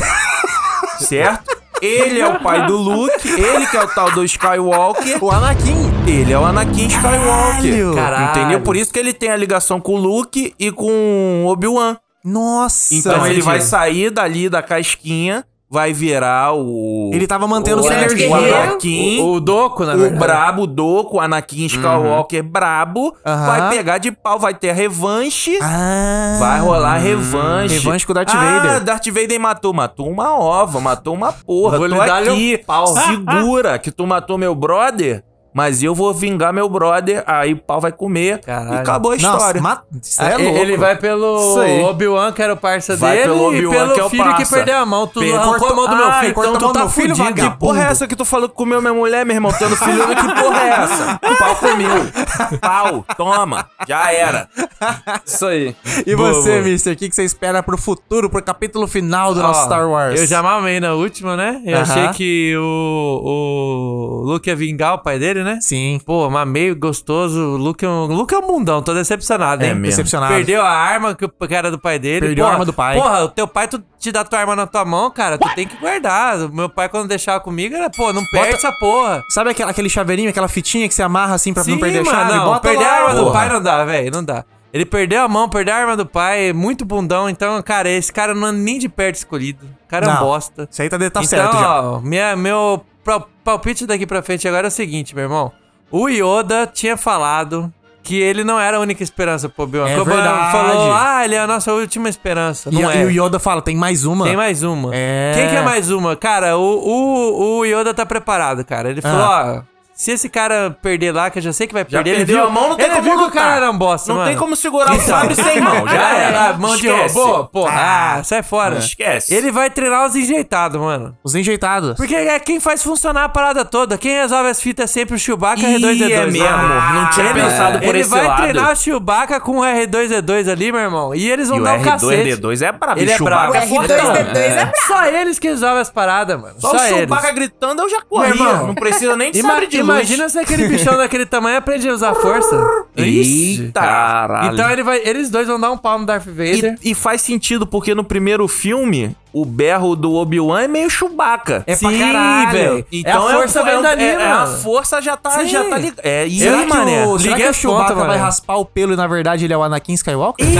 certo? Ele é o pai do Luke, ele que é o tal do Skywalker. O Anakin. Ele é o Anakin Skywalker. Caralho. Entendeu? Por isso que ele tem a ligação com o Luke e com o Obi-Wan. Nossa. Então ele vai sair dali da casquinha, vai virar o. Ele tava mantendo o sua Anakin- energia. O Anakin. O, o Doco, na O verdade. brabo, o Doku, o Anakin Skywalker brabo, Aham. vai pegar de pau, vai ter a revanche. Ah. Vai rolar revanche. Revanche com o Darth ah, Vader. Darth Vader matou. Matou uma ova, matou uma porra. Vou Tô aqui. um pau. Segura que tu matou meu brother, mas eu vou vingar meu brother. Aí o pau vai comer. Caralho. E acabou a história. Nossa. Isso Ah, é louco. Ele vai pelo. Obi-Wan, que era o parça Vai dele, pelo e Obi-Wan, pelo que é o filho que parça. perdeu a mão. Tu Pe- arrancou a mão do meu Ah, filho, então então tu tá fudido. Que porra é essa que tu falou que comeu minha mulher, meu irmão? Tendo filho, que porra é essa? O pau comeu. Pau, toma. Já era. Isso aí. E Boa, você, boa. Mister, o que que você espera pro futuro, pro capítulo final do nosso Ó, Star Wars? Eu já mamei na última, né? Eu Aham. achei que o, o Luke ia vingar o pai dele, né? Sim. Pô, mamei, gostoso. O Luke é um, Luke é um mundão, tô decepcionado, hein? É mesmo. Decepcionado. Perdeu a arma que, era do pai dele. Perdeu a Porra, arma do pai. Porra, o teu pai tu, te dá tua arma na tua mão, cara. Tu tem que guardar. Meu pai, quando deixava comigo, era, pô, não perde Bota- essa porra. Sabe aquele, aquele chaveirinho, aquela fitinha que você amarra assim pra não Sim, perder a mano, chave? não, Bota perder lá, a arma do porra. pai não dá, velho, não dá. Ele perdeu a mão, perdeu a arma do pai, muito bundão. Então, cara, esse cara não é nem de perto escolhido. O cara é um Não, bosta. Isso aí tá, tá então, certo já. ó, minha, meu palpite daqui pra frente agora é o seguinte, meu irmão. O Yoda tinha falado que ele não era a única esperança pro Obi-Wan. É verdade. falou, ah, ele é a nossa última esperança. E, Não e é. o Yoda fala, tem mais uma. Tem mais uma. É. Quem que é mais uma? Cara, o, o, o Yoda tá preparado, cara. Ele falou, Ah. ó... Se esse cara perder lá, que eu já sei que vai Já perder, ele perdeu viu, a mão, não tem ele como viu que o cara era um bosta, Não mano. tem como segurar o sabre sem mão. Já era. mão de Esquece. robô, porra. Ah, sai fora. Esquece. Ele vai treinar os enjeitados, mano. Os enjeitados. Porque é quem faz funcionar a parada toda. Quem resolve as fitas é sempre o Chewbacca Ih, R2D2. é mesmo. mano. Não tinha Ele- pensado por ele esse vai lado. treinar o Chewbacca com o R2D2 ali, meu irmão. E eles vão E o dar um cacete. R2D2 é brabo. Ele é brabo. O Chewbacca fortão. R2D2 é brabo. Só eles que resolvem as paradas, mano. Só, o. Chewbacca gritando eu já Meu corria. irmão, Não precisa nem de sabre de. Imagina se aquele bichão daquele tamanho aprende a usar força. Ixi. Eita! Caralho. Então ele vai, eles dois vão dar um pau no Darth Vader. E, e faz sentido, porque no primeiro filme, o berro do Obi-Wan é meio Chewbacca. É pra Sim, caralho. velho. É a força é, vem dali, é, é, a mano. força já tá, Sim. já tá ligada. É isso Será aí, que mané. o, será que o Chewbacca contas, vai raspar o pelo e na verdade ele é o Anakin Skywalker?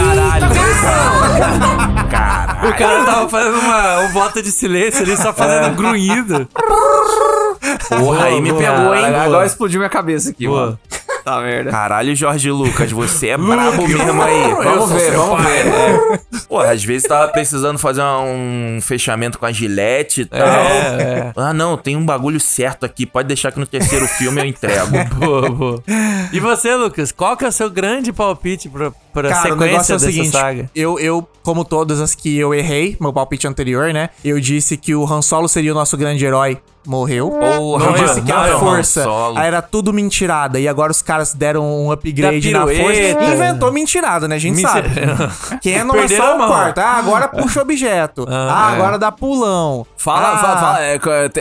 O cara tava fazendo uma, um voto de silêncio ali, só fazendo um grunhido. Porra, aí me Boa, pegou, hein? Agora explodiu minha cabeça aqui, Boa. mano. Tá merda. Caralho, Jorge Lucas, você é brabo mesmo aí. Vamos ver, vamos ver. É. Porra, às vezes tava precisando fazer um fechamento com a gilete e tal. É, Ah, não, tem um bagulho certo aqui. Pode deixar que no terceiro filme eu entrego. Boa, boa. E você, Lucas, qual que é o seu grande palpite pra, pra Cara, o sequência negócio é o dessa seguinte, saga? eu, eu, como todas as que eu errei, meu palpite anterior, né? Eu disse que o Han Solo seria o nosso grande herói. Morreu. Porra, eu mano, disse que não é a o Han força Solo. era tudo mentirada. E agora os caras deram um upgrade Da na força. E inventou mentirada, né? A gente Mentira. sabe. Quem é não é só o quarto. Ah, agora puxa objeto. Ah, é. agora dá pulão. Fala, Ah, fala, fala, é,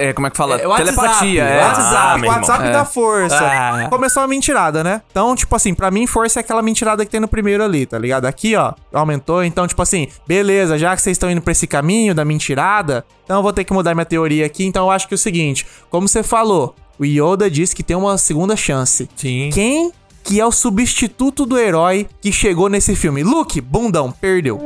é, como é que fala? É, WhatsApp, Telepatia, é. WhatsApp, Ah, WhatsApp da É. força. Ah. Começou a mentirada, né? Então, tipo assim, pra mim, força é aquela mentirada que tem no primeiro ali, tá ligado? Aqui, ó, aumentou. Então, tipo assim, beleza, já que vocês estão indo pra esse caminho da mentirada, então eu vou ter que mudar minha teoria aqui. Então, eu acho que é o seguinte: como você falou, o Yoda disse que tem uma segunda chance. Sim. Quem que é o substituto do herói que chegou nesse filme? Luke, bundão, perdeu.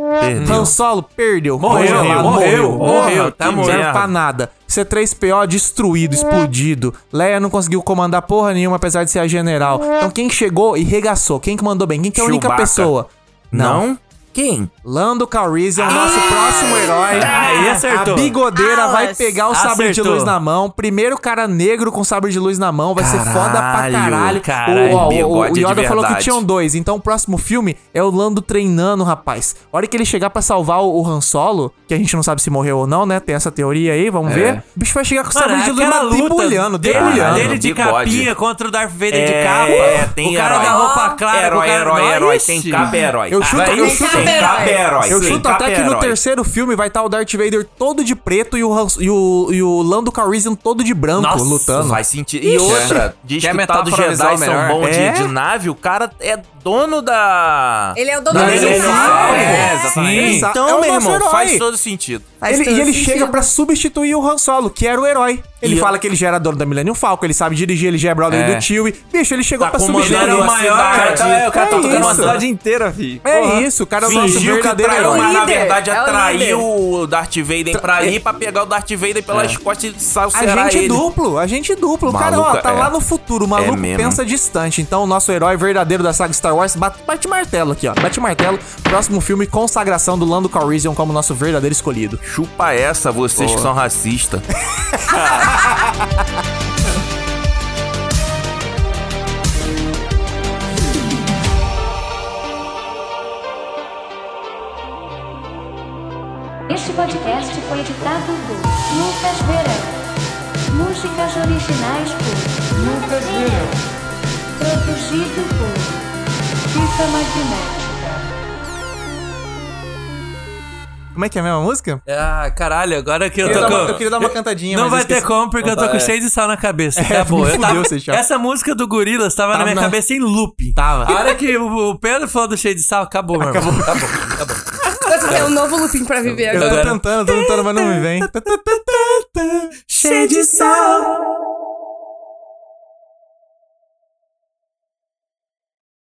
Han Solo, perdeu. Morreu, morreu, morreu, tá Não morto. serve pra nada. C3PO destruído, explodido. Leia não conseguiu comandar porra nenhuma, apesar de ser a general. Então quem chegou e regaçou? Quem que mandou bem? Quem que é a única Chewbacca. pessoa? Não? Quem? Lando Calrissian, nosso próximo herói. Aí acertou. A bigodeira vai Alas. pegar o sabre de Acertou. luz na mão. Primeiro cara negro com sabre de luz na mão. Vai ser foda pra Caralho, caralho. caralho, o, ó, o- o de Yoda falou que tinham dois. Então o próximo filme é o Lando treinando, rapaz. A hora que ele chegar pra salvar o, o Han Solo, que a gente não sabe se morreu ou não, né? Tem essa teoria aí, vamos ver. O bicho vai chegar com o Mano, sabre de luz na luta debulhando, dele, debulhando. dele de Bigode. capinha contra o Darth Vader de É, capa. tem o cara herói. da roupa clara. Herói, o herói, herói. Tem capa é herói. Eu chuto- Vai- eu chuto- capa é herói. Eu chuto até é que no terceiro filme vai estar o Darth Vader todo de preto e o, Han- e o, e o Lando Calrissian todo de branco Nossa, lutando. Faz sentido. E outra, diz que o tal dos metáfora Jedi são melhor? bons de, É? de nave, o cara é dono da... Ele é o dono da. Falcon. É, Sim. exatamente. Exa- Então, é meu irmão, herói. faz todo sentido. Faz Ele, e ele sentido. chega pra substituir o Han Solo, que era o herói. Ele E fala eu- que ele já era dono da Millennium Falcon, ele sabe dirigir, ele já é brother É. do Chewie. Bicho, ele chegou Tá pra substituir. uma maior, cidade. Tá, o cara tá É tocando uma isso. cidade inteira, fi. É isso, o cara é o nosso Fingiu que verdadeiro traiu, herói. mas na verdade é o atraiu o Darth Vader pra ali pra pegar o Darth Vader pelas costas e salsear A gente ele. duplo, a gente duplo. O cara, ó, tá é. lá no futuro. O maluco É pensa distante. Então, o nosso herói verdadeiro da saga Star Wars bate, bate martelo aqui, ó. Bate martelo. Próximo filme, consagração do Lando Calrissian como nosso verdadeiro escolhido. Chupa essa, vocês que são racistas. Este podcast foi editado por Lucas Verão. Músicas originais por Lucas Verão. Produzido por Fita magnética. Como é que é a mesma música? Ah, caralho, agora que eu Eu tô com... uma, eu queria dar uma cantadinha, Não mas vai eu ter como, porque eu tô com cheio de sal na cabeça. Acabou. me Eu fudeu, tava-. Essa música do Gorilas tava na Tava minha na- cabeça em loop. Tava. A hora que o Pedro falou do cheio de sal, acabou, meu irmão. Acabou, acabou. Você tem um novo looping pra viver Eu agora. tô tentando, tô tentando, mas não me vem. Cheio de sal.